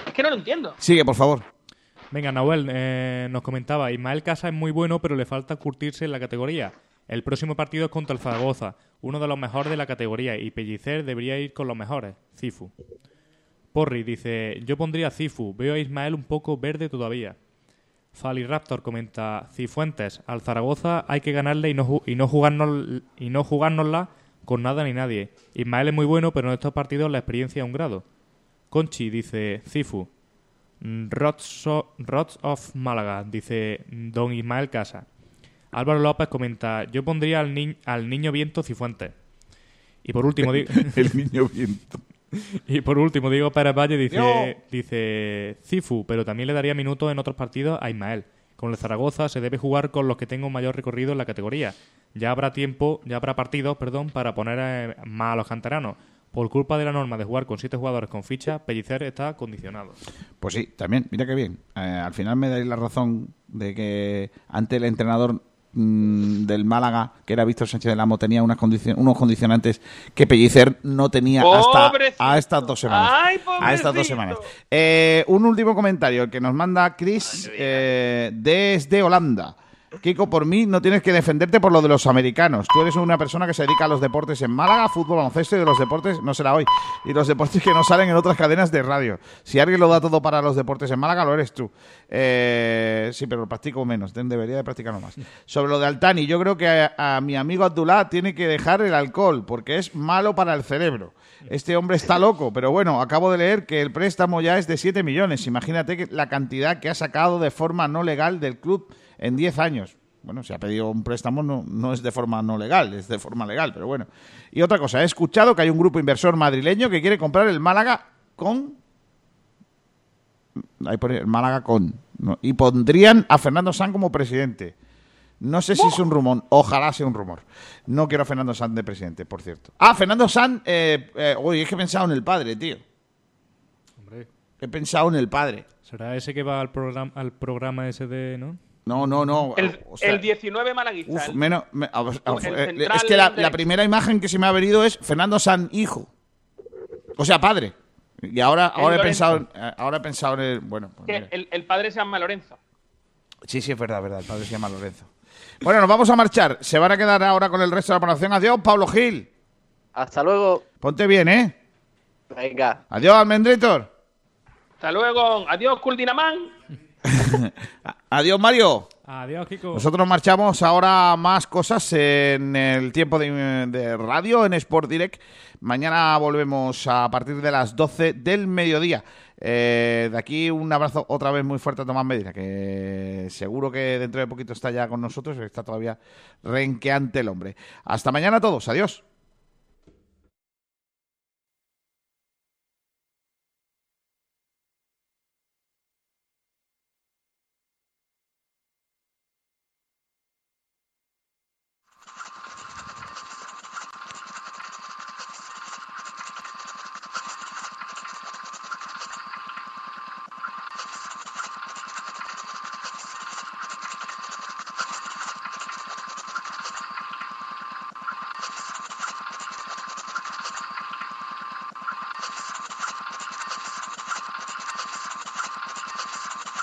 Es que no lo entiendo. Sigue, por favor. Venga, Nahuel eh, nos comentaba, Ismael Casa es muy bueno, pero le falta curtirse en la categoría. El próximo partido es contra el Zaragoza, uno de los mejores de la categoría, y Pellicer debería ir con los mejores, Cifu. Porri dice, yo pondría Cifu, veo a Ismael un poco verde todavía. Fali Raptor comenta, Cifuentes, al Zaragoza hay que ganarle y no, y no, jugarnos, y no jugárnosla con nada ni nadie. Ismael es muy bueno, pero en estos partidos la experiencia es un grado. Conchi dice, Cifu. Rots, of Málaga, dice Don Ismael Casa. Álvaro López comenta, yo pondría al, al niño viento Cifuentes. Y por último... el niño viento. Y por último, Diego Pérez Valle dice, dice Cifu, pero también le daría minutos en otros partidos a Ismael. Con el Zaragoza se debe jugar con los que tengan mayor recorrido en la categoría. Ya habrá tiempo, ya habrá partidos, perdón, para poner eh, más a los canteranos. Por culpa de la norma de jugar con siete jugadores con ficha, Pellicer está condicionado. Pues sí, también, mira qué bien. Eh, al final me dais la razón de que ante el entrenador Mm, del Málaga, que era Víctor Sánchez del Amo, tenía unas unos condicionantes que Pellicer no tenía hasta a estas dos semanas. a estas dos semanas. Eh, un último comentario que nos manda Chris eh, desde Holanda. Kiko, por mí no tienes que defenderte por lo de los americanos. Tú eres una persona que se dedica a los deportes en Málaga, fútbol, baloncesto y de los deportes, no será hoy, y los deportes que no salen en otras cadenas de radio. Si alguien lo da todo para los deportes en Málaga, lo eres tú. Eh, sí, pero lo practico menos, debería de practicarlo más. Sobre lo de Altani, yo creo que a, mi amigo Abdullah tiene que dejar el alcohol, porque es malo para el cerebro. Este hombre está loco, pero bueno, acabo de leer que el préstamo ya es de 7 millones. Imagínate la cantidad que ha sacado de forma no legal del club en 10 años. Bueno, si ha pedido un préstamo no, no es de forma no legal, es de forma legal, pero bueno. Y otra cosa, he escuchado que hay un grupo inversor madrileño que quiere comprar el Málaga con... Ahí pone el Málaga con... y pondrían a Fernando San como presidente. No sé si es un rumor, ojalá sea un rumor. No quiero a Fernando San de presidente, por cierto. Ah, Fernando San, eh, eh, uy, es que he pensado en el padre, tío. Hombre. He pensado en el padre. ¿Será ese que va al programa, al programa ese de, no? No, no, no. El, 19 malaguista. menos, es que la, primera imagen que se me ha venido es Fernando San hijo. O sea, padre. Y ahora, ahora he pensado, ahora he pensado en el, bueno, pues el, padre se llama Lorenzo. Sí, sí, es verdad, verdad. El padre se llama Lorenzo. Bueno, nos vamos a marchar. Se van a quedar ahora con el resto de la población. Adiós, Pablo Gil. Hasta luego. Ponte bien, ¿eh? Venga. Adiós, Almendritor. Hasta luego. Adiós, Kuldinaman. Adiós, Mario. Adiós, Kiko. Nosotros marchamos ahora más cosas en el tiempo de, radio en Sport Direct. Mañana volvemos a partir de las 12 del mediodía. Eh, de aquí un abrazo otra vez muy fuerte a Tomás Medina, que seguro que dentro de poquito está ya con nosotros, está todavía renqueante el hombre. Hasta mañana a todos, adiós.